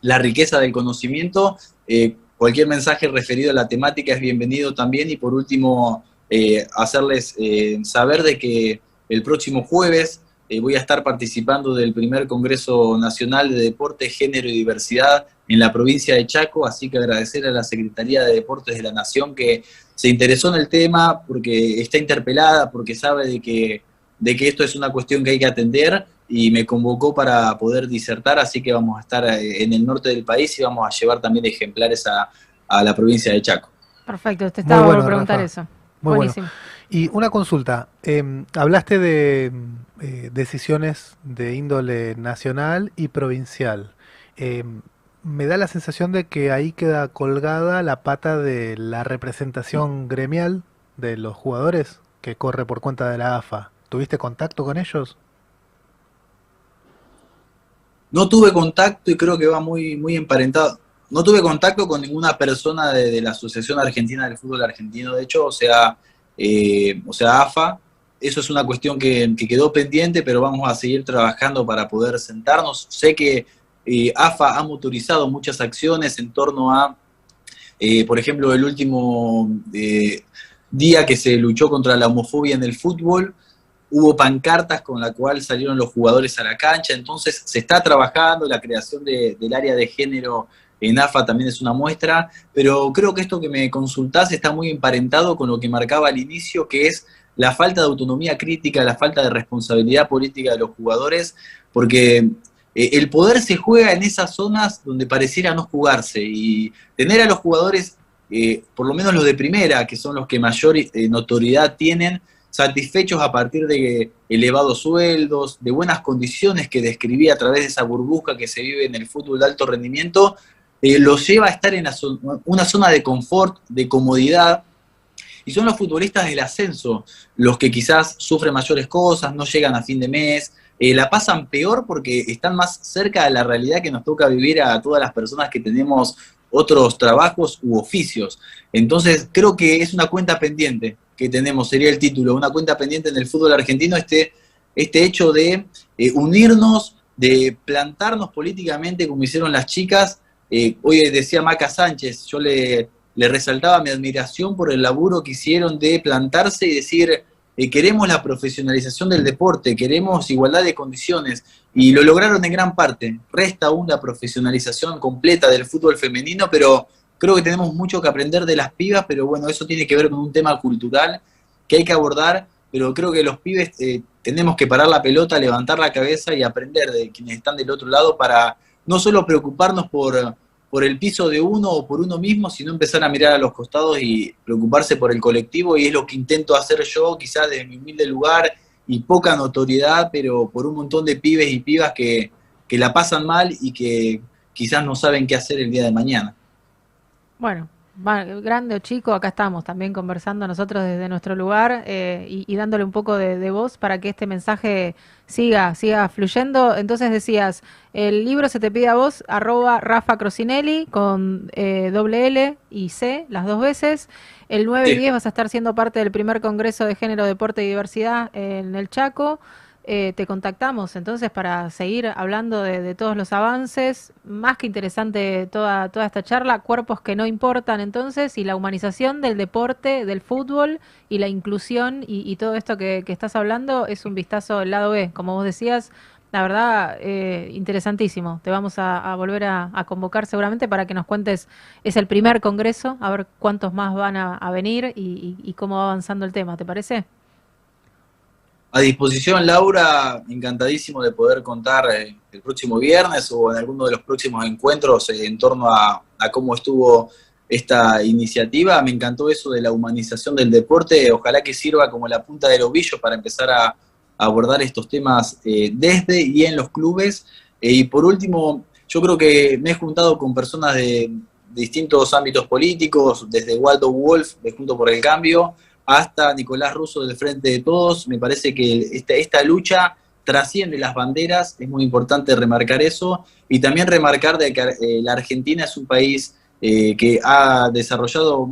Speaker 6: la riqueza del conocimiento. Eh, cualquier mensaje referido a la temática es bienvenido también. Y por último eh, hacerles saber de que el próximo jueves eh, voy a estar participando del primer Congreso Nacional de Deporte, Género y Diversidad en la provincia de Chaco, así que agradecer a la Secretaría de Deportes de la Nación que se interesó en el tema, porque está interpelada, porque sabe de que, de que esto es una cuestión que hay que atender y me convocó para poder disertar, así que vamos a estar eh, en el norte del país y vamos a llevar también ejemplares a, la provincia de Chaco.
Speaker 2: Perfecto, te estaba por preguntar eso.
Speaker 3: Buenísimo. Y una consulta, em, hablaste de eh, decisiones de índole nacional y provincial. Em, me da la sensación de que ahí queda colgada la pata de la representación gremial de los jugadores que corre por cuenta de la AFA. ¿Tuviste contacto con ellos?
Speaker 6: No tuve contacto y creo que va muy, muy emparentado. No tuve contacto con ninguna persona de, la Asociación Argentina del Fútbol Argentino, de hecho, o sea, eh, o sea, AFA. Eso es una cuestión que, quedó pendiente, pero vamos a seguir trabajando para poder sentarnos. Sé que eh, AFA ha motorizado muchas acciones en torno a, eh, por ejemplo, el último día que se luchó contra la homofobia en el fútbol, hubo pancartas con la cual salieron los jugadores a la cancha, entonces se está trabajando la creación del área de género en AFA también es una muestra, pero creo que esto que me consultás está muy emparentado con lo que marcaba al inicio, que es la falta de autonomía crítica, la falta de responsabilidad política de los jugadores, porque eh, el poder se juega en esas zonas donde pareciera no jugarse y tener a los jugadores, eh, por lo menos los de primera, que son los que mayor eh, notoriedad tienen, satisfechos a partir de elevados sueldos, de buenas condiciones que describí a través de esa burbuja que se vive en el fútbol de alto rendimiento, eh, los lleva a estar en una zona de confort, de comodidad, y son los futbolistas del ascenso los que quizás sufren mayores cosas, no llegan a fin de mes, eh, la pasan peor porque están más cerca de la realidad que nos toca vivir a todas las personas que tenemos otros trabajos u oficios. Entonces creo que es una cuenta pendiente que tenemos, sería el título, una cuenta pendiente en el fútbol argentino, este, este hecho de eh, unirnos, de plantarnos políticamente como hicieron las chicas eh, hoy decía Maca Sánchez, yo le, resaltaba mi admiración por el laburo que hicieron de plantarse y decir, eh, queremos la profesionalización del deporte, queremos igualdad de condiciones, y lo lograron en gran parte. Resta aún la profesionalización completa del fútbol femenino, pero creo que tenemos mucho que aprender de las pibas, pero bueno, eso tiene que ver con un tema cultural que hay que abordar, pero creo que los pibes eh, tenemos que parar la pelota, levantar la cabeza y aprender de quienes están del otro lado para no solo preocuparnos por, por el piso de uno o por uno mismo, sino empezar a mirar a los costados y preocuparse por el colectivo, y es lo que intento hacer yo, quizás desde mi humilde lugar y poca notoriedad, pero por un montón de pibes y pibas que, que la pasan mal y que quizás no saben qué hacer el día de mañana.
Speaker 2: Bueno, grande o chico, acá estamos también conversando nosotros desde nuestro lugar eh, y, dándole un poco de, voz para que este mensaje siga, siga fluyendo. Entonces decías, el libro se te pide a vos, arroba Rafa Crocinelli con eh, doble L y C, las dos veces. El 9 y 10 vas a estar siendo parte del primer Congreso de Género, Deporte y Diversidad en el Chaco. Eh, te contactamos entonces para seguir hablando de, todos los avances. Más que interesante toda, toda esta charla, cuerpos que no importan entonces y la humanización del deporte, del fútbol y la inclusión y, todo esto que, estás hablando es un vistazo al lado B. Como vos decías, la verdad, eh, interesantísimo. Te vamos a, volver a, convocar seguramente para que nos cuentes, es el primer congreso, a ver cuántos más van a, venir y cómo va avanzando el tema, ¿te parece?
Speaker 6: A disposición, Laura, encantadísimo de poder contar eh, el próximo viernes o en alguno de los próximos encuentros eh, en torno a, cómo estuvo esta iniciativa. Me encantó eso de la humanización del deporte. Ojalá que sirva como la punta del ovillo para empezar a, abordar estos temas eh, desde y en los clubes. y por último, yo creo que me he juntado con personas de, distintos ámbitos políticos, desde Waldo Wolf de Junto por el Cambio, hasta Nicolás Russo del Frente de Todos. Me parece que esta, esta lucha trasciende las banderas, es muy importante remarcar eso, y también remarcar de que eh, la Argentina es un país eh, que ha desarrollado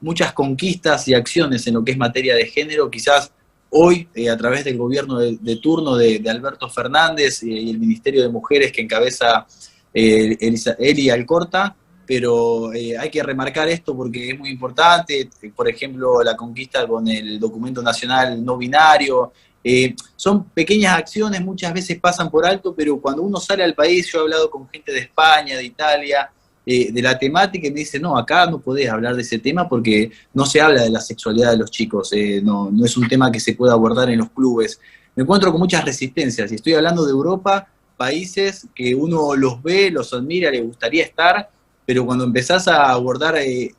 Speaker 6: muchas conquistas y acciones en lo que es materia de género, quizás hoy eh, a través del gobierno de, turno de, Alberto Fernández y el Ministerio de Mujeres que encabeza Eli Alcorta, pero hay que remarcar esto porque es muy importante, por ejemplo, la conquista con el documento nacional no binario, eh, son pequeñas acciones, muchas veces pasan por alto, pero cuando uno sale al país, yo he hablado con gente de España, de Italia, eh, de la temática, y me dice, no, acá no podés hablar de ese tema porque no se habla de la sexualidad de los chicos, eh, no, no es un tema que se pueda abordar en los clubes. Me encuentro con muchas resistencias, y estoy hablando de Europa, países que uno los ve, los admira, le gustaría estar, pero cuando empezás a abordar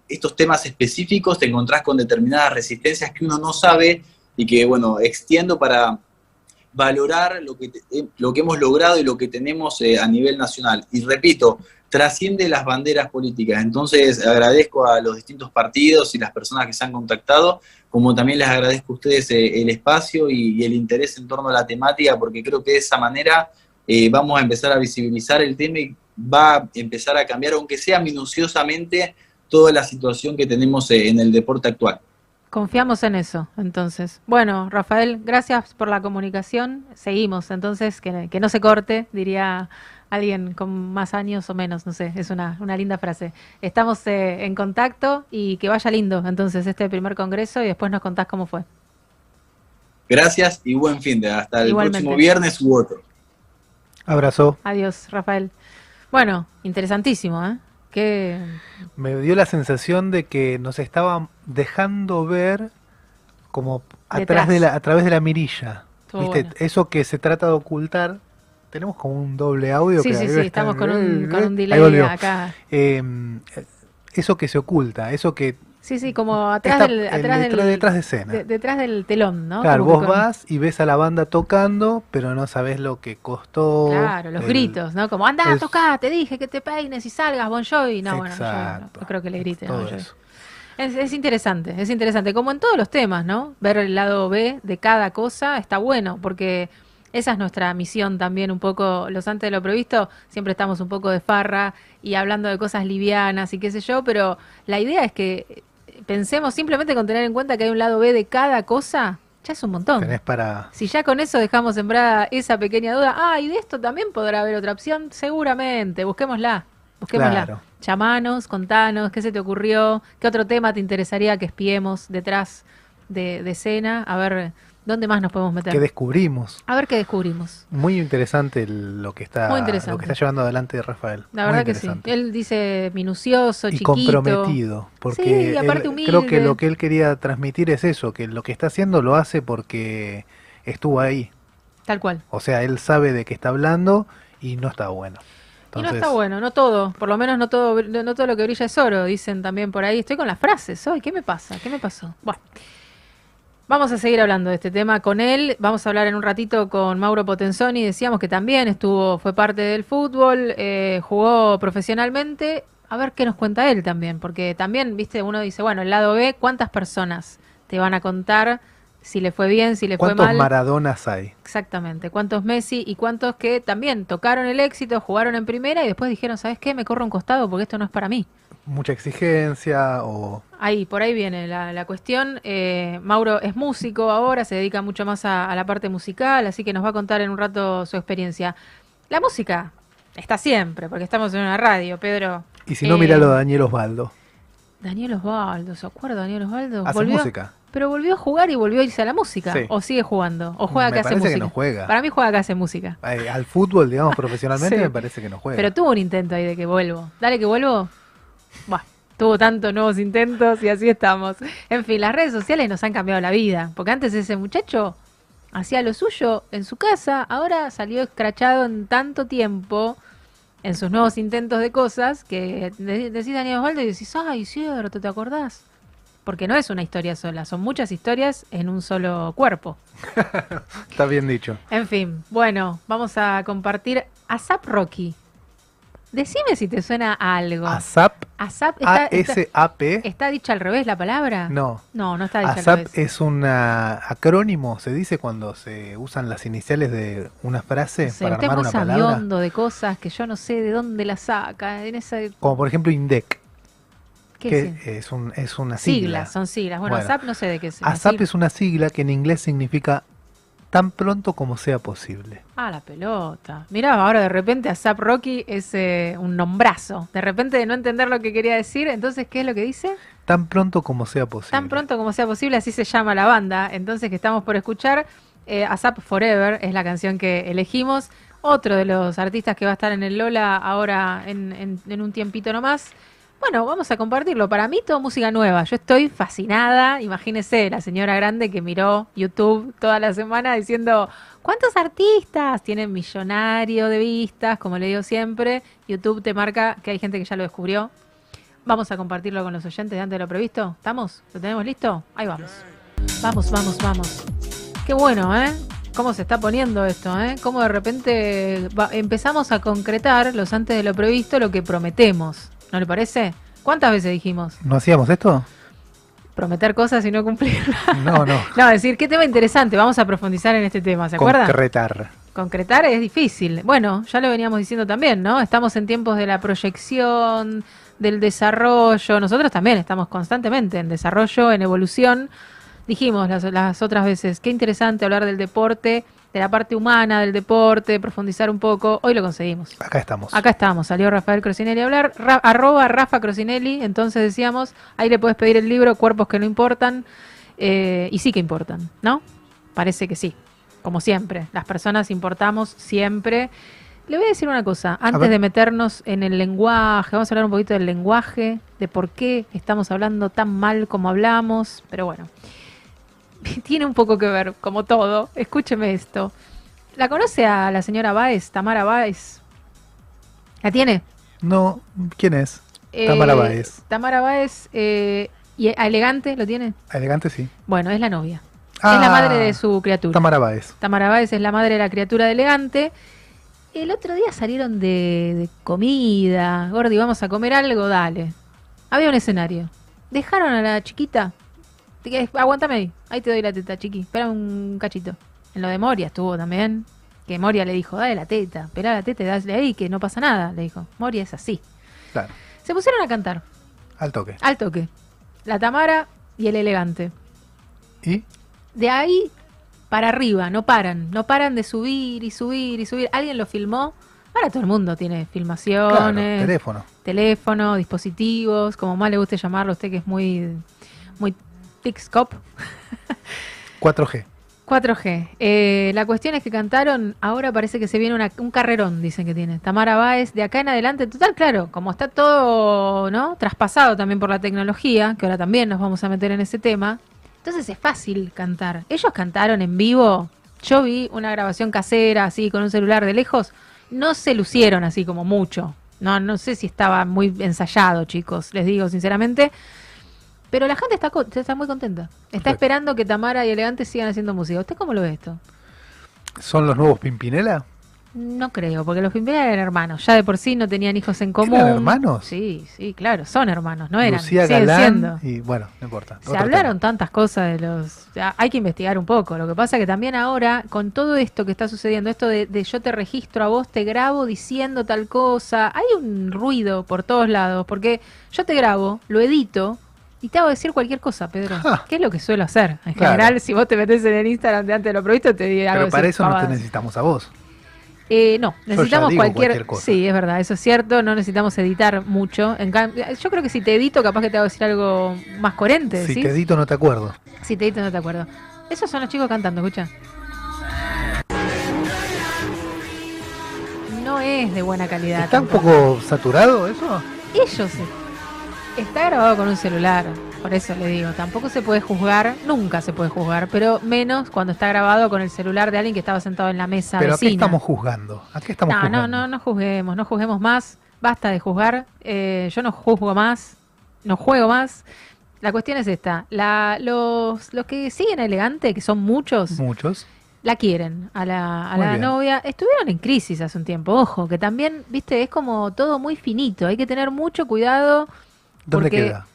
Speaker 6: estos temas específicos, te encontrás con determinadas resistencias que uno no sabe y que, bueno, extiendo para valorar lo que, eh, lo que hemos logrado y lo que tenemos eh, a nivel nacional. Y repito, trasciende las banderas políticas. Entonces agradezco a los distintos partidos y las personas que se han contactado, como también les agradezco a ustedes eh, el espacio y, el interés en torno a la temática, porque creo que de esa manera vamos a empezar a visibilizar el tema y va a empezar a cambiar, aunque sea minuciosamente, toda la situación que tenemos en el deporte actual.
Speaker 2: Confiamos en eso, entonces. Bueno, Rafael, gracias por la comunicación. Seguimos, entonces, que, no se corte, diría alguien con más años o menos, no sé, es una, linda frase. Estamos eh, en contacto y que vaya lindo, entonces, este primer congreso y después nos contás cómo fue.
Speaker 6: Gracias y buen fin de hasta el próximo viernes u otro.
Speaker 3: Abrazo.
Speaker 2: Adiós, Rafael. Bueno, interesantísimo, ¿eh?
Speaker 3: Me dio la sensación de que nos estaban dejando ver como atrás de la, a través de la mirilla. ¿Viste? Eso que se trata de ocultar. Tenemos como un doble audio.
Speaker 2: Sí, sí, sí, estamos con un, con un delay acá.
Speaker 3: Em, eso que se oculta, eso que
Speaker 2: Sí, sí, como atrás del, atrás
Speaker 3: del, detrás de escena.
Speaker 2: detrás del telón, ¿no?
Speaker 3: Claro, vos vas y ves a la banda tocando, pero no sabes lo que costó.
Speaker 2: Claro, los gritos, ¿no? Como, anda, toca, te dije que te peines y salgas, Bon Jovi. No, bueno, no, creo que le grite. Bon Es, es, interesante, es interesante. Como en todos los temas, ¿no? Ver el lado B de cada cosa está bueno, porque esa es nuestra misión también, un poco, los antes de lo previsto, siempre estamos un poco de farra y hablando de cosas livianas y qué sé yo, pero la idea es que pensemos simplemente con tener en cuenta que hay un lado B de cada cosa, ya es un montón.
Speaker 3: Tenés para...
Speaker 2: Si ya con eso dejamos sembrada esa pequeña duda, ah, y de esto también podrá haber otra opción, seguramente, busquémosla. Busquémosla. Chamanos, contanos, qué se te ocurrió, qué otro tema te interesaría que espiemos detrás de, de escena, a ver ¿Dónde más nos podemos meter?
Speaker 3: ¿Qué descubrimos?
Speaker 2: A ver qué descubrimos.
Speaker 3: Muy interesante lo que está, lo que está llevando adelante Rafael.
Speaker 2: La verdad que sí. Él dice minucioso,
Speaker 3: y comprometido. Porque creo que lo que él quería transmitir es eso, que lo que está haciendo lo hace porque estuvo ahí.
Speaker 2: Tal cual.
Speaker 3: O sea, él sabe de qué está hablando y no está bueno.
Speaker 2: y no está bueno, no todo, por lo menos no todo, no todo lo que brilla es oro, dicen también por ahí. Estoy con las frases hoy, ¿qué me pasa? ¿Qué me pasó? Bueno. Vamos a seguir hablando de este tema con él. Vamos a hablar en un ratito con Mauro Potenzoni. Decíamos que también estuvo, fue parte del fútbol, eh, jugó profesionalmente. A ver qué nos cuenta él también, porque también, viste, uno dice, bueno, el lado B, ¿cuántas personas te van a contar si le fue bien, si le fue mal?
Speaker 3: ¿Cuántos Maradonas hay?
Speaker 2: Exactamente, cuántos Messi y cuántos que también tocaron el éxito, jugaron en primera y después dijeron, ¿sabes qué? Me corro un costado porque esto no es para mí
Speaker 3: mucha exigencia o...
Speaker 2: Ahí, por ahí viene la, cuestión. Eh, Mauro es músico ahora, se dedica mucho más a, la parte musical, así que nos va a contar en un rato su experiencia. La música está siempre, porque estamos en una radio, Pedro.
Speaker 3: Y si no, míralo a Daniel Osvaldo.
Speaker 2: Daniel Osvaldo, ¿se acuerda Daniel Osvaldo?
Speaker 3: Hace música.
Speaker 2: Pero volvió a jugar y volvió a irse a la música. ¿O sigue jugando? ¿O juega que hace música?
Speaker 3: que no juega.
Speaker 2: Para mí juega que hace música.
Speaker 3: Eh, al fútbol, digamos, profesionalmente, me parece que no juega.
Speaker 2: Pero tuvo un intento ahí de que vuelvo. Dale que vuelvo. Tuvo tantos nuevos intentos y así estamos. En fin, las redes sociales nos han cambiado la vida, porque antes ese muchacho hacía lo suyo en su casa, ahora salió escrachado en tanto tiempo en sus nuevos intentos de cosas que decís Daniel Osvaldo y decís, ay, cierto, ¿te acordás? Porque no es una historia sola, son muchas historias en un solo cuerpo.
Speaker 3: Está bien dicho.
Speaker 2: En fin, bueno, vamos a compartir a Zap Rocky. Decime si te suena a algo.
Speaker 3: ¿ASAP?
Speaker 2: ASAP está, está,
Speaker 3: A-S-A-P.
Speaker 2: está dicha al revés la palabra.
Speaker 3: No.
Speaker 2: No, no está dicha al
Speaker 3: ASAP
Speaker 2: revés.
Speaker 3: es un acrónimo, se dice cuando se usan las iniciales de una frase
Speaker 2: sé,
Speaker 3: para armar una palabra.
Speaker 2: de cosas que yo no sé de dónde las saca. En esa,
Speaker 3: Como por ejemplo INDEC,
Speaker 2: ¿qué
Speaker 3: que
Speaker 2: es?
Speaker 3: es, un, es una sigla.
Speaker 2: Siglas, son siglas. Bueno,
Speaker 3: Bueno,
Speaker 2: ASAP no sé de qué es.
Speaker 3: ASAP es una sigla que en inglés significa tan pronto como sea posible.
Speaker 2: Ah, la pelota. Mirá, ahora de repente ASAP Rocky es eh, un nombrazo. De repente de no entender lo que quería decir, entonces, ¿qué es lo que dice?
Speaker 3: Tan pronto como sea posible.
Speaker 2: Tan pronto como sea posible, así se llama la banda. Entonces, que estamos por escuchar, eh, ASAP Forever es la canción que elegimos. Otro de los artistas que va a estar en el Lola ahora en, en- en un tiempito nomás. Bueno, vamos a compartirlo. Para mí, todo música nueva. Yo estoy fascinada. Imagínese la señora grande que miró YouTube toda la semana diciendo: ¿Cuántos artistas tienen millonario de vistas? Como le digo siempre, YouTube te marca que hay gente que ya lo descubrió. Vamos a compartirlo con los oyentes de antes de lo previsto. ¿Estamos? ¿Lo tenemos listo? Ahí vamos. Vamos, vamos, vamos. Qué bueno, ¿eh? ¿Cómo se está poniendo esto, eh? Cómo de repente va- empezamos a concretar los antes de lo previsto, lo que prometemos. ¿No le parece? ¿Cuántas veces dijimos?
Speaker 3: ¿No hacíamos esto?
Speaker 2: Prometer cosas y no cumplirlas.
Speaker 3: No, no.
Speaker 2: No, decir, qué tema interesante, vamos a profundizar en este tema, ¿se acuerdan?
Speaker 3: Concretar.
Speaker 2: Concretar es difícil. Bueno, ya lo veníamos diciendo también, ¿no? Estamos en tiempos de la proyección, del desarrollo. Nosotros también estamos constantemente en desarrollo, en evolución. Dijimos las, las otras veces, qué interesante hablar del deporte, de la parte humana del deporte, profundizar un poco. Hoy lo conseguimos.
Speaker 3: Acá estamos.
Speaker 2: Acá estamos, salió Rafael Crocinelli a hablar, ra- arroba Rafa Crocinelli, entonces decíamos, ahí le puedes pedir el libro Cuerpos que no importan, eh, y sí que importan, ¿no? Parece que sí, como siempre, las personas importamos siempre. Le voy a decir una cosa, antes de meternos en el lenguaje, vamos a hablar un poquito del lenguaje, de por qué estamos hablando tan mal como hablamos, pero bueno, tiene un poco que ver, como todo, escúcheme esto. ¿La conoce a la señora Báez, Tamara Báez? ¿La tiene?
Speaker 3: No, ¿quién es?
Speaker 2: Eh,
Speaker 3: Tamara Báez.
Speaker 2: Tamara Báez, eh, ¿y a elegante lo tiene?
Speaker 3: Elegante, sí.
Speaker 2: Bueno, es la novia.
Speaker 3: Ah,
Speaker 2: es la madre de su criatura.
Speaker 3: Tamara Báez.
Speaker 2: Tamara Báez es la madre de la criatura de elegante. El otro día salieron de, de comida. Gordi, vamos a comer algo, dale. Había un escenario. Dejaron a la chiquita. Aguántame ahí. Ahí te doy la teta, chiqui. Espera un cachito. En lo de Moria estuvo también. Que Moria le dijo, dale la teta. Espera la teta y dale ahí, que no pasa nada. Le dijo. Moria es así.
Speaker 3: Claro.
Speaker 2: Se pusieron a cantar.
Speaker 3: Al toque.
Speaker 2: Al toque. La Tamara y el elegante.
Speaker 3: ¿Y?
Speaker 2: De ahí para arriba, no paran, no paran de subir y subir y subir. ¿Alguien lo filmó? Ahora todo el mundo tiene
Speaker 3: Claro,
Speaker 2: filmaciones,
Speaker 3: teléfono.
Speaker 2: teléfono, dispositivos, como más le guste llamarlo a usted que es muy, muy TikScope.
Speaker 3: 4G.
Speaker 2: 4G. Eh, la cuestión es que cantaron, ahora parece que se viene una- un carrerón, dicen que tiene. Tamara Báez, de acá en adelante, total, claro, como está todo, ¿no? Traspasado también por la tecnología, que ahora también nos vamos a meter en ese tema. Entonces es fácil cantar. Ellos cantaron en vivo. Yo vi una grabación casera, así, con un celular de lejos. No se lucieron así como mucho. No, no sé si estaba muy ensayado, chicos, les digo sinceramente. Pero la gente está, está muy contenta. Está
Speaker 3: Perfecto.
Speaker 2: esperando que Tamara y Elegante sigan haciendo música. ¿Usted cómo lo ve esto?
Speaker 3: ¿Son los nuevos Pimpinela?
Speaker 2: No creo, porque los Pimpinela eran hermanos. Ya de por sí no tenían hijos en común.
Speaker 3: ¿Eran hermanos?
Speaker 2: Sí, sí, claro, son hermanos, no eran.
Speaker 3: Lucía Galán y bueno, no importa.
Speaker 2: Se hablaron
Speaker 3: tema.
Speaker 2: tantas cosas de los... hay que investigar un poco. Lo que pasa que también ahora, con todo esto que está sucediendo, esto de, de yo te registro a vos, te grabo diciendo tal cosa, hay un ruido por todos lados, porque yo te grabo, lo edito y te hago decir cualquier cosa, Pedro. ¿Qué es lo que suelo hacer? En
Speaker 3: Claro.
Speaker 2: general, si vos te metes en el Instagram de antes de lo previsto, te digo
Speaker 3: Pero para eso no te necesitamos a vos.
Speaker 2: Eh, no, necesitamos cualquier,
Speaker 3: cualquier cosa.
Speaker 2: Sí, es verdad, eso es cierto. No necesitamos editar mucho. En cam- yo creo que si te edito, capaz que te hago decir algo más coherente.
Speaker 3: Si
Speaker 2: ¿sí?
Speaker 3: te edito no te acuerdo.
Speaker 2: Si te edito, no te acuerdo. Esos son los chicos cantando, escucha. No es de buena calidad.
Speaker 3: ¿Está un poco saturado eso?
Speaker 2: Ellos sí. Está grabado con un celular, por eso le digo, tampoco se puede juzgar, nunca se puede juzgar, pero menos cuando está grabado con el celular de alguien que estaba sentado en la mesa
Speaker 3: Pero ¿a qué
Speaker 2: vecina.
Speaker 3: estamos juzgando? ¿A qué estamos
Speaker 2: No, no,
Speaker 3: juzgando?
Speaker 2: no, no juzguemos, no juzguemos más, basta de juzgar, eh, yo no juzgo más, no juego más. La cuestión es esta, la, los, los que siguen Elegante, que son muchos,
Speaker 3: Muchos.
Speaker 2: la quieren a la, a la novia. Estuvieron en crisis hace un tiempo, ojo, que también, viste, es como todo muy finito, hay que tener mucho cuidado
Speaker 3: ¿Dónde
Speaker 2: Porque-
Speaker 3: queda?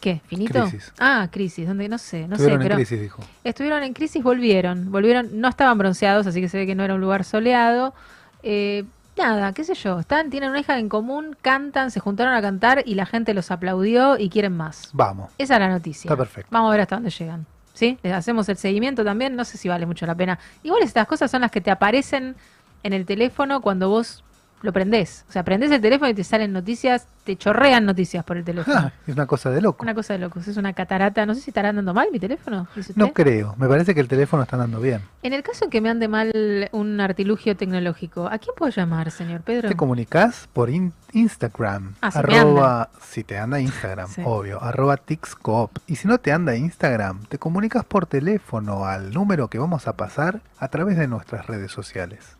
Speaker 2: ¿Qué? ¿Finito?
Speaker 3: Crisis.
Speaker 2: Ah, crisis. ¿Dónde? No sé, no sé.
Speaker 3: Estuvieron en
Speaker 2: Pero
Speaker 3: crisis, dijo.
Speaker 2: estuvieron en crisis, volvieron. Volvieron, no estaban bronceados, así que se ve que no era un lugar soleado. Eh, nada, qué sé yo. Están, tienen una hija en común, cantan, se juntaron a cantar y la gente los aplaudió y quieren más.
Speaker 3: Vamos.
Speaker 2: Esa es la noticia.
Speaker 3: Está perfecto.
Speaker 2: Vamos a ver hasta dónde llegan. ¿Sí? Les hacemos el seguimiento también. No sé si vale mucho la pena. Igual estas cosas son las que te aparecen en el teléfono cuando vos lo prendés. O sea, prendés el teléfono y te salen noticias, te chorrean noticias por el teléfono.
Speaker 3: Ah, es una cosa de loco.
Speaker 2: Una cosa de locos. Es una catarata. No sé si estará andando mal mi teléfono. dice
Speaker 3: No
Speaker 2: usted.
Speaker 3: creo. Me parece que el teléfono está andando bien.
Speaker 2: En el caso en que me ande mal un artilugio tecnológico, ¿a quién puedo llamar, señor Pedro?
Speaker 3: Te comunicas por in- Instagram.
Speaker 2: Ah, si me
Speaker 3: arroba, si te anda Instagram,
Speaker 2: Sí.
Speaker 3: obvio. Arroba Tixcoop. Y si no te anda Instagram, te comunicas por teléfono al número que vamos a pasar a través de nuestras redes sociales.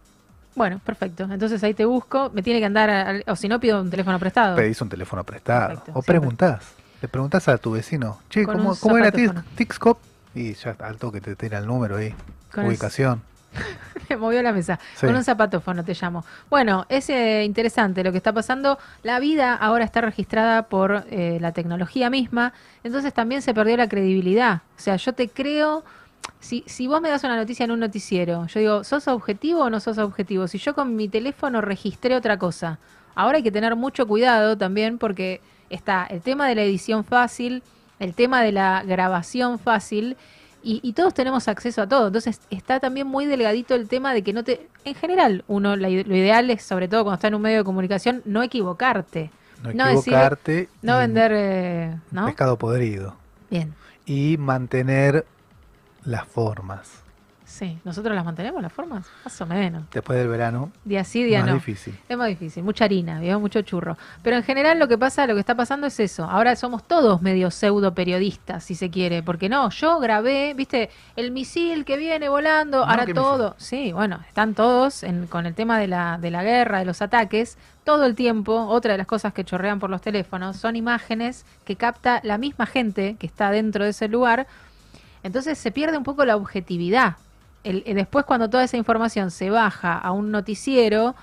Speaker 2: Bueno, perfecto. Entonces ahí te busco. Me tiene que andar, al- o si no, pido un teléfono prestado.
Speaker 3: Pedís un teléfono prestado.
Speaker 2: Perfecto,
Speaker 3: o
Speaker 2: siempre.
Speaker 3: preguntás. Le preguntás a tu vecino, che,
Speaker 2: Con
Speaker 3: ¿cómo, cómo era
Speaker 2: zapatófono.
Speaker 3: Tix- Tixcoop? Y ya al toque te tira el número ahí.
Speaker 2: Con
Speaker 3: ubicación.
Speaker 2: Me movió la mesa.
Speaker 3: Sí.
Speaker 2: Con un zapatófono te llamo. Bueno, es eh, interesante lo que está pasando. La vida ahora está registrada por eh, la tecnología misma. Entonces también se perdió la credibilidad. O sea, yo te creo. Si, si vos me das una noticia en un noticiero, yo digo, ¿sos objetivo o no sos objetivo? Si yo con mi teléfono registré otra cosa. Ahora hay que tener mucho cuidado también porque está el tema de la edición fácil, el tema de la grabación fácil y, y todos tenemos acceso a todo. Entonces está también muy delgadito el tema de que no te... En general, uno lo ideal es, sobre todo cuando está en un medio de comunicación, no equivocarte.
Speaker 3: No
Speaker 2: No decir-
Speaker 3: equivocarte.
Speaker 2: No vender... eh, ¿No?
Speaker 3: Pescado podrido.
Speaker 2: Bien.
Speaker 3: Y mantener las formas.
Speaker 2: Sí. ¿Nosotros las mantenemos las formas? Más o menos.
Speaker 3: Después del verano,
Speaker 2: Día sí, día
Speaker 3: más
Speaker 2: no.
Speaker 3: difícil.
Speaker 2: Es más difícil, mucha harina, ¿vio? mucho churro. Pero en general lo que pasa, lo que está pasando es eso. Ahora somos todos medio pseudo periodistas, si se quiere. Porque no, yo grabé, viste, el misil que viene volando,
Speaker 3: No,
Speaker 2: ahora
Speaker 3: ¿qué
Speaker 2: todo. Sí, bueno, están todos en- con el tema de la, de la guerra, de los ataques. Todo el tiempo, otra de las cosas que chorrean por los teléfonos, son imágenes que capta la misma gente que está dentro de ese lugar. Entonces se pierde un poco la objetividad. El- eh, después cuando toda esa información se baja a un noticiero,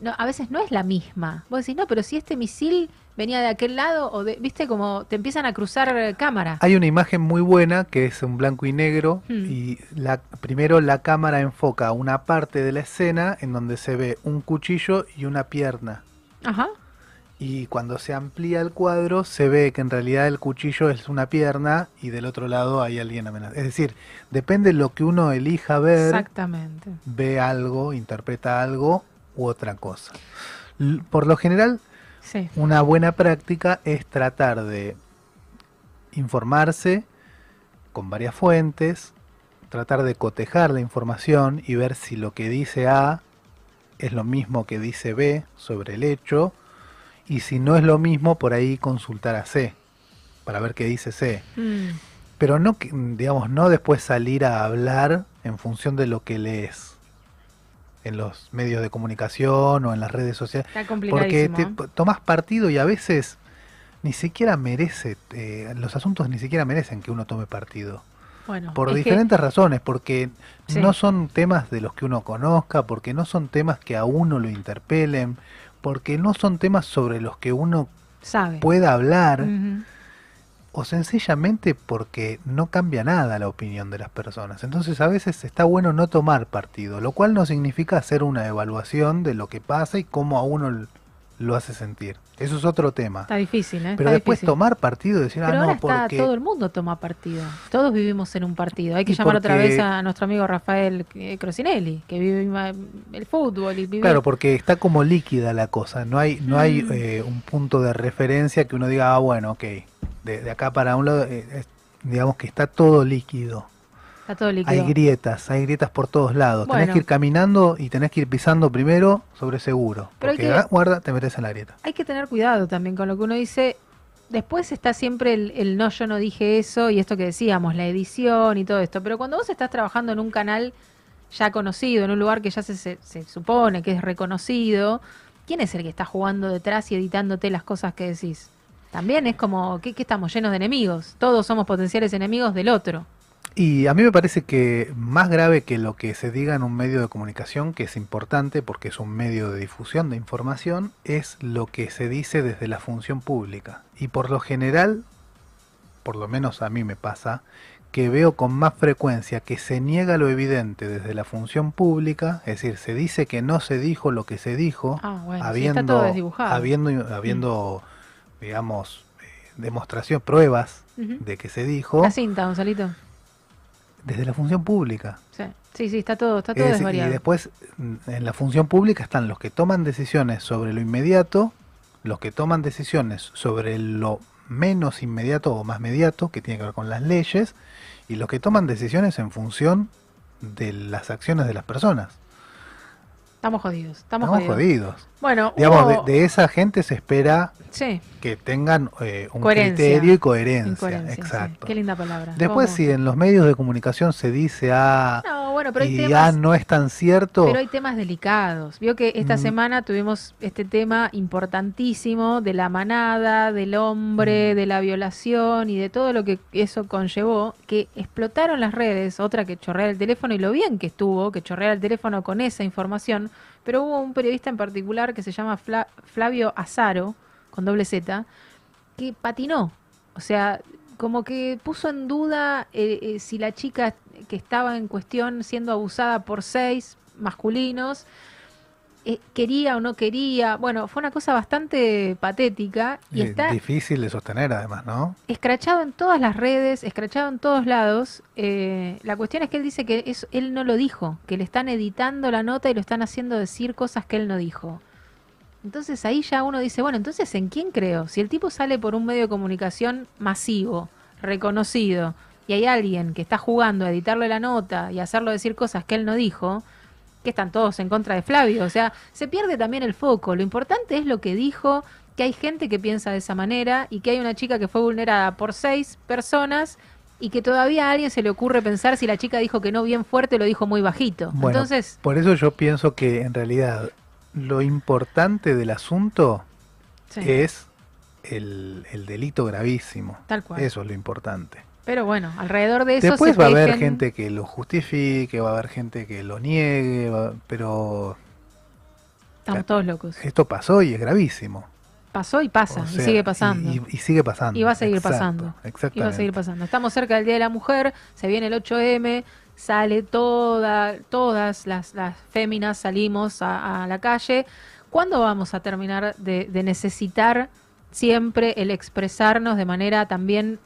Speaker 2: no, a veces no es la misma. Vos decís, no, pero si este misil venía de aquel lado, o de, viste, como te empiezan a cruzar eh, cámara.
Speaker 3: Hay una imagen muy buena que es un blanco y negro
Speaker 2: Hmm.
Speaker 3: y la, primero la cámara enfoca una parte de la escena en donde se ve un cuchillo y una pierna.
Speaker 2: Ajá.
Speaker 3: Y cuando se amplía el cuadro se ve que en realidad el cuchillo es una pierna y del otro lado hay alguien amenazado. Es decir, depende de lo que uno elija ver,
Speaker 2: Exactamente.
Speaker 3: ve algo, interpreta algo u otra cosa. Por lo general,
Speaker 2: Sí.
Speaker 3: una buena práctica es tratar de informarse con varias fuentes, tratar de cotejar la información y ver si lo que dice A es lo mismo que dice B sobre el hecho y si no es lo mismo por ahí consultar a C para ver qué dice C.
Speaker 2: Mm,
Speaker 3: Pero no, digamos, no después salir a hablar en función de lo que lees en los medios de comunicación o en las redes sociales.
Speaker 2: está
Speaker 3: Porque te tomás partido y a veces ni siquiera merece, eh, los asuntos ni siquiera merecen que uno tome partido.
Speaker 2: Bueno,
Speaker 3: Por
Speaker 2: que-
Speaker 3: diferentes razones, porque
Speaker 2: Sí.
Speaker 3: no son temas de los que uno conozca, porque no son temas que a uno lo interpelen, porque no son temas sobre los que uno
Speaker 2: sabe.
Speaker 3: pueda hablar, o sencillamente porque no cambia nada la opinión de las personas. Entonces a veces está bueno no tomar partido, lo cual no significa hacer una evaluación de lo que pasa y cómo a uno lo hace sentir. Eso es otro tema.
Speaker 2: Está difícil, ¿eh?
Speaker 3: Pero
Speaker 2: Está
Speaker 3: después
Speaker 2: difícil.
Speaker 3: tomar partido decir,
Speaker 2: Pero
Speaker 3: ah,
Speaker 2: ahora
Speaker 3: no,
Speaker 2: está,
Speaker 3: porque...
Speaker 2: todo el mundo toma partido. Todos vivimos en un partido. Hay que
Speaker 3: Y
Speaker 2: llamar otra vez a nuestro amigo Rafael eh, Crosinelli, que vive el fútbol y vive...
Speaker 3: Claro, porque está como líquida la cosa, no hay, no hay
Speaker 2: Mm.
Speaker 3: eh, un punto de referencia que uno diga, ah, bueno, ok, de, de acá para un lado, eh, digamos que está todo líquido.
Speaker 2: Todo.
Speaker 3: Hay grietas, hay grietas por todos lados. Tenés
Speaker 2: Bueno.
Speaker 3: que ir caminando y tenés que ir pisando primero sobre seguro.
Speaker 2: Pero
Speaker 3: porque
Speaker 2: que-
Speaker 3: ah, guarda, te metes en la grieta.
Speaker 2: Hay que tener cuidado también con lo que uno dice. Después está siempre el, el no, yo no dije eso y esto que decíamos, la edición y todo esto. Pero cuando vos estás trabajando en un canal ya conocido, en un lugar que ya se, se, se supone que es reconocido, ¿quién es el que está jugando detrás y editándote las cosas que decís? También es como, ¿qué, qué estamos llenos de enemigos? Todos somos potenciales enemigos del otro.
Speaker 3: Y a mí me parece que más grave que lo que se diga en un medio de comunicación, que es importante porque es un medio de difusión de información, es lo que se dice desde la función pública. Y por lo general, por lo menos a mí me pasa, que veo con más frecuencia que se niega lo evidente desde la función pública, es decir, se dice que no se dijo lo que se dijo,
Speaker 2: Ah, bueno, sí,
Speaker 3: habiendo,
Speaker 2: está todo desdibujado.
Speaker 3: habiendo, habiendo digamos, eh, demostración, pruebas de que se dijo
Speaker 2: La cinta, Gonzalito.
Speaker 3: Desde la función pública.
Speaker 2: Sí, sí, sí, está todo, está todo
Speaker 3: Es
Speaker 2: desvariado.
Speaker 3: y después en la función pública están los que toman decisiones sobre lo inmediato, los que toman decisiones sobre lo menos inmediato o más mediato, que tiene que ver con las leyes, y los que toman decisiones en función de las acciones de las personas.
Speaker 2: Estamos jodidos, estamos,
Speaker 3: Estamos
Speaker 2: jodidos.
Speaker 3: jodidos.
Speaker 2: Bueno,
Speaker 3: Digamos,
Speaker 2: hubo-
Speaker 3: de, de esa gente se espera
Speaker 2: Sí,
Speaker 3: que tengan eh, un
Speaker 2: Coherencia.
Speaker 3: criterio y coherencia. Exacto.
Speaker 2: Qué linda palabra.
Speaker 3: Después, si en los medios de comunicación se dice, ah,
Speaker 2: No, bueno, pero hay
Speaker 3: y
Speaker 2: temas...
Speaker 3: ya no es tan cierto,
Speaker 2: Pero hay temas delicados. Vio que esta
Speaker 3: Mm.
Speaker 2: semana tuvimos este tema importantísimo de la manada, del hombre,
Speaker 3: Mm.
Speaker 2: de la violación y de todo lo que eso conllevó, que explotaron las redes, otra que chorrea el teléfono y lo bien que estuvo, que chorrea el teléfono con esa información, pero hubo un periodista en particular que se llama Fla- Flavio Azaro, con doble Z, que patinó. O sea, como que puso en duda eh, eh, si la chica que estaba en cuestión siendo abusada por seis masculinos eh, quería o no quería. Bueno, fue una cosa bastante patética y
Speaker 3: es
Speaker 2: está
Speaker 3: difícil de sostener además, ¿no?
Speaker 2: escrachado en todas las redes, escrachado en todos lados. Eh, la cuestión es que él dice que eso, él no lo dijo, que le están editando la nota y lo están haciendo decir cosas que él no dijo. Entonces ahí ya uno dice, bueno, entonces ¿en quién creo? Si el tipo sale por un medio de comunicación masivo, reconocido, y hay alguien que está jugando a editarle la nota y hacerlo decir cosas que él no dijo, que están todos en contra de Flavio. O sea, se pierde también el foco. Lo importante es lo que dijo, que hay gente que piensa de esa manera y que hay una chica que fue vulnerada por seis personas y que todavía a alguien se le ocurre pensar si la chica dijo que no bien fuerte, lo dijo muy bajito.
Speaker 3: Bueno,
Speaker 2: Entonces,
Speaker 3: por eso yo pienso que en realidad lo importante del asunto
Speaker 2: sí,
Speaker 3: es el, el delito gravísimo.
Speaker 2: tal cual.
Speaker 3: Eso es lo importante.
Speaker 2: Pero bueno, alrededor de eso
Speaker 3: Después
Speaker 2: se
Speaker 3: va a haber gente que lo justifique, va a haber gente que lo niegue, va- pero
Speaker 2: Estamos todos locos.
Speaker 3: esto pasó y es gravísimo.
Speaker 2: Pasó y pasa,
Speaker 3: O
Speaker 2: y sigue pasando.
Speaker 3: Y, y sigue pasando.
Speaker 2: Y va a seguir
Speaker 3: Exacto,
Speaker 2: pasando. Y va a
Speaker 3: Exactamente.
Speaker 2: seguir pasando. Estamos cerca del Día de la Mujer, se viene el 8M, sale toda, todas las, las féminas, salimos a, a la calle. ¿Cuándo vamos a terminar de, de necesitar siempre el expresarnos de manera también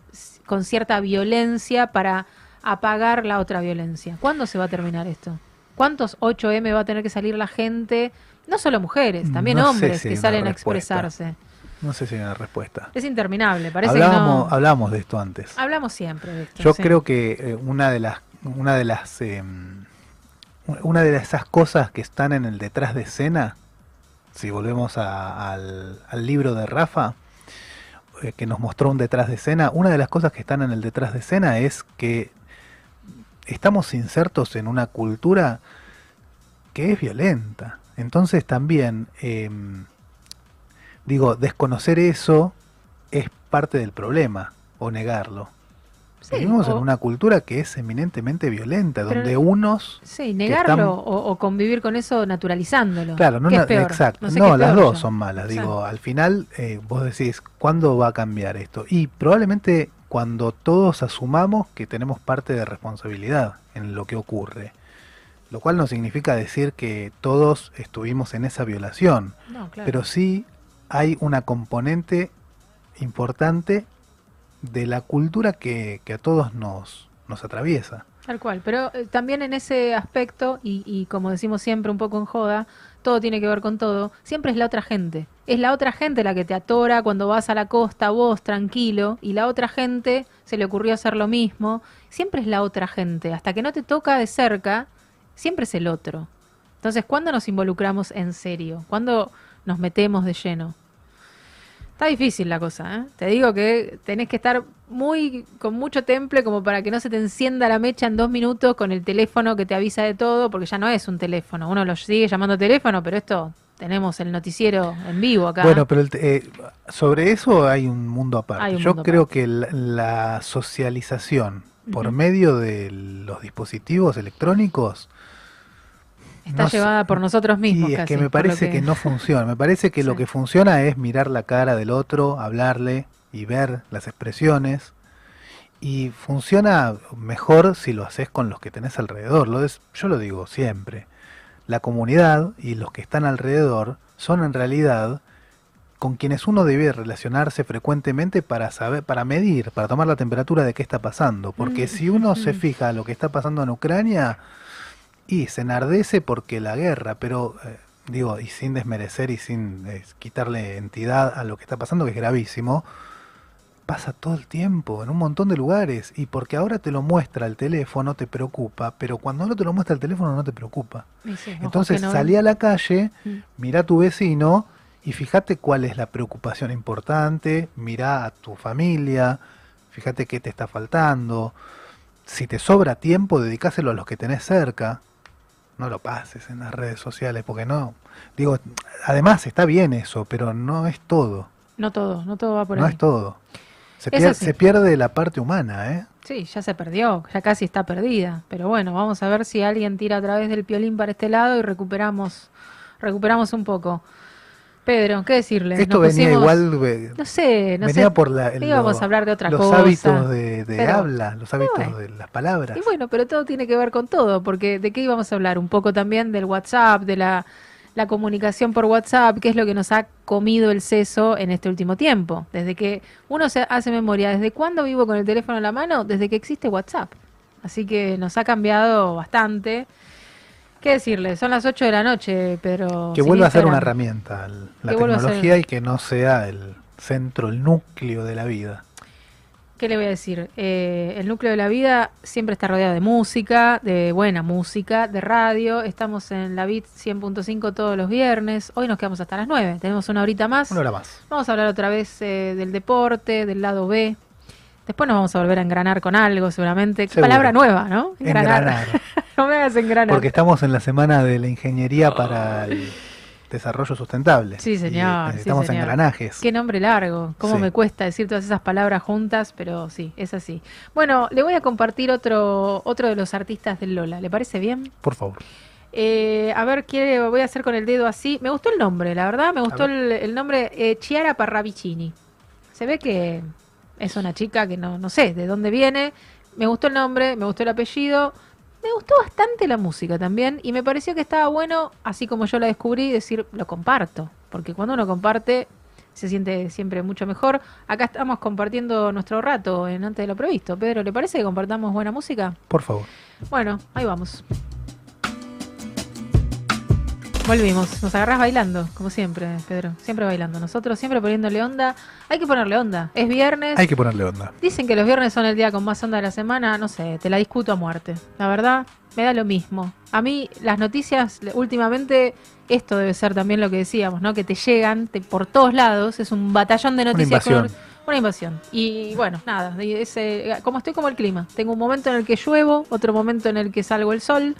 Speaker 2: con cierta violencia para apagar la otra violencia? ¿Cuándo se va a terminar esto? ¿Cuántos 8M va a tener que salir la gente? No solo mujeres, también
Speaker 3: No
Speaker 2: hombres
Speaker 3: si
Speaker 2: que salen a expresarse.
Speaker 3: No sé si hay una respuesta.
Speaker 2: Es interminable, parece
Speaker 3: Hablábamos,
Speaker 2: que no...
Speaker 3: hablábamos de esto antes.
Speaker 2: Hablamos siempre de esto.
Speaker 3: Yo
Speaker 2: sí.
Speaker 3: creo que eh, una de las una de las eh, una de esas cosas que están en el detrás de escena, si volvemos a- al, al libro de Rafa, eh, que nos mostró un detrás de escena, una de las cosas que están en el detrás de escena es que estamos insertos en una cultura que es violenta. Entonces también, eh, digo, desconocer eso es parte del problema, o negarlo.
Speaker 2: Sí,
Speaker 3: Vivimos en una cultura que es eminentemente violenta,
Speaker 2: Pero-
Speaker 3: donde unos...
Speaker 2: Sí, negarlo
Speaker 3: están-
Speaker 2: o, o convivir con eso naturalizándolo.
Speaker 3: Claro, no,
Speaker 2: ¿Qué es peor?
Speaker 3: exacto.
Speaker 2: sé
Speaker 3: No, las dos son malas. Digo, al final eh, vos decís, ¿cuándo va a cambiar esto? Y probablemente cuando todos asumamos que tenemos parte de responsabilidad en lo que ocurre. Lo cual no significa decir que todos estuvimos en esa violación.
Speaker 2: No, claro.
Speaker 3: Pero sí hay una componente importante de la cultura que, a todos nos, nos atraviesa.
Speaker 2: Tal cual. Pero eh, también en ese aspecto, y, y como decimos siempre un poco en joda, todo tiene que ver con todo, siempre es la otra gente. Es la otra gente la que te atora cuando vas a la costa, vos tranquilo, y la otra gente se le ocurrió hacer lo mismo. Siempre es la otra gente. Hasta que no te toca de cerca, siempre es el otro. Entonces, ¿cuándo nos involucramos en serio? ¿Cuándo nos metemos de lleno? Está difícil la cosa, ¿eh? Te digo que tenés que estar muy con mucho temple como para que no se te encienda la mecha en dos minutos con el teléfono que te avisa de todo, porque ya no es un teléfono. Uno lo sigue llamando teléfono, pero esto tenemos el noticiero en vivo acá.
Speaker 3: Bueno, pero el eh, sobre eso hay un mundo aparte.
Speaker 2: Un
Speaker 3: Yo
Speaker 2: mundo
Speaker 3: creo
Speaker 2: aparte.
Speaker 3: que la, la socialización por medio de los dispositivos electrónicos.
Speaker 2: Está
Speaker 3: no
Speaker 2: llevada por nosotros mismos.
Speaker 3: Y es
Speaker 2: casi,
Speaker 3: que me parece que... no funciona. Me parece que lo que funciona es mirar la cara del otro, hablarle y ver las expresiones. Y funciona mejor si lo haces con los que tenés alrededor. Lo es, yo lo digo siempre. La comunidad y los que están alrededor son en realidad con quienes uno debe relacionarse frecuentemente para saber, para medir, para tomar la temperatura de qué está pasando. Porque
Speaker 2: Mm,
Speaker 3: si uno se
Speaker 2: mm.
Speaker 3: fija lo que está pasando en Ucrania, y se enardece porque la guerra, pero eh, digo, y sin desmerecer y sin eh, quitarle entidad a lo que está pasando, que es gravísimo, pasa todo el tiempo, en un montón de lugares, y porque ahora te lo muestra el teléfono, te preocupa, pero cuando no te lo muestra el teléfono no te preocupa.
Speaker 2: Sí,
Speaker 3: Entonces
Speaker 2: no
Speaker 3: salí a la calle,
Speaker 2: Mm.
Speaker 3: mira a tu vecino y fíjate cuál es la preocupación importante, mira a tu familia, fíjate qué te está faltando. Si te sobra tiempo, dedicáselo a los que tenés cerca. No lo pases en las redes sociales, porque no. Digo, además está bien eso, pero no es todo.
Speaker 2: No todo, no todo va por
Speaker 3: no
Speaker 2: ahí.
Speaker 3: es todo. Se,
Speaker 2: Es
Speaker 3: pier-
Speaker 2: así.
Speaker 3: se pierde la parte humana, ¿eh?
Speaker 2: Sí, ya se perdió, ya casi está perdida. Pero bueno, vamos a ver si alguien tira a través del piolín para este lado y recuperamos, recuperamos un poco. Pedro, ¿qué decirle?
Speaker 3: Esto
Speaker 2: Nos
Speaker 3: venía
Speaker 2: pusimos-
Speaker 3: igual. eh,
Speaker 2: No sé, no
Speaker 3: venía
Speaker 2: sé.
Speaker 3: por la,
Speaker 2: íbamos
Speaker 3: lo-
Speaker 2: a hablar de otra
Speaker 3: los
Speaker 2: cosa.
Speaker 3: hábitos de, de
Speaker 2: Pero-
Speaker 3: habla, los hábitos
Speaker 2: bueno.
Speaker 3: de las palabras.
Speaker 2: Y bueno, pero todo tiene que ver con todo, porque ¿de qué íbamos a hablar? Un poco también del WhatsApp, de la, la comunicación por WhatsApp, que es lo que nos ha comido el seso en este último tiempo. Desde que uno se hace memoria, ¿desde cuándo vivo con el teléfono en la mano? Desde que existe WhatsApp. Así que nos ha cambiado bastante. ¿Qué decirle? Son las 8 de la noche, pero...
Speaker 3: que vuelva a ser una herramienta el- la
Speaker 2: ser-
Speaker 3: tecnología y que no sea el centro, el núcleo de la vida.
Speaker 2: ¿Qué le voy a decir? Eh, el núcleo de la vida siempre está rodeado de música, de buena música, de radio. Estamos en la BIT 100.5 todos los viernes. Hoy nos quedamos hasta las 9. Tenemos una horita más.
Speaker 3: Una hora más.
Speaker 2: Vamos a hablar otra vez eh, del deporte, del lado B. Después nos vamos a volver a engranar con algo, seguramente. Qué
Speaker 3: Seguro.
Speaker 2: Palabra nueva, ¿no?
Speaker 3: Engranar.
Speaker 2: no me hagas engranar.
Speaker 3: Porque estamos en la semana de la ingeniería para el desarrollo sustentable.
Speaker 2: Sí,
Speaker 3: Y
Speaker 2: señor, sí,
Speaker 3: necesitamos
Speaker 2: señor.
Speaker 3: engranajes.
Speaker 2: Qué nombre largo, cómo
Speaker 3: Sí.
Speaker 2: me cuesta decir todas esas palabras juntas, pero sí, es así. Bueno, le voy a compartir otro, otro de los artistas del Lola, ¿le parece bien?
Speaker 3: Por favor.
Speaker 2: Eh, a ver, ¿qué voy a hacer con el dedo así? Me gustó el nombre, la verdad, me gustó el nombre eh, Chiara Parravicini. Se ve que es una chica que no, no sé de dónde viene. Me gustó el nombre, me gustó el apellido. Me gustó bastante la música también y me pareció que estaba bueno, así como yo la descubrí, decir, lo comparto. Porque cuando uno comparte se siente siempre mucho mejor. Acá estamos compartiendo nuestro rato en antes de lo previsto. Pedro, ¿le parece que compartamos buena música?
Speaker 3: Por favor.
Speaker 2: Bueno, ahí vamos. Volvimos, nos agarrás bailando, como siempre, Pedro. Siempre bailando. Nosotros siempre poniéndole onda. Hay que ponerle onda. Es viernes.
Speaker 3: Hay que ponerle onda.
Speaker 2: Dicen que los viernes son el día con más onda de la semana. No sé, te la discuto a muerte. La verdad, me da lo mismo. A mí, las noticias, últimamente, esto debe ser también lo que decíamos, ¿no? Que te llegan te- por todos lados. Es un batallón de
Speaker 3: Una
Speaker 2: noticias. con-
Speaker 3: invasión.
Speaker 2: una invasión. Y bueno, nada, y ese, como estoy como el clima. Tengo un momento en el que lluevo, otro momento en el que salgo el sol.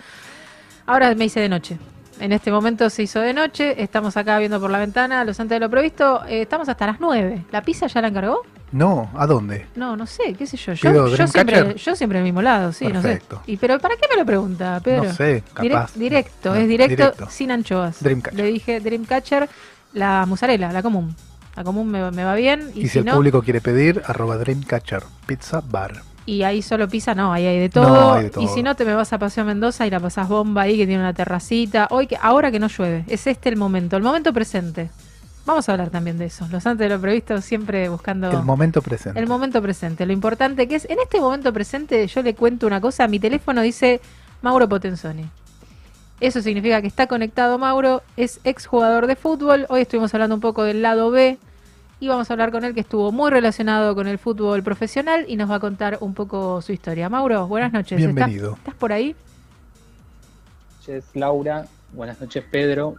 Speaker 2: Ahora me hice de noche. En este momento se hizo de noche, estamos acá viendo por la ventana, los antes de lo previsto, eh, estamos hasta las 9. ¿La pizza ya la encargó?
Speaker 3: No, ¿a dónde?
Speaker 2: No, no sé, qué sé yo. Yo, siempre, yo siempre al mismo lado, sí, no
Speaker 3: Perfecto.
Speaker 2: sé. ¿Y pero para qué me lo pregunta, Pedro?
Speaker 3: No sé, capaz.
Speaker 2: directo,
Speaker 3: No,
Speaker 2: es directo,
Speaker 3: directo.
Speaker 2: sin anchoas.
Speaker 3: Dreamcatcher.
Speaker 2: Le dije Dreamcatcher, la musarela, la común. La común me, me va bien. Y,
Speaker 3: Y, si,
Speaker 2: si,
Speaker 3: el
Speaker 2: no,
Speaker 3: público quiere pedir, arroba Dreamcatcher, Pizza Bar.
Speaker 2: Y ahí solo pizza, no, ahí hay de todo.
Speaker 3: No, hay de todo.
Speaker 2: Y si no, te me vas a Paseo Mendoza y la pasás bomba ahí, que tiene una terracita. Hoy que, ahora que no llueve, es este el momento, el momento presente. Vamos a hablar también de eso. Los antes de lo previsto siempre buscando
Speaker 3: El momento presente.
Speaker 2: el momento presente. Lo importante que es, en este momento presente, yo le cuento una cosa, mi teléfono dice Mauro Potenzoni. Eso significa que está conectado Mauro, es exjugador de fútbol. Hoy estuvimos hablando un poco del lado B y vamos a hablar con él que estuvo muy relacionado con el fútbol profesional y nos va a contar un poco su historia. Mauro, buenas noches. ¿Estás-
Speaker 3: Bienvenido.
Speaker 2: ¿Estás, por ahí?
Speaker 7: noches, Laura. Buenas noches, Pedro.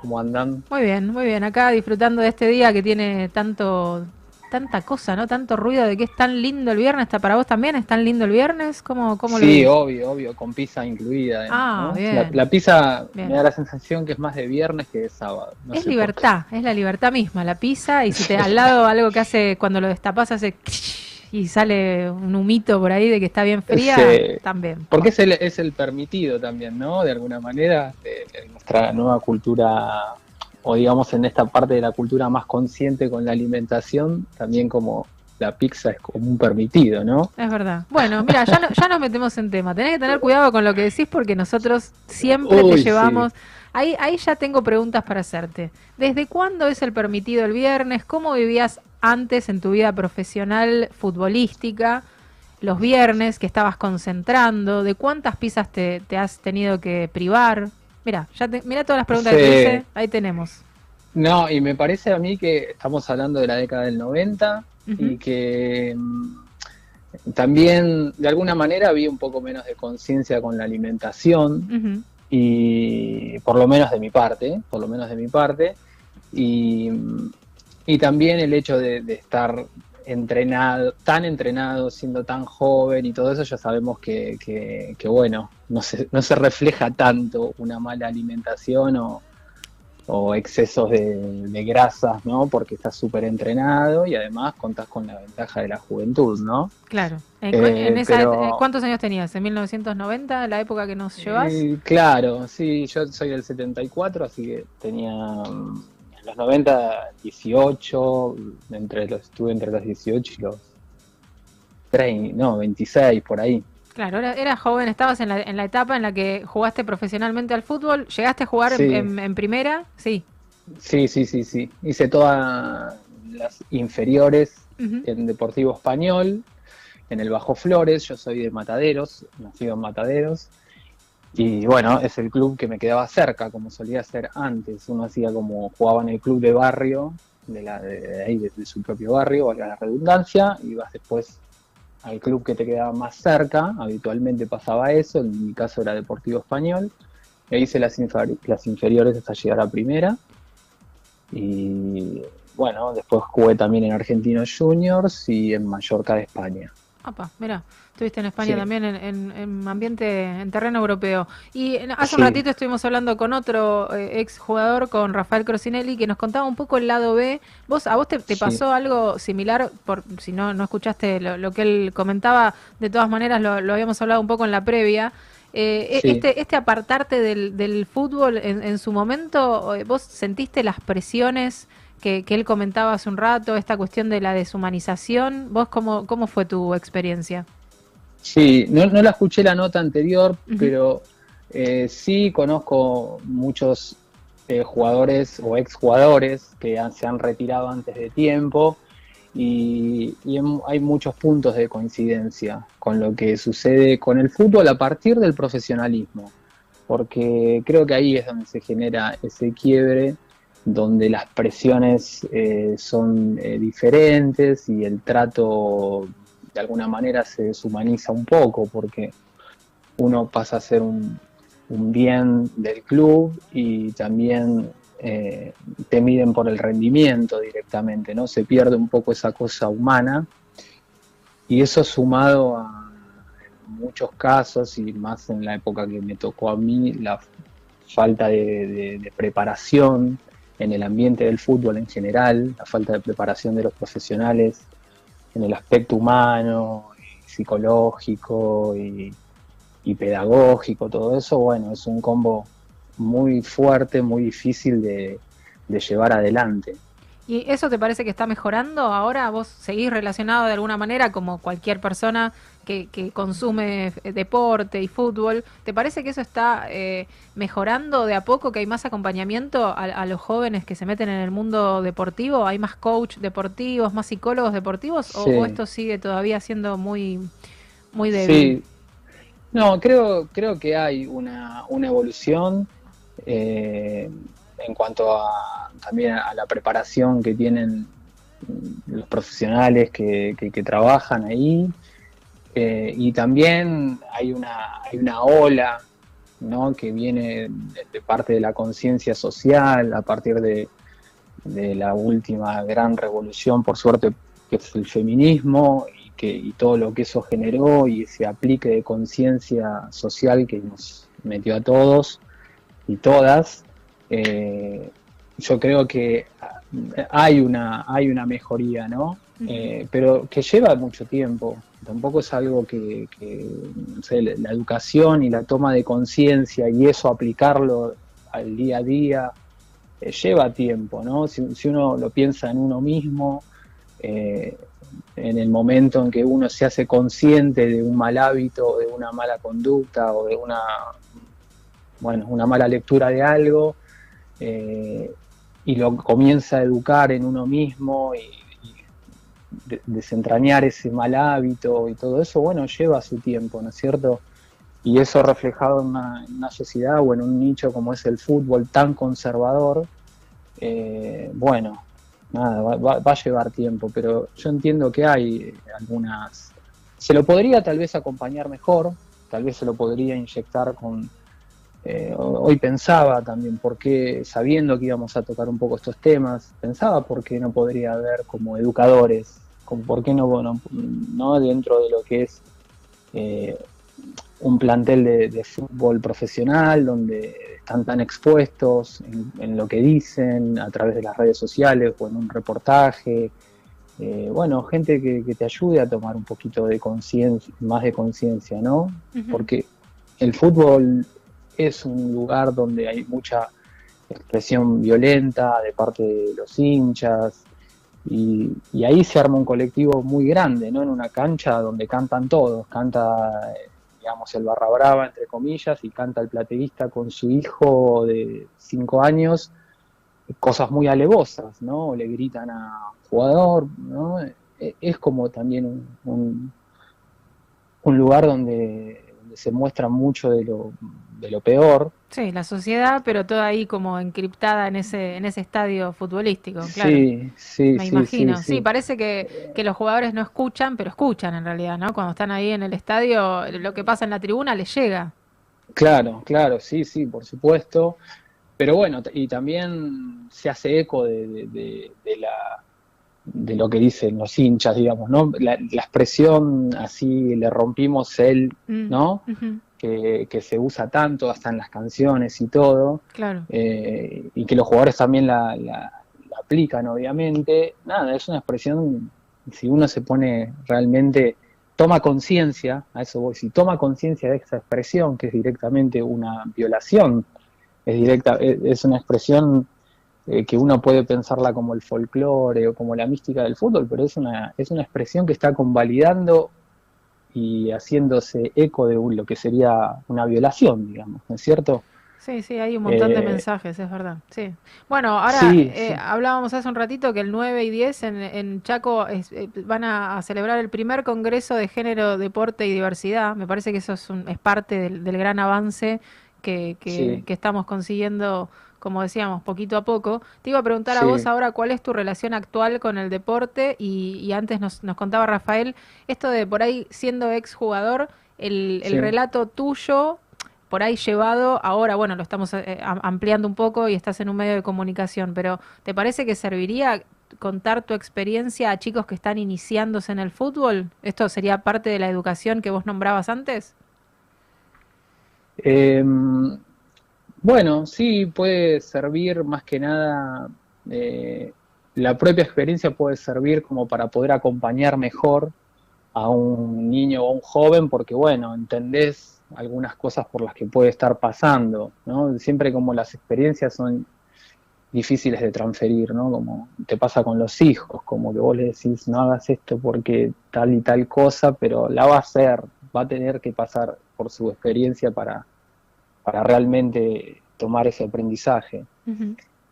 Speaker 7: ¿Cómo andan?
Speaker 2: Muy bien, muy bien. Acá disfrutando de este día que tiene tanto tanta cosa, ¿no? Tanto ruido de que es tan lindo el viernes. ¿Está para vos también? ¿Es tan lindo el viernes? ¿Cómo, cómo
Speaker 7: sí, obvio, obvio, con pizza incluida. además,
Speaker 2: Ah,
Speaker 7: ¿no?
Speaker 2: bien.
Speaker 7: La, la pizza
Speaker 2: Bien.
Speaker 7: me da la sensación que es más de viernes que de sábado. no
Speaker 2: es libertad, es la libertad misma, la pizza y si te al lado algo que hace cuando lo destapas hace y sale un humito por ahí de que está bien fría,
Speaker 7: Sí.
Speaker 2: también.
Speaker 7: Porque es el, es el permitido también, ¿no? De alguna manera, de, de nuestra nueva cultura, o digamos en esta parte de la cultura más consciente con la alimentación, también como la pizza es como un permitido, ¿no?
Speaker 2: Es verdad. Bueno, mira, ya, no- ya nos metemos en tema. Tenés que tener cuidado con lo que decís porque nosotros siempre
Speaker 7: Uy,
Speaker 2: te
Speaker 7: sí.
Speaker 2: llevamos. Ahí, ahí ya tengo preguntas para hacerte. ¿Desde cuándo es el permitido el viernes? ¿Cómo vivías antes en tu vida profesional futbolística? Los viernes que estabas concentrando, ¿de cuántas pizzas te, te has tenido que privar? Mira, ya te, mira todas las preguntas que te hice, ahí tenemos.
Speaker 7: No, y me parece a mí que estamos hablando de la década del 90
Speaker 2: Ujú.
Speaker 7: y que mm, también de alguna manera había un poco menos de conciencia con la alimentación. Y por lo menos de mi parte, por lo menos de mi parte, y, y también el hecho de, de estar entrenado, tan entrenado, siendo tan joven y todo eso, ya sabemos que, que- que, bueno, no se, no se refleja tanto una mala alimentación o, o excesos de, de grasas, ¿no? Porque estás súper entrenado y además contás con la ventaja de la juventud, ¿no?
Speaker 2: Claro. En,
Speaker 7: Eh,
Speaker 2: en esa,
Speaker 7: pero-
Speaker 2: ¿Cuántos años tenías? ¿En 1990, la época que nos llevas?
Speaker 7: Eh, claro, sí, yo soy del 74, así que tenía mm, los 90 18, entre los, estuve entre los 18 y los 30, no, 26 por ahí.
Speaker 2: Claro, era, eras joven, estabas en la, en la etapa en la que jugaste profesionalmente al fútbol. ¿Llegaste a jugar en-
Speaker 7: Sí.
Speaker 2: en, en primera? Sí.
Speaker 7: Sí, sí, sí, sí. Hice todas las inferiores en Deportivo Español, en el Bajo Flores, yo soy de Mataderos, nacido en Mataderos. Y bueno, es el club que me quedaba cerca, como solía hacer antes. Uno hacía como jugaba en el club de barrio, de, la, de, ahí, de, su propio barrio, valga la redundancia, y vas después al club que te quedaba más cerca. Habitualmente pasaba eso, en mi caso era Deportivo Español. E hice las, las inferiores hasta llegar a primera. Y bueno, después jugué también en Argentinos Juniors y en Mallorca de España.
Speaker 2: Apa, mira, estuviste en España
Speaker 7: Sí.
Speaker 2: también en, en- en ambiente, en terreno europeo. Y hace un ratito estuvimos hablando con otro eh, ex jugador, con Rafael Crocinelli, que nos contaba un poco el lado B. ¿Vos, ¿A vos te, te
Speaker 7: Sí.
Speaker 2: pasó algo similar? Por, si no, no escuchaste lo, lo que él comentaba, de todas maneras lo, lo habíamos hablado un poco en la previa. Eh, e- este, este apartarte del, del fútbol en, en su momento, eh, ¿vos sentiste las presiones que, que él comentaba hace un rato, esta cuestión de la deshumanización? ¿Vos cómo, cómo fue tu experiencia?
Speaker 7: Sí, no, no la escuché la nota anterior, pero eh, sí conozco muchos eh, jugadores o exjugadores que han- se han retirado antes de tiempo y, y en- hay muchos puntos de coincidencia con lo que sucede con el fútbol a partir del profesionalismo, porque creo que ahí es donde se genera ese quiebre, donde las presiones eh, son eh, diferentes y el trato de alguna manera se deshumaniza un poco, porque uno pasa a ser un, bien del club y también eh, te miden por el rendimiento directamente, ¿no? Se pierde un poco esa cosa humana y eso sumado a muchos casos y más en la época que me tocó a mí, la falta de preparación en el ambiente del fútbol en general, la falta de preparación de los profesionales en el aspecto humano, psicológico y, pedagógico, todo eso, bueno, es un combo muy fuerte, muy difícil de llevar adelante.
Speaker 2: ¿Y eso te parece que está mejorando ahora? ¿Vos seguís relacionado de alguna manera como cualquier persona que, que consume deporte y fútbol? ¿Te parece que eso está eh, mejorando de a poco, que hay más acompañamiento a, a los jóvenes que se meten en el mundo deportivo? ¿Hay más coach deportivos, más psicólogos deportivos? ¿O,
Speaker 7: Sí.
Speaker 2: o esto sigue todavía siendo muy, muy débil?
Speaker 7: Sí. No, creo, creo que hay una, una evolución eh, en cuanto a también a la preparación que tienen los profesionales que, trabajan ahí. Eh, y también hay una, hay una ola ¿no? que viene de, de parte de la conciencia social a partir de, de la última gran revolución, por suerte, que es el feminismo y, que, y todo lo que eso generó y ese aplique de conciencia social que nos metió a todos y todas. Eh, yo creo que hay una, hay una mejoría, ¿no? eh, pero que lleva mucho tiempo. Tampoco es algo que, no sé, la educación y la toma de conciencia y eso aplicarlo al día a día eh, lleva tiempo, ¿no? Si, uno lo piensa en uno mismo, eh, en el momento en que uno se hace consciente de un mal hábito, de una mala conducta o de una, bueno, una mala lectura de algo, eh, y lo comienza a educar en uno mismo y, desentrañar ese mal hábito y todo eso, bueno, lleva su tiempo, ¿no es cierto? Y eso reflejado en una, sociedad o en un nicho como es el fútbol tan conservador, eh, bueno, nada, va, a llevar tiempo, pero yo entiendo que hay algunas... Se lo podría tal vez acompañar mejor, tal vez se lo podría inyectar con... Eh, hoy pensaba también por qué, sabiendo que íbamos a tocar un poco estos temas, pensaba por qué no podría haber como educadores, como por qué no, no, no dentro de lo que es eh, un plantel de, fútbol profesional donde están tan expuestos en, lo que dicen a través de las redes sociales o en un reportaje. Eh, bueno, gente que, te ayude a tomar un poquito de conciencia, más de conciencia, ¿no? Porque el fútbol es un lugar donde hay mucha expresión violenta de parte de los hinchas, y, ahí se arma un colectivo muy grande, ¿no? En una cancha donde cantan todos, canta digamos, el barra brava, entre comillas, y canta el platerista con su hijo de cinco años, cosas muy alevosas, ¿no? Le gritan a jugador, ¿no? E, es como también un, un, lugar donde, se muestra mucho de lo, de lo peor.
Speaker 2: Sí, la sociedad, pero toda ahí como encriptada en ese, en ese estadio futbolístico, claro.
Speaker 7: Sí, sí,
Speaker 2: Me imagino. Sí, parece que, que, los jugadores no escuchan, pero escuchan en realidad, ¿no? Cuando están ahí en el estadio, lo que pasa en la tribuna les llega.
Speaker 7: Claro, claro, sí, sí, por supuesto. Pero bueno, y también se hace eco de, de, la de lo que dicen los hinchas, digamos, ¿no? La, expresión así, le rompimos el, mm, ¿no? Que, se usa tanto hasta en las canciones y todo,
Speaker 2: claro.
Speaker 7: Eh, y que los jugadores también la, aplican, obviamente. Nada, es una expresión, si uno se pone realmente, toma conciencia, a eso voy, si toma conciencia de esa expresión, que es directamente una violación, es, directa, es, una expresión eh, que uno puede pensarla como el folclore o como la mística del fútbol, pero es una, es una expresión que está convalidando y haciéndose eco de lo que sería una violación, digamos, ¿no es cierto?
Speaker 2: Sí, sí, hay un montón de eh, mensajes, es verdad. Sí. Bueno, ahora eh, hablábamos hace un ratito que el 9 y 10 en, en Chaco eh, van a, celebrar el primer Congreso de Género, Deporte y Diversidad. Me parece que eso es, un, es parte del, gran avance que, que, que estamos consiguiendo como decíamos, poquito a poco. Te iba a preguntar a vos ahora cuál es tu relación actual con el deporte y, antes nos, nos, contaba Rafael esto de por ahí siendo exjugador, el, el relato tuyo por ahí llevado, ahora bueno, lo estamos eh, ampliando un poco y estás en un medio de comunicación, pero ¿te parece que serviría contar tu experiencia a chicos que están iniciándose en el fútbol? ¿Esto sería parte de la educación que vos nombrabas antes?
Speaker 7: Eh, bueno, sí, puede servir más que nada, eh, la propia experiencia puede servir como para poder acompañar mejor a un niño o a un joven, porque bueno, entendés algunas cosas por las que puede estar pasando, ¿no? Siempre como las experiencias son difíciles de transferir, ¿no? Como te pasa con los hijos, como que vos le decís, no hagas esto porque tal y tal cosa, pero la va a hacer, va a tener que pasar por su experiencia para, para realmente tomar ese aprendizaje.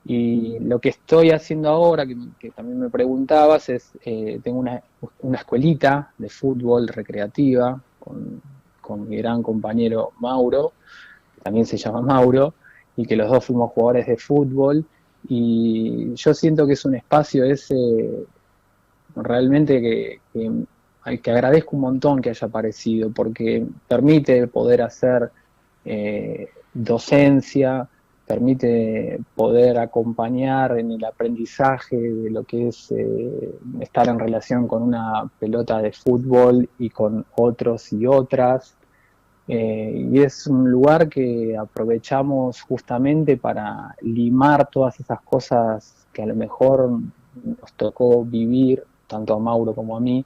Speaker 7: Y lo que estoy haciendo ahora, que, también me preguntabas, es, eh, tengo una, una, escuelita de fútbol recreativa con, con, mi gran compañero Mauro, que también se llama Mauro, y que los dos fuimos jugadores de fútbol. Y yo siento que es un espacio ese realmente que, que, que agradezco un montón que haya aparecido, porque permite poder hacer eh, docencia, permite poder acompañar en el aprendizaje de lo que es eh, estar en relación con una pelota de fútbol y con otros y otras. Eh, y es un lugar que aprovechamos justamente para limar todas esas cosas que a lo mejor nos tocó vivir tanto a Mauro como a mí,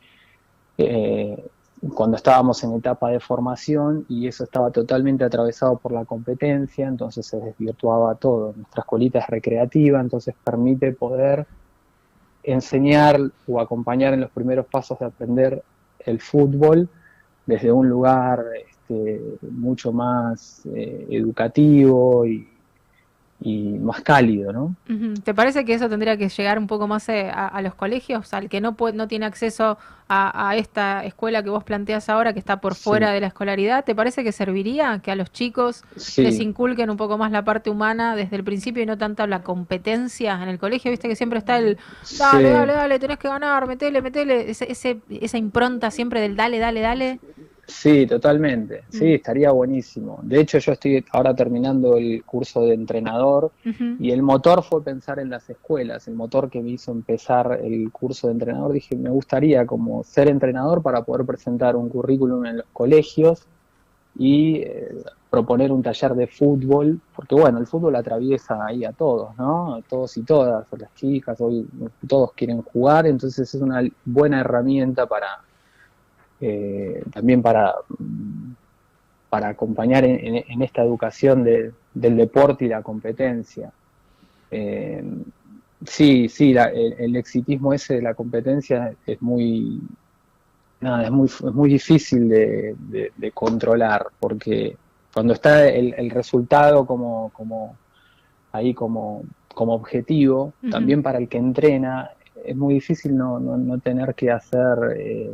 Speaker 7: cuando estábamos en etapa de formación y eso estaba totalmente atravesado por la competencia, entonces se desvirtuaba todo. Nuestra escuelita es recreativa, entonces permite poder enseñar o acompañar en los primeros pasos de aprender el fútbol desde un lugar este, mucho más eh, educativo y, y más cálido, ¿no?
Speaker 2: ¿Te parece que eso tendría que llegar un poco más eh, a, a los colegios, al que no puede, no tiene acceso a, a esta escuela que vos planteas ahora, que está por
Speaker 7: Sí.
Speaker 2: fuera de la escolaridad? ¿Te parece que serviría que a los chicos
Speaker 7: Sí.
Speaker 2: les inculquen un poco más la parte humana desde el principio y no tanta la competencia en el colegio? Viste que siempre está el dale,
Speaker 7: Sí.
Speaker 2: dale, dale, tenés que ganar, metele, metele, ese, ese- esa impronta siempre del dale, dale, dale.
Speaker 7: Sí, totalmente. Sí,
Speaker 2: Mm.
Speaker 7: estaría buenísimo. De hecho, yo estoy ahora terminando el curso de entrenador y el motor fue pensar en las escuelas. El motor que me hizo empezar el curso de entrenador, dije, me gustaría como ser entrenador para poder presentar un currículum en los colegios y eh, proponer un taller de fútbol, porque bueno, el fútbol atraviesa ahí a todos, ¿no? A todos y todas, a las chicas, hoy todos quieren jugar, entonces es una buena herramienta para eh, también para, para acompañar en, en- en esta educación de- del deporte y la competencia. Eh, sí, sí, la- el, el exitismo ese de la competencia es muy, nada, es muy, es muy difícil de, de- de controlar, porque cuando está el, el resultado como, como ahí como, como objetivo, también para el que entrena, es muy difícil no, no, no tener que hacer eh,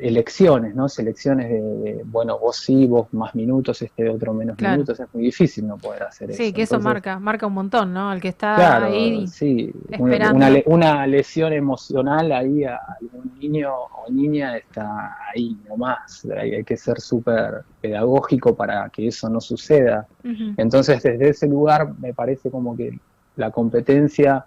Speaker 7: elecciones, ¿no? Selecciones de, de, bueno, vos sí, vos más minutos, este otro menos
Speaker 2: Claro.
Speaker 7: minutos, es muy difícil no poder hacer eso.
Speaker 2: Sí, que eso
Speaker 7: Entonces,
Speaker 2: marca, marca un montón, ¿no? El que está
Speaker 7: Claro,
Speaker 2: ahí
Speaker 7: sí, una,
Speaker 2: esperando.
Speaker 7: una le- una lesión emocional ahí a algún niño o niña está ahí nomás. Hay, hay que ser súper pedagógico para que eso no suceda. Entonces, desde ese lugar me parece como que la competencia,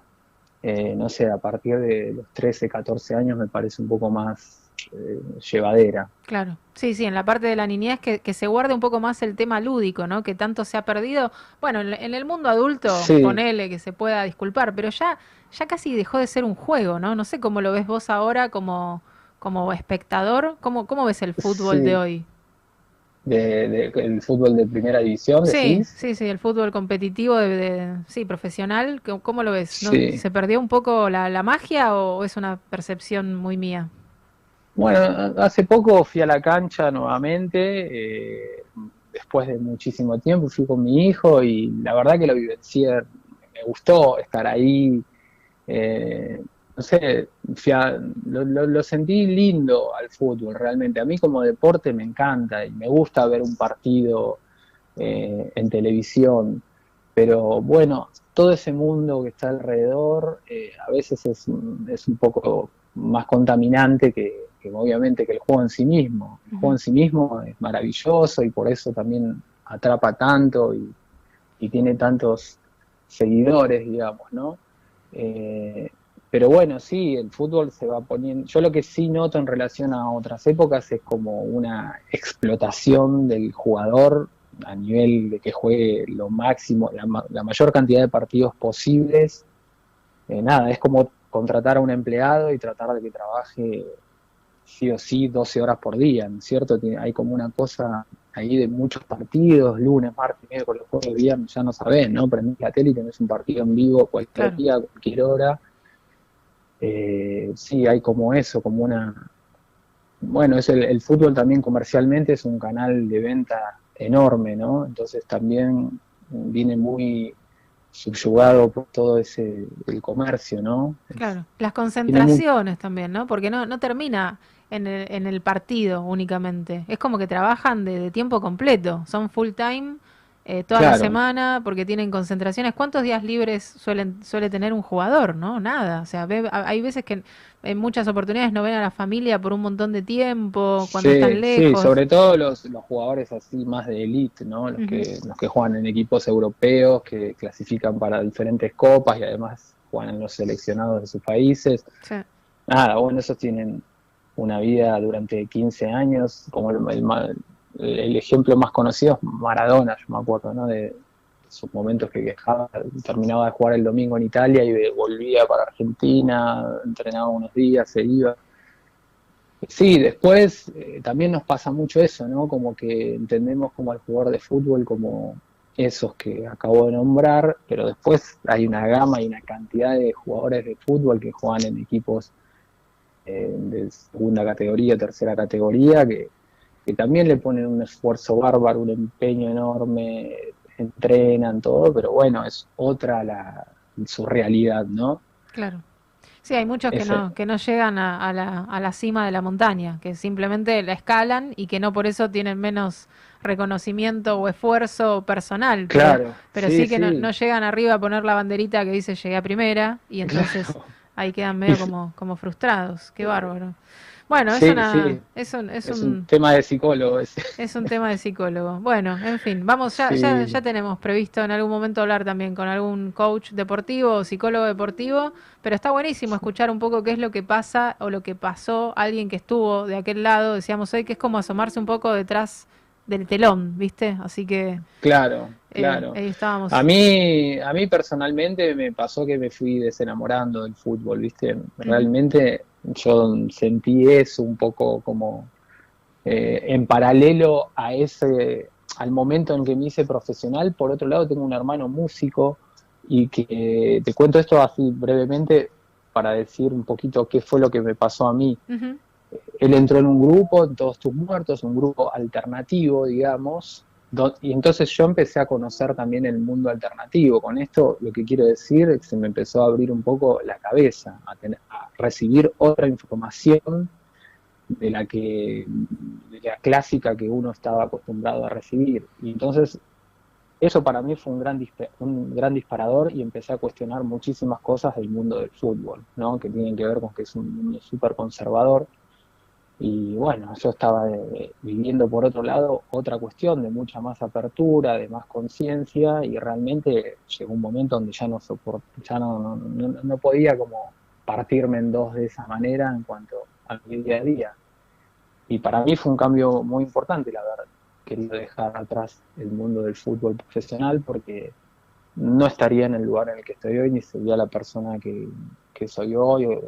Speaker 7: eh, no sé, a partir de los 13, 14 años me parece un poco más eh, llevadera.
Speaker 2: Claro, sí, sí, en la parte de la niñez que, que se guarde un poco más el tema lúdico, ¿no? Que tanto se ha perdido. Bueno, en, en el mundo adulto,
Speaker 7: Sí.
Speaker 2: ponele que se pueda disculpar, pero ya, ya casi dejó de ser un juego, ¿no? No sé cómo lo ves vos ahora como, como espectador. ¿Cómo, cómo ves el fútbol
Speaker 7: Sí.
Speaker 2: de hoy?
Speaker 7: De, de- el fútbol de primera división,
Speaker 2: Sí,
Speaker 7: decís.
Speaker 2: sí, sí, el fútbol competitivo, de, de- sí, profesional. ¿Cómo, cómo lo ves? ¿No?
Speaker 7: Sí.
Speaker 2: ¿Se perdió un poco la, la magia o es una percepción muy mía?
Speaker 7: Bueno, hace poco fui a la cancha nuevamente, eh, después de muchísimo tiempo, fui con mi hijo y la verdad que lo vivencié, me gustó estar ahí, eh, no sé, a- lo, sentí lindo al fútbol realmente. A mí como deporte me encanta y me gusta ver un partido eh, en televisión, pero bueno, todo ese mundo que está alrededor eh, a veces es, es un poco más contaminante que, que obviamente que el juego en sí mismo. El juego en sí mismo es maravilloso y por eso también atrapa tanto y, y tiene tantos seguidores, digamos, ¿no? Eh, pero bueno, sí, el fútbol se va poniendo. Yo lo que sí noto en relación a otras épocas es como una explotación del jugador a nivel de que juegue lo máximo, la mayor cantidad de partidos posibles. Eh, nada, es como contratar a un empleado y tratar de que trabaje sí o sí 12 horas por día, ¿no es cierto? Hay como una cosa ahí de muchos partidos, lunes, martes, miércoles, jueves, viernes, ya no sabés, ¿no? Prendés la tele y tenés un partido en vivo cualquier
Speaker 2: Claro.
Speaker 7: día, cualquier hora. Eh, sí, hay como eso, como una... Bueno, es el, el fútbol también comercialmente es un canal de venta enorme, ¿no? Entonces también viene muy subyugado por todo ese el comercio, ¿no?
Speaker 2: Claro, las concentraciones también, ¿no? Porque no, no termina en el, en el partido únicamente. Es como que trabajan de, de tiempo completo, son full time eh, toda la semana porque tienen concentraciones. ¿Cuántos días libres suelen, suele tener un jugador? ¿No? Nada. O sea, ve- hay veces que en, muchas oportunidades no ven a la familia por un montón de tiempo, cuando
Speaker 7: Sí,
Speaker 2: están
Speaker 7: sí,
Speaker 2: lejos.
Speaker 7: sobre todo los, los jugadores así más de elite, ¿no? Los, que, los que juegan en equipos europeos, que clasifican para diferentes copas y además juegan en los seleccionados de sus países.
Speaker 2: Sí.
Speaker 7: Nada, bueno, esos tienen una vida durante 15 años, como el, el el ejemplo más conocido es Maradona, yo me acuerdo, ¿no? De sus momentos que terminaba de jugar el domingo en Italia y volvía para Argentina, entrenaba unos días, se iba. Sí, después eh, también nos pasa mucho eso, ¿no? Como que entendemos como al jugador de fútbol como esos que acabo de nombrar, pero después hay una gama y una cantidad de jugadores de fútbol que juegan en equipos eh, de segunda categoría, tercera categoría, que, que también le ponen un esfuerzo bárbaro, un empeño enorme, entrenan todo, pero bueno, es otra la, su realidad, ¿no?
Speaker 2: Claro. Sí, hay muchos que no, que no llegan a, la, a la cima de la montaña, que simplemente la escalan y que no por eso tienen menos reconocimiento o esfuerzo personal.
Speaker 7: Claro.
Speaker 2: Pero, sí, que No, llegan arriba a poner la banderita que dice llegué a primera y entonces ahí quedan medio como, como frustrados. Qué bárbaro. Bueno, es, una, es, un, es, un,
Speaker 7: tema de psicólogo.
Speaker 2: Es un tema de psicólogo. Bueno, en fin, vamos, ya, ya, ya tenemos previsto en algún momento hablar también con algún coach deportivo o psicólogo deportivo, pero está buenísimo escuchar un poco qué es lo que pasa o lo que pasó alguien que estuvo de aquel lado, decíamos hoy, que es como asomarse un poco detrás del telón, ¿viste? Así que...
Speaker 7: Claro, eh, claro.
Speaker 2: ahí estábamos.
Speaker 7: A mí, a mí personalmente me pasó que me fui desenamorando del fútbol, ¿viste? Realmente yo sentí eso un poco como eh, en paralelo a ese, al momento en que me hice profesional. Por otro lado, tengo un hermano músico y que te cuento esto así brevemente para decir un poquito qué fue lo que me pasó a mí. Él entró en un grupo, en Todos Tus Muertos, un grupo alternativo, digamos, y entonces yo empecé a conocer también el mundo alternativo. Con esto lo que quiero decir es que se me empezó a abrir un poco la cabeza, a, a recibir otra información de la que la clásica que uno estaba acostumbrado a recibir. Y entonces eso para mí fue un gran, un gran disparador y empecé a cuestionar muchísimas cosas del mundo del fútbol, ¿no? que tienen que ver con que es un mundo súper conservador y bueno, yo estaba eh, viviendo por otro lado otra cuestión de mucha más apertura, de más conciencia y realmente llegó un momento donde ya no ya no, no, podía como partirme en dos de esa manera en cuanto a mi día a día. Y para mí fue un cambio muy importante el haber querido dejar atrás el mundo del fútbol profesional porque no estaría en el lugar en el que estoy hoy ni sería la persona que, que soy hoy o,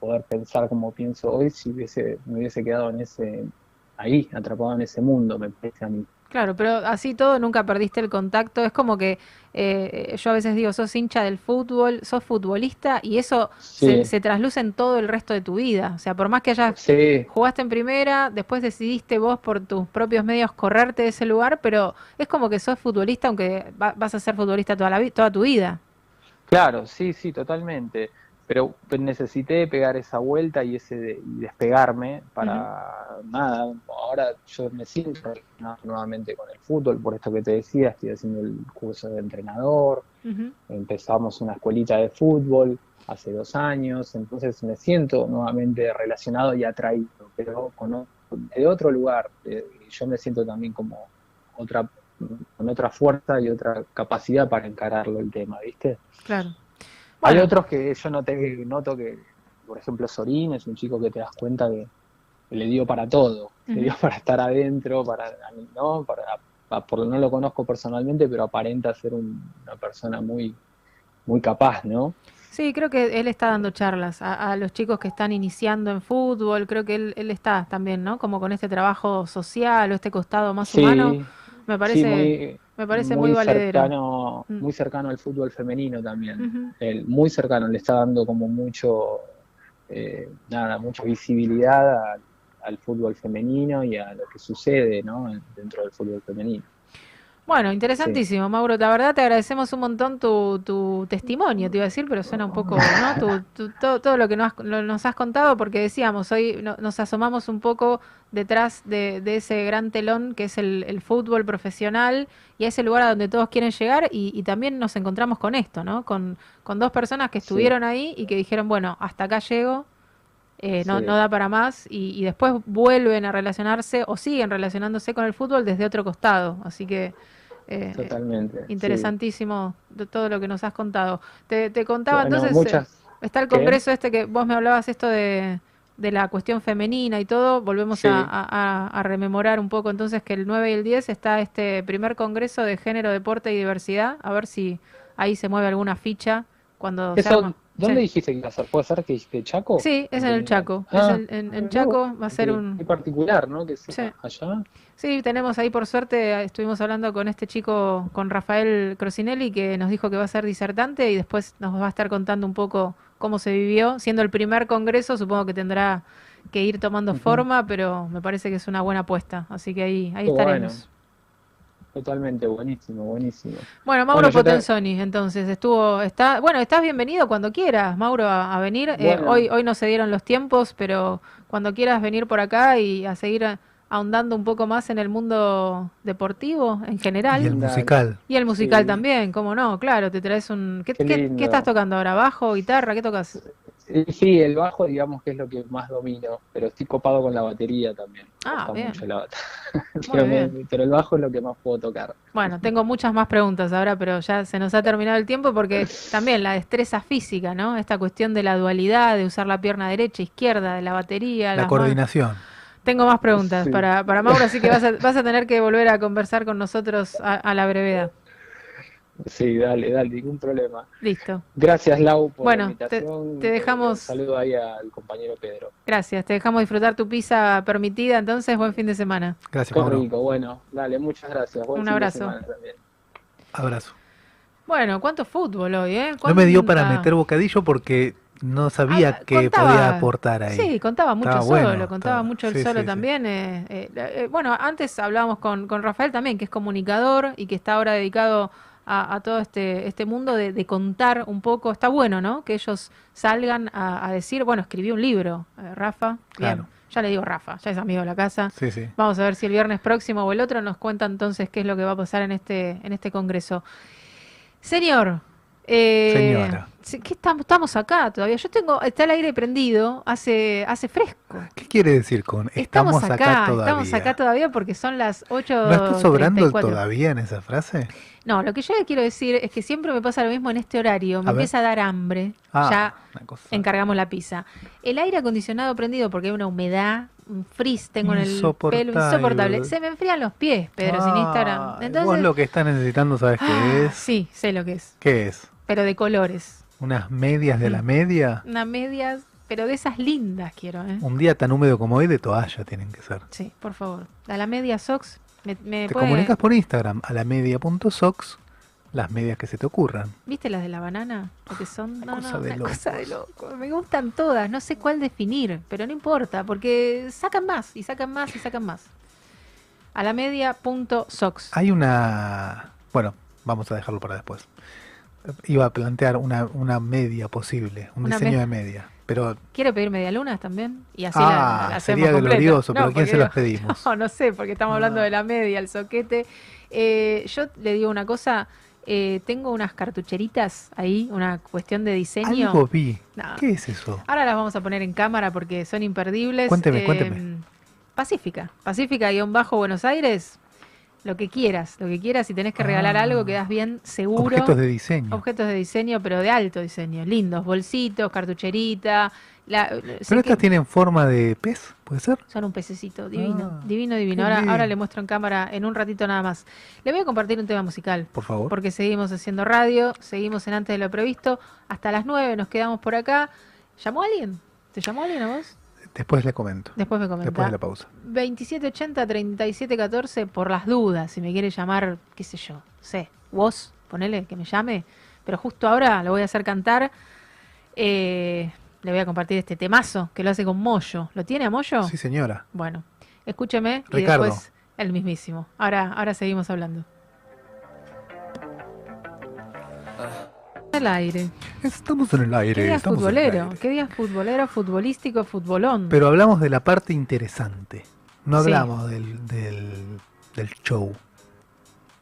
Speaker 7: poder pensar como pienso hoy si hubiese, me hubiese quedado en ese ahí, atrapado en ese mundo, me parece a mí.
Speaker 2: Claro, pero así todo nunca perdiste el contacto. Es como que eh, yo a veces digo, sos hincha del fútbol, sos futbolista y eso se, trasluce en todo el resto de tu vida. O sea, por más que hayas jugaste en primera, después decidiste vos por tus propios medios correrte de ese lugar, pero es como que sos futbolista aunque vas a ser futbolista toda, la, toda tu vida.
Speaker 7: Claro, sí, sí, totalmente pero necesité pegar esa vuelta y ese despegarme para nada. Ahora yo me siento nuevamente con el fútbol, por esto que te decía, estoy haciendo el curso de entrenador, empezamos una escuelita de fútbol hace dos años, entonces me siento nuevamente relacionado y atraído, pero con, de otro lugar. yo me siento también como otra con otra fuerza y otra capacidad para encararlo el tema, ¿viste?
Speaker 2: Claro.
Speaker 7: Hay otros que yo noté, noto que, por ejemplo, Sorín es un chico que te das cuenta que, le dio para todo, le dio para estar adentro, para, ¿no? Para, por, no lo conozco personalmente, pero aparenta ser una persona muy, muy capaz, ¿no?
Speaker 2: Sí, creo que él está dando charlas a, los chicos que están iniciando en fútbol, creo que él, él, está también, ¿no? Como con este trabajo social o este costado más humano, me parece... Me parece muy,
Speaker 7: Cercano, mm. Muy cercano al fútbol femenino también. muy cercano, le está dando como mucho, eh, nada, mucha visibilidad al fútbol femenino y a lo que sucede ¿no? dentro del fútbol femenino.
Speaker 2: Bueno, interesantísimo, Mauro. La verdad te agradecemos un montón tu, tu, testimonio, te iba a decir, pero suena un poco, ¿no? todo, todo, lo que nos, nos, has contado, porque decíamos, hoy nos asomamos un poco detrás de, ese gran telón que es el, fútbol profesional y a ese lugar a donde todos quieren llegar y, también nos encontramos con esto, ¿no? Con, con dos personas que estuvieron ahí y que dijeron, bueno, hasta acá llego, eh, no, no, da para más y, y, después vuelven a relacionarse o siguen relacionándose con el fútbol desde otro costado. Así que
Speaker 7: eh, Totalmente.
Speaker 2: Interesantísimo de todo lo que nos has contado. Te, contaba entonces, eh, está el congreso este que vos me hablabas esto de, de la cuestión femenina y todo, volvemos
Speaker 7: Sí.
Speaker 2: a, a- a rememorar un poco entonces que el 9 y el 10 está este primer congreso de género, deporte y diversidad, a ver si ahí se mueve alguna ficha cuando se arma.
Speaker 7: ¿Dónde
Speaker 2: Sí.
Speaker 7: dijiste que iba a ser? ¿Puede ser que dijiste Chaco?
Speaker 2: Sí, es en el Chaco.
Speaker 7: Ah,
Speaker 2: es en, en- en Chaco va a ser un...
Speaker 7: qué particular, ¿no? Que sea
Speaker 2: Sí.
Speaker 7: allá.
Speaker 2: Sí, tenemos ahí por suerte, estuvimos hablando con este chico, con Rafael Crocinelli, que nos dijo que va a ser disertante y después nos va a estar contando un poco cómo se vivió. Siendo el primer congreso, supongo que tendrá que ir tomando forma, pero me parece que es una buena apuesta. Así que ahí, ahí
Speaker 7: Qué
Speaker 2: estaremos.
Speaker 7: bueno. Totalmente, buenísimo, buenísimo.
Speaker 2: Bueno, Mauro
Speaker 7: Bueno, te-
Speaker 2: Potenzoni, entonces estuvo, está, bueno, estás bienvenido cuando quieras, Mauro, a, a venir. Eh, hoy, hoy no se dieron los tiempos, pero cuando quieras venir por acá y a seguir ahondando un poco más en el mundo deportivo en general.
Speaker 3: Y el musical.
Speaker 2: Y el musical
Speaker 7: Sí.
Speaker 2: también, cómo no, claro, te traes un... ¿Qué,
Speaker 7: Qué
Speaker 2: qué estás tocando ahora? ¿Bajo, guitarra? ¿Qué tocas?
Speaker 7: Eh, Sí, el bajo, digamos que es lo que más domino, pero estoy copado con la batería también.
Speaker 2: Ah, bien.
Speaker 7: mucho la pero, me-
Speaker 2: bien.
Speaker 7: pero el bajo es lo que más puedo tocar.
Speaker 2: Bueno, tengo muchas más preguntas ahora, pero ya se nos ha terminado el tiempo porque también la destreza física, ¿no? Esta cuestión de la dualidad, de usar la pierna derecha, izquierda, de la batería,
Speaker 3: La
Speaker 2: manos.
Speaker 3: coordinación.
Speaker 2: Tengo más preguntas
Speaker 7: Sí.
Speaker 2: para, para Mauro, así que vas a, vas a tener que volver a conversar con nosotros a, a la brevedad.
Speaker 7: Sí, dale, dale, ningún problema.
Speaker 2: Listo.
Speaker 7: Gracias, Lau, por
Speaker 2: Bueno,
Speaker 7: la
Speaker 2: te-
Speaker 7: invitación.
Speaker 2: te dejamos-
Speaker 7: Un saludo ahí al compañero Pedro.
Speaker 2: Gracias. Te dejamos disfrutar tu pizza permitida, entonces buen fin de semana.
Speaker 3: Gracias,
Speaker 7: rico, bueno, dale, muchas gracias. Buen
Speaker 2: Un abrazo.
Speaker 7: también.
Speaker 3: Abrazo.
Speaker 2: Bueno, ¿cuánto fútbol hoy, eh?
Speaker 3: No me dio para
Speaker 2: ¿Cuánta-
Speaker 3: meter bocadillo porque no sabía
Speaker 2: Ah,
Speaker 3: que
Speaker 2: contaba-
Speaker 3: podía aportar ahí.
Speaker 2: Sí, contaba mucho
Speaker 3: Estaba
Speaker 2: solo,
Speaker 3: bueno,
Speaker 2: contaba
Speaker 3: estaba-
Speaker 2: mucho el
Speaker 3: sí,
Speaker 2: solo
Speaker 3: sí, sí.
Speaker 2: también. eh, eh, eh, bueno, antes hablábamos con, con Rafael también, que es comunicador y que está ahora dedicado a, a todo este, este mundo de, de contar un poco. Está bueno, ¿no? Que ellos salgan a, a decir, bueno, escribí un libro, eh, Rafa. Bien,
Speaker 3: Claro.
Speaker 2: ya le digo Rafa, ya es amigo de la casa.
Speaker 3: Sí, sí.
Speaker 2: Vamos a ver si el viernes próximo o el otro nos cuenta entonces qué es lo que va a pasar en este, en este congreso. Señor. eh,
Speaker 3: Señora.
Speaker 2: ¿Qué estamos, estamos acá todavía? Yo tengo, está el aire prendido, hace, hace fresco.
Speaker 3: ¿Qué quiere decir con
Speaker 2: Estamos,
Speaker 3: estamos, acá, todavía?
Speaker 2: estamos acá todavía porque son las 8.
Speaker 3: ¿No está sobrando el todavía en esa frase?
Speaker 2: No, lo que yo le quiero decir es que siempre me pasa lo mismo en este horario. Me
Speaker 3: A ver.
Speaker 2: empieza a dar hambre.
Speaker 3: Ah,
Speaker 2: ya encargamos la pizza. El aire acondicionado prendido porque hay una humedad, un frizz tengo en el pelo
Speaker 3: Insoportable.
Speaker 2: Se me enfrían los pies, Pedro, sin Instagram.
Speaker 3: Ah,
Speaker 2: Entonces,
Speaker 3: Vos lo que estás necesitando, ¿sabes
Speaker 2: Ah,
Speaker 3: qué es?
Speaker 2: Sí, sé lo que es,
Speaker 3: ¿Qué es?
Speaker 2: pero de colores.
Speaker 3: ¿Unas medias de la media?
Speaker 2: Unas medias, pero de esas lindas quiero, ¿eh?
Speaker 3: Un día tan húmedo como hoy de toalla tienen que ser.
Speaker 2: Sí, por favor. A la media socks me, me
Speaker 3: Te
Speaker 2: puede-
Speaker 3: comunicas por Instagram a la media.sox las medias que se te ocurran.
Speaker 2: ¿Viste las de la banana? Lo que son
Speaker 3: Una
Speaker 2: no,
Speaker 3: cosa
Speaker 2: no,
Speaker 3: de
Speaker 2: una
Speaker 3: locos.
Speaker 2: cosa de loco. Me gustan todas, no sé cuál definir, pero no importa, porque sacan más y sacan más y sacan más. A la media punto socks.
Speaker 3: Hay una... Bueno, vamos a dejarlo para después. Iba a plantear una, una media posible, un
Speaker 2: Una
Speaker 3: diseño
Speaker 2: me-
Speaker 3: de media. Pero
Speaker 2: ¿Quiere pedir medialunas también? Y así
Speaker 3: Ah,
Speaker 2: la, la hacemos
Speaker 3: sería
Speaker 2: completa.
Speaker 3: glorioso, pero ¿quién
Speaker 2: porque
Speaker 3: se las pedimos?
Speaker 2: No, no sé, porque estamos hablando
Speaker 3: No.
Speaker 2: de la media, el soquete. Eh, yo le digo una cosa, eh, tengo unas cartucheritas ahí, una cuestión de diseño.
Speaker 3: algo vi.
Speaker 2: No.
Speaker 3: ¿Qué es eso?
Speaker 2: Ahora las vamos a poner en cámara porque son imperdibles.
Speaker 3: Cuénteme,
Speaker 2: Eh,
Speaker 3: cuénteme.
Speaker 2: Pacífica, Pacífica guion bajo Buenos Aires. Lo que quieras, lo que quieras. Si tenés que regalar
Speaker 3: Ah.
Speaker 2: algo, quedas bien seguro.
Speaker 3: Objetos de diseño.
Speaker 2: Objetos de diseño, pero de alto diseño. Lindos, bolsitos, cartucherita. La, sé
Speaker 3: Pero
Speaker 2: que
Speaker 3: estas tienen forma de pez, ¿puede ser?
Speaker 2: son un pececito, divino,
Speaker 3: Ah,
Speaker 2: divino, divino. Ahora, ahora le muestro en cámara en un ratito nada más. Le voy a compartir un tema musical.
Speaker 3: Por favor.
Speaker 2: Porque seguimos haciendo radio, seguimos en antes de lo previsto. Hasta las 9 nos quedamos por acá. ¿Llamó alguien? ¿Te llamó alguien a vos?
Speaker 3: Después le comento.
Speaker 2: Después me comenta.
Speaker 3: Después de la pausa.
Speaker 2: 2780-3714 por las dudas, si me quiere llamar, qué sé yo, sé, vos, ponele que me llame, pero justo ahora lo voy a hacer cantar. Eh, le voy a compartir este temazo que lo hace con Moyo. ¿Lo tiene a Moyo?
Speaker 3: Sí, señora.
Speaker 2: Bueno, escúcheme y
Speaker 3: Ricardo.
Speaker 2: después el mismísimo. Ahora, ahora seguimos hablando. El aire.
Speaker 3: Estamos en el
Speaker 2: ¿Qué
Speaker 3: aire.
Speaker 2: día
Speaker 3: estamos
Speaker 2: futbolero? ¿Qué día futbolero, futbolístico, futbolón?
Speaker 3: Pero hablamos de la parte interesante. No
Speaker 2: Sí.
Speaker 3: hablamos del, del, del show.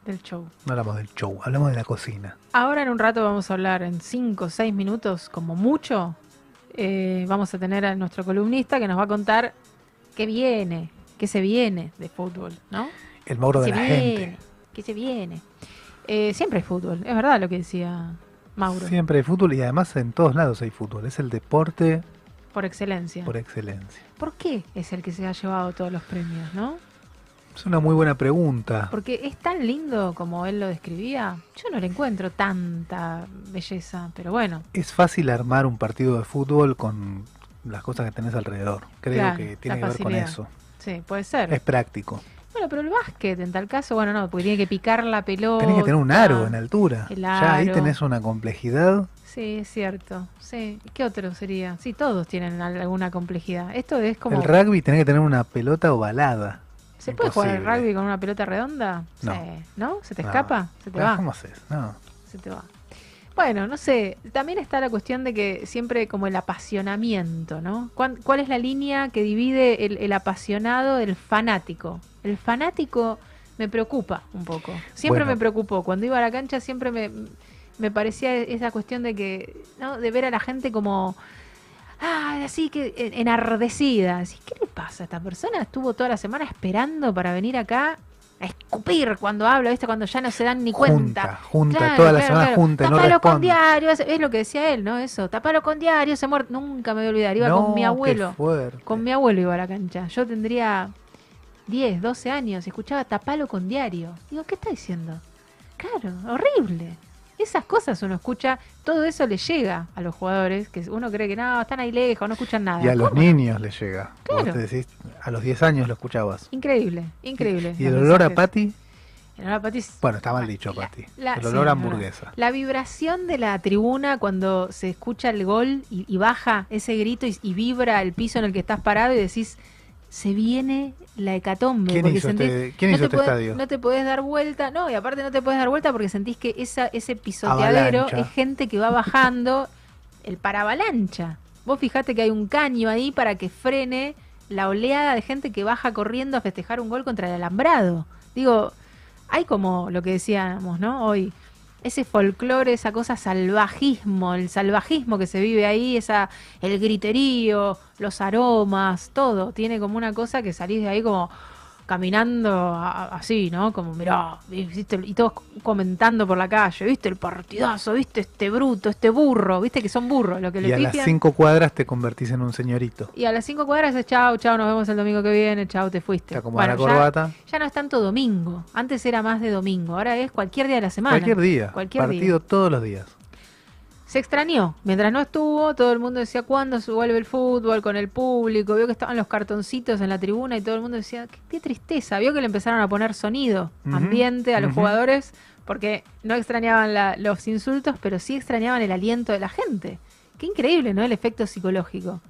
Speaker 2: del show.
Speaker 3: No hablamos del show. Hablamos de la cocina.
Speaker 2: Ahora en un rato vamos a hablar, en 5 o 6 minutos, como mucho, eh, vamos a tener a nuestro columnista que nos va a contar qué viene, qué se viene de fútbol, ¿no?
Speaker 3: El Mauro de
Speaker 2: se
Speaker 3: la
Speaker 2: viene,
Speaker 3: gente.
Speaker 2: qué se viene. Eh, siempre hay fútbol, es verdad lo que decía Mauro.
Speaker 3: Siempre hay fútbol y además en todos lados hay fútbol. Es el deporte
Speaker 2: Por excelencia.
Speaker 3: por excelencia.
Speaker 2: ¿Por qué es el que se ha llevado todos los premios, no?
Speaker 3: Es una muy buena pregunta.
Speaker 2: Porque es tan lindo como él lo describía. Yo no le encuentro tanta belleza, pero bueno.
Speaker 3: Es fácil armar un partido de fútbol con las cosas que tenés alrededor. Creo
Speaker 2: Claro,
Speaker 3: que tiene que ver con eso.
Speaker 2: Sí, puede ser.
Speaker 3: Es práctico.
Speaker 2: Bueno, pero el básquet en tal caso, bueno, no, porque tiene que picar la pelota.
Speaker 3: Tenés que tener un aro en altura.
Speaker 2: el
Speaker 3: Ya ahí tenés una complejidad.
Speaker 2: Sí, es cierto. Sí. ¿Qué otro sería? Sí, todos tienen al- alguna complejidad. Esto es como...
Speaker 3: El rugby tenés que tener una pelota ovalada.
Speaker 2: ¿Se puede jugar
Speaker 3: Imposible.
Speaker 2: rugby con una pelota redonda?
Speaker 3: No.
Speaker 2: Sí. ¿No? ¿Se te
Speaker 3: No.
Speaker 2: escapa? ¿Se te
Speaker 3: Ah,
Speaker 2: va?
Speaker 3: ¿Cómo haces? No.
Speaker 2: Se te va. Bueno, no sé, también está la cuestión de que siempre como el apasionamiento, ¿no? ¿Cuán- ¿Cuál es la línea que divide el, el apasionado del fanático? El fanático me preocupa un poco. Siempre
Speaker 3: Bueno.
Speaker 2: me preocupó. Cuando iba a la cancha siempre me, me parecía esa cuestión de que, ¿no? De ver a la gente como... Ah, así que en- enardecida. Así, ¿Qué le pasa a esta persona? Estuvo toda la semana esperando para venir acá a escupir cuando habla, ¿viste? Cuando ya no se dan ni cuenta.
Speaker 3: Junta,
Speaker 2: Claro,
Speaker 3: toda la
Speaker 2: claro,
Speaker 3: semana
Speaker 2: claro.
Speaker 3: junta no
Speaker 2: Tapalo con diario, es, es lo que decía él, ¿no? Eso, tapalo con diario, se muere. Nunca me voy a olvidar, iba
Speaker 3: No,
Speaker 2: con mi abuelo. Con mi abuelo iba a la cancha. Yo tendría 10, 12 años y escuchaba tapalo con diario. Digo, ¿qué está diciendo? Claro, horrible. Esas cosas uno escucha, todo eso le llega a los jugadores, que uno cree que no, están ahí lejos, no escuchan nada.
Speaker 3: Y a los niños les llega.
Speaker 2: Claro.
Speaker 3: Vos te decís, a los 10 años lo escuchabas.
Speaker 2: Increíble, increíble.
Speaker 3: Y el
Speaker 2: los
Speaker 3: olor a
Speaker 2: mensajes.
Speaker 3: Patty,
Speaker 2: El olor a Patty
Speaker 3: bueno, está mal dicho Patty.
Speaker 2: la-
Speaker 3: el
Speaker 2: sí,
Speaker 3: olor a hamburguesa.
Speaker 2: La vibración de la tribuna cuando se escucha el gol y, y baja ese grito y, y vibra el piso en el que estás parado y decís, se viene la hecatombe.
Speaker 3: ¿Quién
Speaker 2: porque
Speaker 3: hizo
Speaker 2: sentís-
Speaker 3: este- quién
Speaker 2: no
Speaker 3: hizo
Speaker 2: te
Speaker 3: este
Speaker 2: podés-
Speaker 3: estadio?
Speaker 2: No te podés dar vuelta, no, y aparte no te podés dar vuelta porque sentís que esa, ese pisoteadero
Speaker 3: Avalancha.
Speaker 2: es gente que va bajando el paravalancha. Vos fijate que hay un caño ahí para que frene la oleada de gente que baja corriendo a festejar un gol contra el alambrado. Digo, hay como lo que decíamos, ¿no? Hoy, ese folclore, esa cosa salvajismo, el salvajismo que se vive ahí, esa el griterío, los aromas, todo, tiene como una cosa que salís de ahí como caminando así, ¿no? Como, mirá, ¿viste? y todos comentando por la calle, ¿viste? El partidazo, ¿viste? Este bruto, este burro, ¿viste? Que son burros, lo que
Speaker 3: Y
Speaker 2: le
Speaker 3: a las. 5 cuadras te convertís en un señorito.
Speaker 2: Y a las cinco cuadras es chao, chao, nos vemos el domingo que viene, chao, te fuiste.
Speaker 3: Te acomodas la
Speaker 2: Bueno, ya-
Speaker 3: corbata.
Speaker 2: ya no es tanto domingo. Antes era más de domingo. Ahora es cualquier día de la semana.
Speaker 3: Cualquier día.
Speaker 2: Cualquier
Speaker 3: partido
Speaker 2: día.
Speaker 3: todos los días.
Speaker 2: Se extrañó. Mientras no estuvo, todo el mundo decía cuándo se vuelve el fútbol con el público. Vio que estaban los cartoncitos en la tribuna y todo el mundo decía, qué, qué tristeza. Vio que le empezaron a poner sonido, ambiente a los jugadores porque no extrañaban la- los insultos, pero sí extrañaban el aliento de la gente. Qué increíble, ¿no? El efecto psicológico.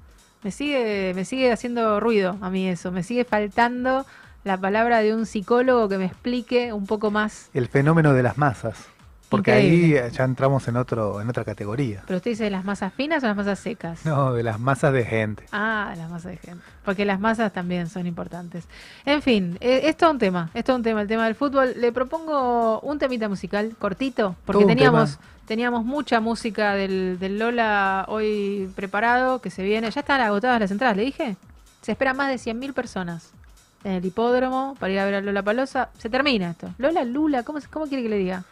Speaker 2: Me sigue, me sigue haciendo ruido a mí eso. Me sigue faltando la palabra de un psicólogo que me explique un poco más.
Speaker 3: El fenómeno de las masas. Porque
Speaker 2: Increíble.
Speaker 3: ahí ya entramos en otro en otra categoría.
Speaker 2: ¿Pero usted dice de las masas finas o las masas secas?
Speaker 3: No, de las masas de gente.
Speaker 2: Ah, las masas de gente. Porque las masas también son importantes. En fin, eh, es todo un tema. Es todo un tema, el tema del fútbol. Le propongo un temita musical cortito, porque teníamos,
Speaker 3: tema.
Speaker 2: teníamos mucha música del, del Lola hoy preparado, que se viene. Ya están agotadas las entradas, le dije. Se esperan más de 100.000 personas en el hipódromo para ir a ver a Lola Palosa. Se termina esto. Lola Lula, ¿cómo, cómo quiere que le diga?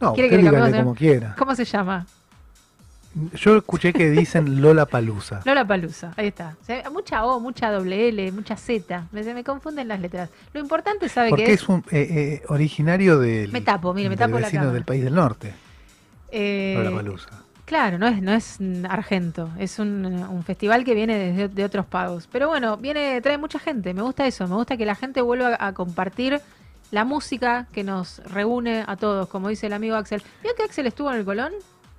Speaker 3: No,
Speaker 2: ¿Quiere que le
Speaker 3: como quiera.
Speaker 2: ¿Cómo se llama?
Speaker 3: Yo escuché que dicen Lola Palusa.
Speaker 2: Lola Palusa, ahí está. O sea, mucha O, mucha doble L, mucha Z. Me, se me confunden las letras. Lo importante, ¿sabe
Speaker 3: Porque
Speaker 2: qué
Speaker 3: es un eh, eh, originario del,
Speaker 2: Me tapo, mire, me
Speaker 3: del
Speaker 2: tapo la
Speaker 3: vecino
Speaker 2: cámara.
Speaker 3: del país del norte.
Speaker 2: Eh,
Speaker 3: Lola Palusa.
Speaker 2: Claro, no es, no es mm, Argento, es un, un festival que viene desde de otros pagos. Pero bueno, viene, trae mucha gente, me gusta eso, me gusta que la gente vuelva a compartir la música que nos reúne a todos, como dice el amigo Axel. ¿Vio que Axel estuvo en el Colón?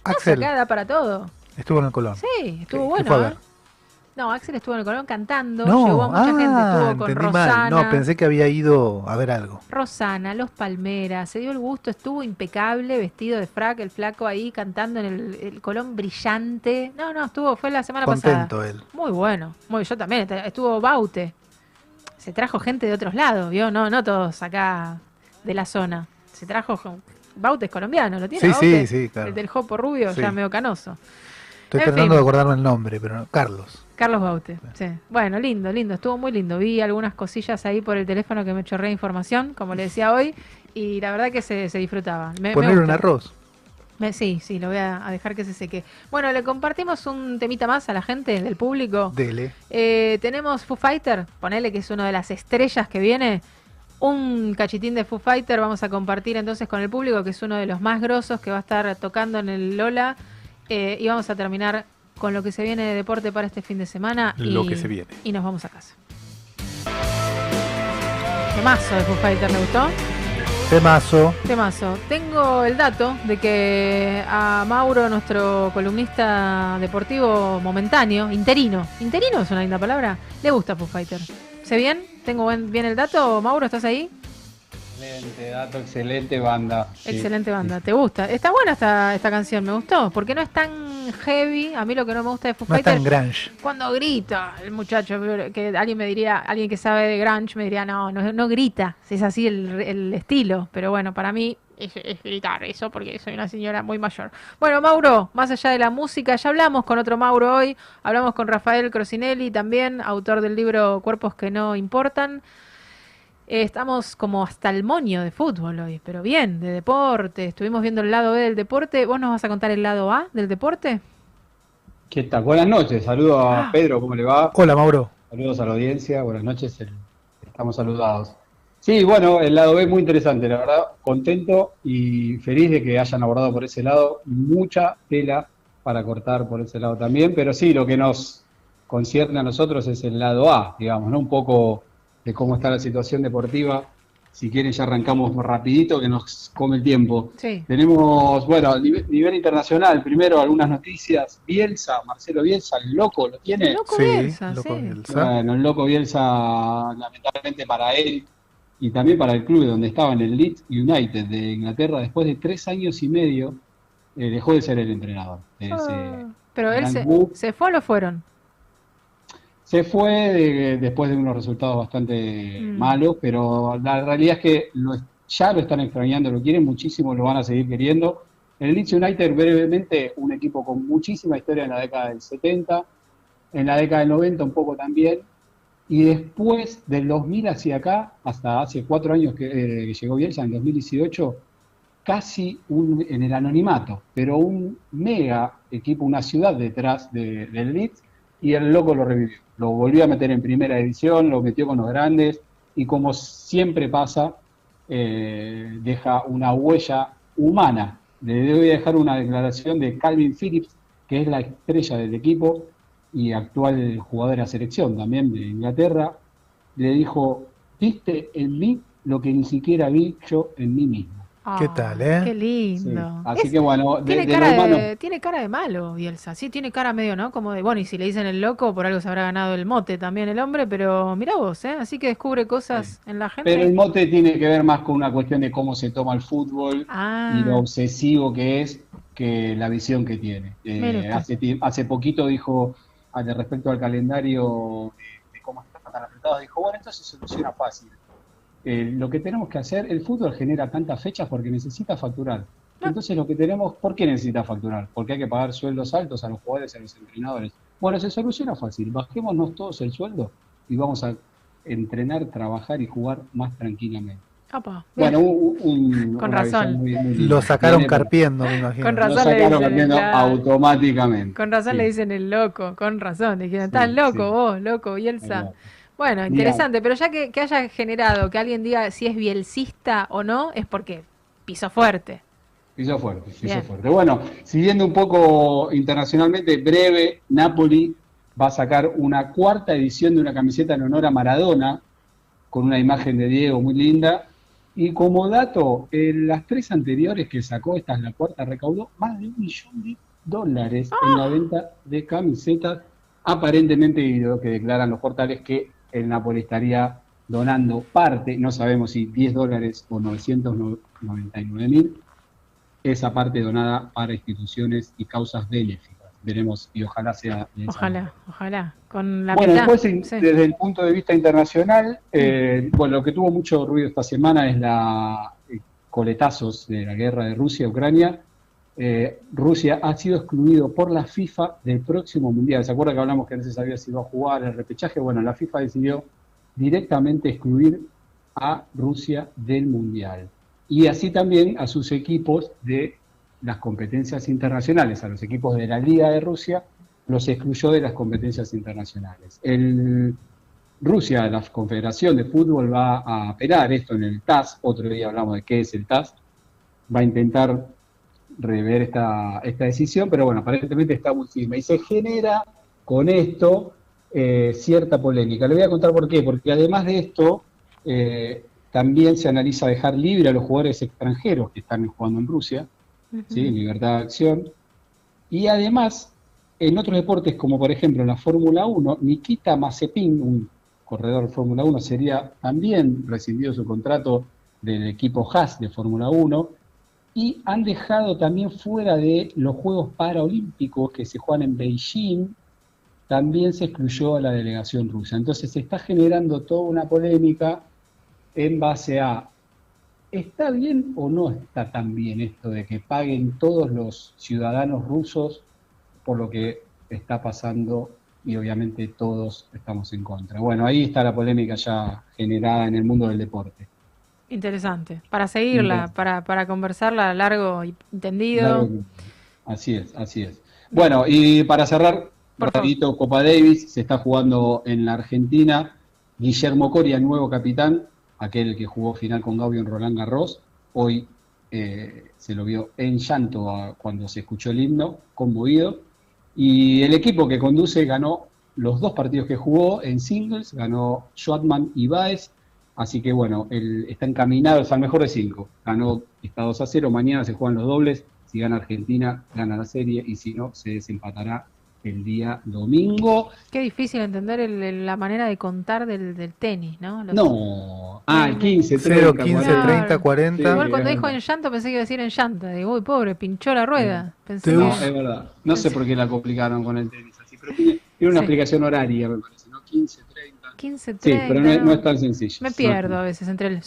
Speaker 2: No,
Speaker 3: Axel
Speaker 2: da para todo.
Speaker 3: estuvo en el Colón.
Speaker 2: Sí, estuvo
Speaker 3: ¿Qué-
Speaker 2: bueno. ¿eh? No, Axel estuvo en el Colón cantando,
Speaker 3: No,
Speaker 2: llevó a mucha gente,
Speaker 3: ah,
Speaker 2: estuvo con Rosana.
Speaker 3: mal. No, pensé que había ido a ver algo.
Speaker 2: Rosana, Los Palmeras, se dio el gusto, estuvo impecable, vestido de frac, el flaco ahí cantando en el, el colón brillante. No, no, estuvo, fue la semana
Speaker 3: Contento
Speaker 2: pasada.
Speaker 3: él.
Speaker 2: Muy bueno, muy yo también, est- estuvo Baute. Se trajo gente de otros lados, ¿vio? No, no todos acá de la zona. Se trajo jo- Baute es colombiano, ¿lo tiene?
Speaker 3: Sí,
Speaker 2: Baute?
Speaker 3: sí, sí, claro.
Speaker 2: El del Jopo Rubio,
Speaker 3: Sí.
Speaker 2: ya medio canoso.
Speaker 3: Estoy
Speaker 2: En
Speaker 3: tratando
Speaker 2: fin.
Speaker 3: de acordarme el nombre, pero no. Carlos.
Speaker 2: Carlos Baute, sí. Bueno, lindo, lindo, estuvo muy lindo. Vi algunas cosillas ahí por el teléfono que me chorré información, como le decía hoy, y la verdad que se, se disfrutaba. Me, me
Speaker 3: Poner un arroz.
Speaker 2: Me- Sí, sí, lo voy a, a dejar que se seque. Bueno, le compartimos un temita más a la gente del público.
Speaker 3: Dele.
Speaker 2: Eh, tenemos Foo Fighter, ponele que es una de las estrellas que viene. Un cachitín de Foo Fighter vamos a compartir entonces con el público, que es uno de los más grosos que va a estar tocando en el Lola. Eh, y vamos a terminar con lo que se viene de deporte para este fin de semana.
Speaker 3: Lo
Speaker 2: y,
Speaker 3: que se viene.
Speaker 2: Y nos vamos a casa. Temazo de Foo Fighter, ¿le gustó?
Speaker 3: Temazo.
Speaker 2: Temazo. Tengo el dato de que a Mauro, nuestro columnista deportivo momentáneo, interino, interino es una linda palabra, le gusta Foo Fighter. ¿Se bien? ¿Tengo bien el dato? Mauro, ¿estás ahí?
Speaker 8: Excelente dato, excelente banda. Sí,
Speaker 2: Excelente banda.
Speaker 8: sí.
Speaker 2: ¿Te gusta? Está buena esta, esta canción, me gustó, porque no es tan heavy. A mí lo que no me gusta de Foo
Speaker 3: No es tan grunge.
Speaker 2: cuando grita el muchacho, que alguien me diría, alguien que sabe de grunge me diría, no, no, no grita, es así el, el estilo, pero bueno, para mí es, es gritar eso porque soy una señora muy mayor. Bueno, Mauro, más allá de la música, ya hablamos con otro Mauro hoy, hablamos con Rafael Crosinelli también, autor del libro Cuerpos que no importan. Eh, Estamos como hasta el moño de fútbol hoy, pero bien, de deporte. Estuvimos viendo el lado B del deporte. ¿Vos nos vas a contar el lado A del deporte?
Speaker 8: ¿Qué tal? Buenas noches, saludos a
Speaker 2: Ah.
Speaker 8: Pedro, ¿cómo le va?
Speaker 3: Hola, Mauro.
Speaker 8: Saludos a la audiencia, buenas noches, estamos saludados. Sí, bueno, el lado B es muy interesante, la verdad, contento y feliz de que hayan abordado por ese lado, mucha tela para cortar por ese lado también, pero sí, lo que nos concierne a nosotros es el lado A, digamos, ¿no? Un poco de cómo está la situación deportiva. Si quieren ya arrancamos rapidito que nos come el tiempo.
Speaker 2: Sí.
Speaker 8: Tenemos, bueno, a nivel, nivel internacional, primero algunas noticias. Bielsa, Marcelo Bielsa, el loco, ¿lo tiene?
Speaker 2: Loco
Speaker 3: Sí,
Speaker 2: Bielsa,
Speaker 3: loco
Speaker 2: sí.
Speaker 3: Bielsa.
Speaker 8: Bueno, el loco Bielsa, lamentablemente para él y también para el club donde estaba en el Leeds United de Inglaterra, después de tres años y medio, eh, dejó de ser el entrenador.
Speaker 2: Ah, pero él se, se fue o lo fueron.
Speaker 8: Se fue de- después de unos resultados bastante
Speaker 2: Mm.
Speaker 8: malos, pero la realidad es que lo, ya lo están extrañando, lo quieren muchísimo, lo van a seguir queriendo. El Leeds United, brevemente, un equipo con muchísima historia en la década del 70, en la década del 90 un poco también, y después del 2000 hacia acá, hasta hace cuatro años que, eh, que llegó Bielsa, en 2018, casi un, en el anonimato, pero un mega equipo, una ciudad detrás de- del Leeds, y el loco lo revivió. Lo volvió a meter en primera división, lo metió con los grandes, y como siempre pasa, eh, deja una huella humana. Le voy a dejar una declaración de Calvin Phillips, que es la estrella del equipo y actual jugador de la selección también de Inglaterra. Le dijo, viste en mí lo que ni siquiera vi yo en mí mismo.
Speaker 3: ¿Qué
Speaker 2: Ah,
Speaker 3: tal, eh?
Speaker 2: Qué
Speaker 8: Sí.
Speaker 2: lindo.
Speaker 8: Así
Speaker 2: Es-
Speaker 8: que bueno, de,
Speaker 2: tiene,
Speaker 8: de
Speaker 2: cara de, tiene cara de malo, Bielsa. Sí, tiene cara medio, ¿no? Como de, bueno, y si le dicen el loco, por algo se habrá ganado el mote también el hombre, pero mira vos, ¿eh? Así que descubre cosas en la gente.
Speaker 8: Pero el mote tiene que ver más con una cuestión de cómo se toma el fútbol
Speaker 2: ah,
Speaker 8: y lo obsesivo que es que la visión que tiene. Eh, hace, hace poquito dijo, al respecto al calendario de, de cómo están tan apretados, dijo, bueno, esto se soluciona fácil. Eh, lo que tenemos que hacer, el fútbol genera tantas fechas porque necesita facturar. Entonces lo que tenemos, ¿por qué necesita facturar? Porque hay que pagar sueldos altos a los jugadores, a los entrenadores. Bueno, se soluciona fácil, bajémonos todos el sueldo y vamos a entrenar, trabajar y jugar más tranquilamente. Bueno, un, un-
Speaker 2: Con razón.
Speaker 8: muy- muy.
Speaker 3: Lo sacaron carpiendo, me imagino.
Speaker 2: Con
Speaker 8: Lo
Speaker 2: razón le
Speaker 8: sacaron carpiendo automáticamente.
Speaker 2: Con razón
Speaker 8: Sí.
Speaker 2: le dicen el loco, con razón. Dijeron,
Speaker 8: Sí,
Speaker 2: estás loco
Speaker 8: sí.
Speaker 2: vos, loco, Bielsa. Bueno, interesante, pero ya que, que haya generado que alguien diga si es bielcista o no, es porque piso fuerte.
Speaker 8: Piso fuerte, piso
Speaker 2: Bien.
Speaker 8: fuerte. Bueno, siguiendo un poco internacionalmente, breve, Napoli va a sacar una cuarta edición de una camiseta en honor a Maradona, con una imagen de Diego muy linda. Y como dato, en las tres anteriores que sacó, esta es la cuarta, recaudó más de un millón de dólares en la venta de camisetas, aparentemente, y lo que declaran los portales, que el Napoli estaría donando parte, no sabemos si 10 dólares o 999 mil, esa parte donada para instituciones y causas benéficas. Veremos y ojalá sea
Speaker 2: Ojalá,
Speaker 8: manera.
Speaker 2: ojalá. Con la
Speaker 8: Bueno,
Speaker 2: mitad.
Speaker 8: después in-
Speaker 2: Sí.
Speaker 8: desde el punto de vista internacional, eh, bueno, lo que tuvo mucho ruido esta semana es la eh, coletazos de la guerra de Rusia-Ucrania. Eh, Rusia ha sido excluido por la FIFA del próximo mundial. ¿Se acuerda que hablamos que no se sabía si a jugar el repechaje? Bueno, la FIFA decidió directamente excluir a Rusia del mundial. Y así también a sus equipos de las competencias internacionales a los equipos de la Liga de Rusia, los excluyó de las competencias internacionales. Rusia, la Confederación de Fútbol, va a apelar esto en el TAS, otro día hablamos de qué es el TAS, va a intentar rever esta, esta decisión, pero bueno, aparentemente está muy firme. Y se genera con esto eh, cierta polémica. Le voy a contar por qué, porque además de esto, eh, también se analiza dejar libre a los jugadores extranjeros que están jugando en Rusia, ¿sí? libertad de acción, y además en otros deportes como por ejemplo la Fórmula 1, Nikita Mazepin, un corredor de Fórmula 1, sería también rescindido su contrato del equipo Haas de Fórmula 1 y han dejado también fuera de los Juegos Paralímpicos que se juegan en Beijing, también se excluyó a la delegación rusa. Entonces se está generando toda una polémica en base a, ¿está bien o no está tan bien esto de que paguen todos los ciudadanos rusos por lo que está pasando y obviamente todos estamos en contra. Bueno, ahí está la polémica ya generada en el mundo del deporte.
Speaker 2: Interesante. Para seguirla, para, para conversarla largo y entendido.
Speaker 8: Así es, así es. Bueno, y para cerrar, rapidito, Copa Davis, se está jugando en la Argentina. Guillermo Coria, nuevo capitán, aquel que jugó final con Gaudio en Roland Garros, hoy eh, se lo vio en llanto cuando se escuchó el himno, conmovido. Y el equipo que conduce ganó los dos partidos que jugó en singles, ganó Schwartman y Baez, así que bueno, él está encaminado, es al mejor de cinco. Ganó está 2 a 0, mañana se juegan los dobles, si gana Argentina, gana la serie, y si no, se desempatará el día domingo.
Speaker 2: Qué difícil entender la manera de contar del, tenis, ¿no?
Speaker 8: no, ah, el 15,
Speaker 3: 0, 15, 30, 40.
Speaker 2: Igual cuando dijo en llanto pensé que iba a decir en llanta. Digo, uy, pobre, pinchó la rueda.
Speaker 8: Pensé no, es verdad. No sé por qué la complicaron con el tenis así, pero tiene, una explicación horaria, me parece, ¿no? 15, 30.
Speaker 2: 15, 30.
Speaker 8: Sí, pero no, es tan sencillo.
Speaker 2: Me pierdo a veces entre el,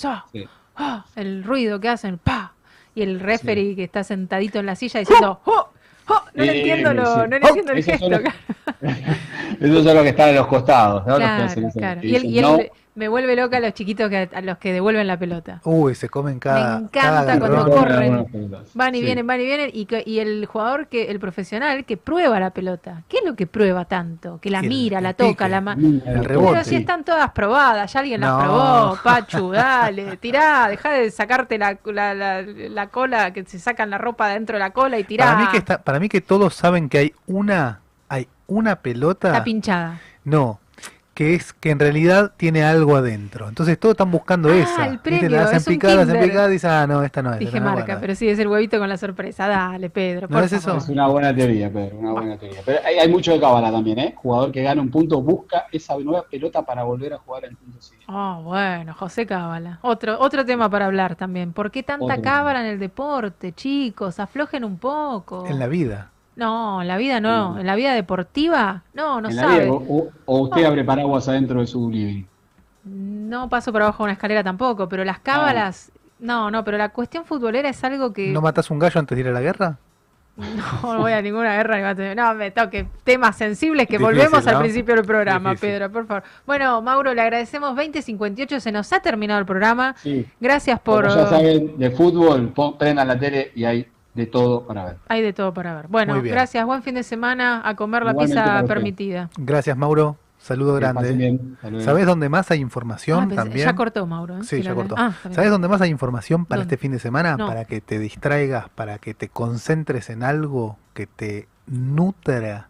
Speaker 2: ¡ah! el ruido que hacen, pa, y el referee que está sentadito en la silla diciendo, ¡oh! Oh, no le entiendo, lo, no entiendo el gesto.
Speaker 8: Eso es lo que están en los costados, ¿no?
Speaker 2: Claro, Y, él, me vuelve loca a los chiquitos que, a los que devuelven la pelota.
Speaker 3: Uy, se comen cada.
Speaker 2: Me encanta cuando corren. Van y vienen, van y vienen. Y, y, el jugador, que el profesional, que prueba la pelota. ¿Qué es lo que prueba tanto? Que la mira, la toca, la
Speaker 3: El rebote.
Speaker 2: Pero si están todas probadas, ya alguien las probó. Pachu, dale, tirá, deja de sacarte la, la, la, cola, que se sacan la ropa dentro de la cola y tirá.
Speaker 3: Para mí que, está, para mí que todos saben que hay una, hay una pelota.
Speaker 2: Está pinchada.
Speaker 3: No, que es que en realidad tiene algo adentro. Entonces todos están buscando
Speaker 2: ah,
Speaker 3: esa.
Speaker 2: El premio, La
Speaker 3: hacen picar, la hacen picar y dicen, ah, no, esta no es.
Speaker 2: Dije marca, pero sí, es el huevito con la sorpresa. Dale, Pedro.
Speaker 3: ¿No es eso?
Speaker 8: Es una buena teoría, Pedro, una buena teoría. Pero hay, mucho de cábala también, ¿eh? Jugador que gana un punto busca esa nueva pelota para volver a jugar al punto siguiente.
Speaker 2: Oh, bueno, José Cábala. Otro, otro tema para hablar también. ¿Por qué tanta cábala en el deporte, chicos? Aflojen un poco.
Speaker 3: En la vida.
Speaker 2: No, en la vida no. En la vida deportiva, no, no sabe.
Speaker 8: o, usted abre paraguas adentro de su living.
Speaker 2: No paso por abajo de una escalera tampoco, pero las cábalas. No, no, pero la cuestión futbolera es algo que.
Speaker 3: ¿No matas un gallo antes de ir a la guerra?
Speaker 2: No, no voy a ninguna guerra ni. No, me toque temas sensibles que volvemos al principio del programa, Pedro, por favor. Bueno, Mauro, le agradecemos 2058, se nos ha terminado el programa. Gracias por.
Speaker 8: Como ya saben, de fútbol, prendan la tele y hay de todo para ver.
Speaker 2: Hay de todo para ver. Bueno, gracias. Buen fin de semana. A comer la pizza permitida.
Speaker 3: Gracias, Mauro. Saludo grande. ¿Sabes dónde más hay información ah, también?
Speaker 2: Ya cortó, Mauro. ¿eh?
Speaker 3: Sí, ya cortó. Ah, ¿Sabes dónde más hay información para este fin de semana? Para que te distraigas, para que te concentres en algo que te nutra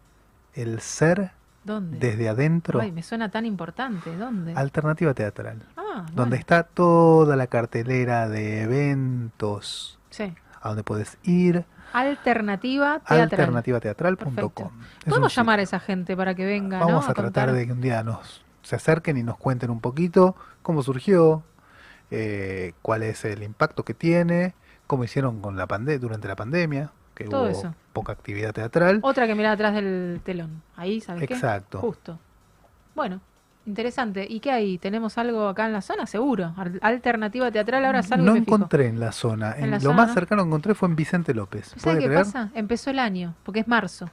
Speaker 3: el ser
Speaker 2: ¿Dónde?
Speaker 3: desde adentro.
Speaker 2: Ay, me suena tan importante. ¿Dónde?
Speaker 3: Alternativa teatral. Ah, donde está toda la cartelera de eventos.
Speaker 2: Sí
Speaker 3: a donde puedes ir.
Speaker 2: Alternativa teatral.
Speaker 3: Alternativateatral.com.
Speaker 2: Podemos llamar a esa gente para que venga.
Speaker 3: Vamos a, tratar de que un día nos se acerquen y nos cuenten un poquito cómo surgió, eh, cuál es el impacto que tiene, cómo hicieron con la pande durante la pandemia, que hubo poca actividad teatral.
Speaker 2: Otra que mira atrás del telón. Ahí, ¿sabes
Speaker 3: Exacto.
Speaker 2: Justo. Bueno, Interesante. ¿Y qué hay? ¿Tenemos algo acá en la zona? Seguro. Alternativa teatral, ahora salgo
Speaker 3: No encontré en la zona. En lo más cercano que encontré fue en Vicente López.
Speaker 2: ¿Sabes qué pasa? Empezó el año, porque es marzo.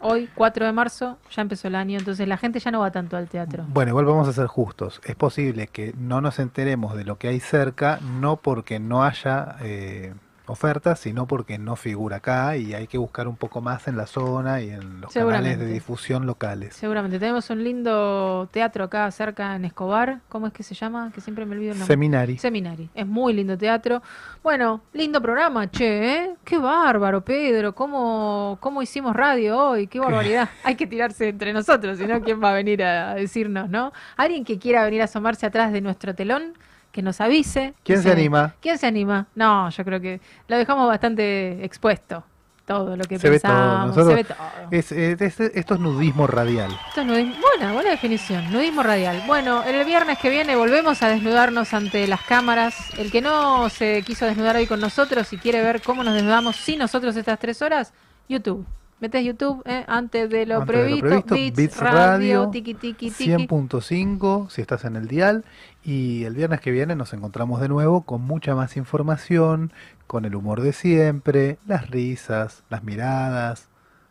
Speaker 2: Hoy, 4 de marzo, ya empezó el año, entonces la gente ya no va tanto al teatro.
Speaker 3: Bueno, igual vamos a ser justos. Es posible que no nos enteremos de lo que hay cerca, no porque no haya... Eh, ofertas, sino porque no figura acá y hay que buscar un poco más en la zona y en los canales de difusión locales.
Speaker 2: Seguramente. Tenemos un lindo teatro acá cerca en Escobar. ¿Cómo es que se llama? Que siempre me olvido el nombre.
Speaker 3: Seminari.
Speaker 2: Seminari. Es muy lindo teatro. Bueno, lindo programa, che, ¿eh? Qué bárbaro, Pedro. ¿Cómo, cómo hicimos radio hoy? Qué barbaridad. Hay que tirarse entre nosotros, si no, ¿quién va a venir a decirnos, no? Alguien que quiera venir a asomarse atrás de nuestro telón, que nos avise.
Speaker 3: ¿Quién se anima?
Speaker 2: ¿Quién se anima? No, yo creo que lo dejamos bastante expuesto. Todo lo que
Speaker 3: Se ve todo.
Speaker 2: pensamos.
Speaker 3: Nosotros-
Speaker 2: se ve todo.
Speaker 3: Es- esto es nudismo radial.
Speaker 2: Esto es nudismo. Buena, buena definición. Nudismo radial. Bueno, el viernes que viene volvemos a desnudarnos ante las cámaras. El que no se quiso desnudar hoy con nosotros y quiere ver cómo nos desnudamos sin nosotros estas tres horas, YouTube. Metes YouTube eh, antes de lo
Speaker 3: Antes de lo
Speaker 2: previsto.
Speaker 3: previsto,
Speaker 2: Beats,
Speaker 3: Beats
Speaker 2: Radio,
Speaker 3: Radio,
Speaker 2: tiki tiki tiki.
Speaker 3: 100.5 si estás en el dial y el viernes que viene nos encontramos de nuevo con mucha más información, con el humor de siempre, las risas, las miradas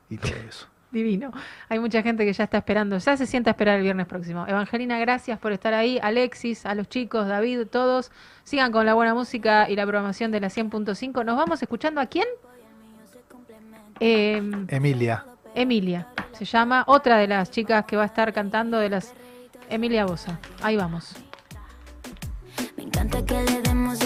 Speaker 3: y todo eso.
Speaker 2: Divino. Hay mucha gente que ya está esperando, ya se sienta a esperar el viernes próximo. Evangelina, gracias por estar ahí. Alexis, a los chicos, David, todos. Sigan con la buena música y la programación de la 100.5. Nos vamos escuchando a quién? Em,
Speaker 3: Emilia,
Speaker 2: Emilia. Se llama otra de las chicas que va a estar cantando de las Emilia Bosa. Ahí vamos.
Speaker 9: Me encanta que le den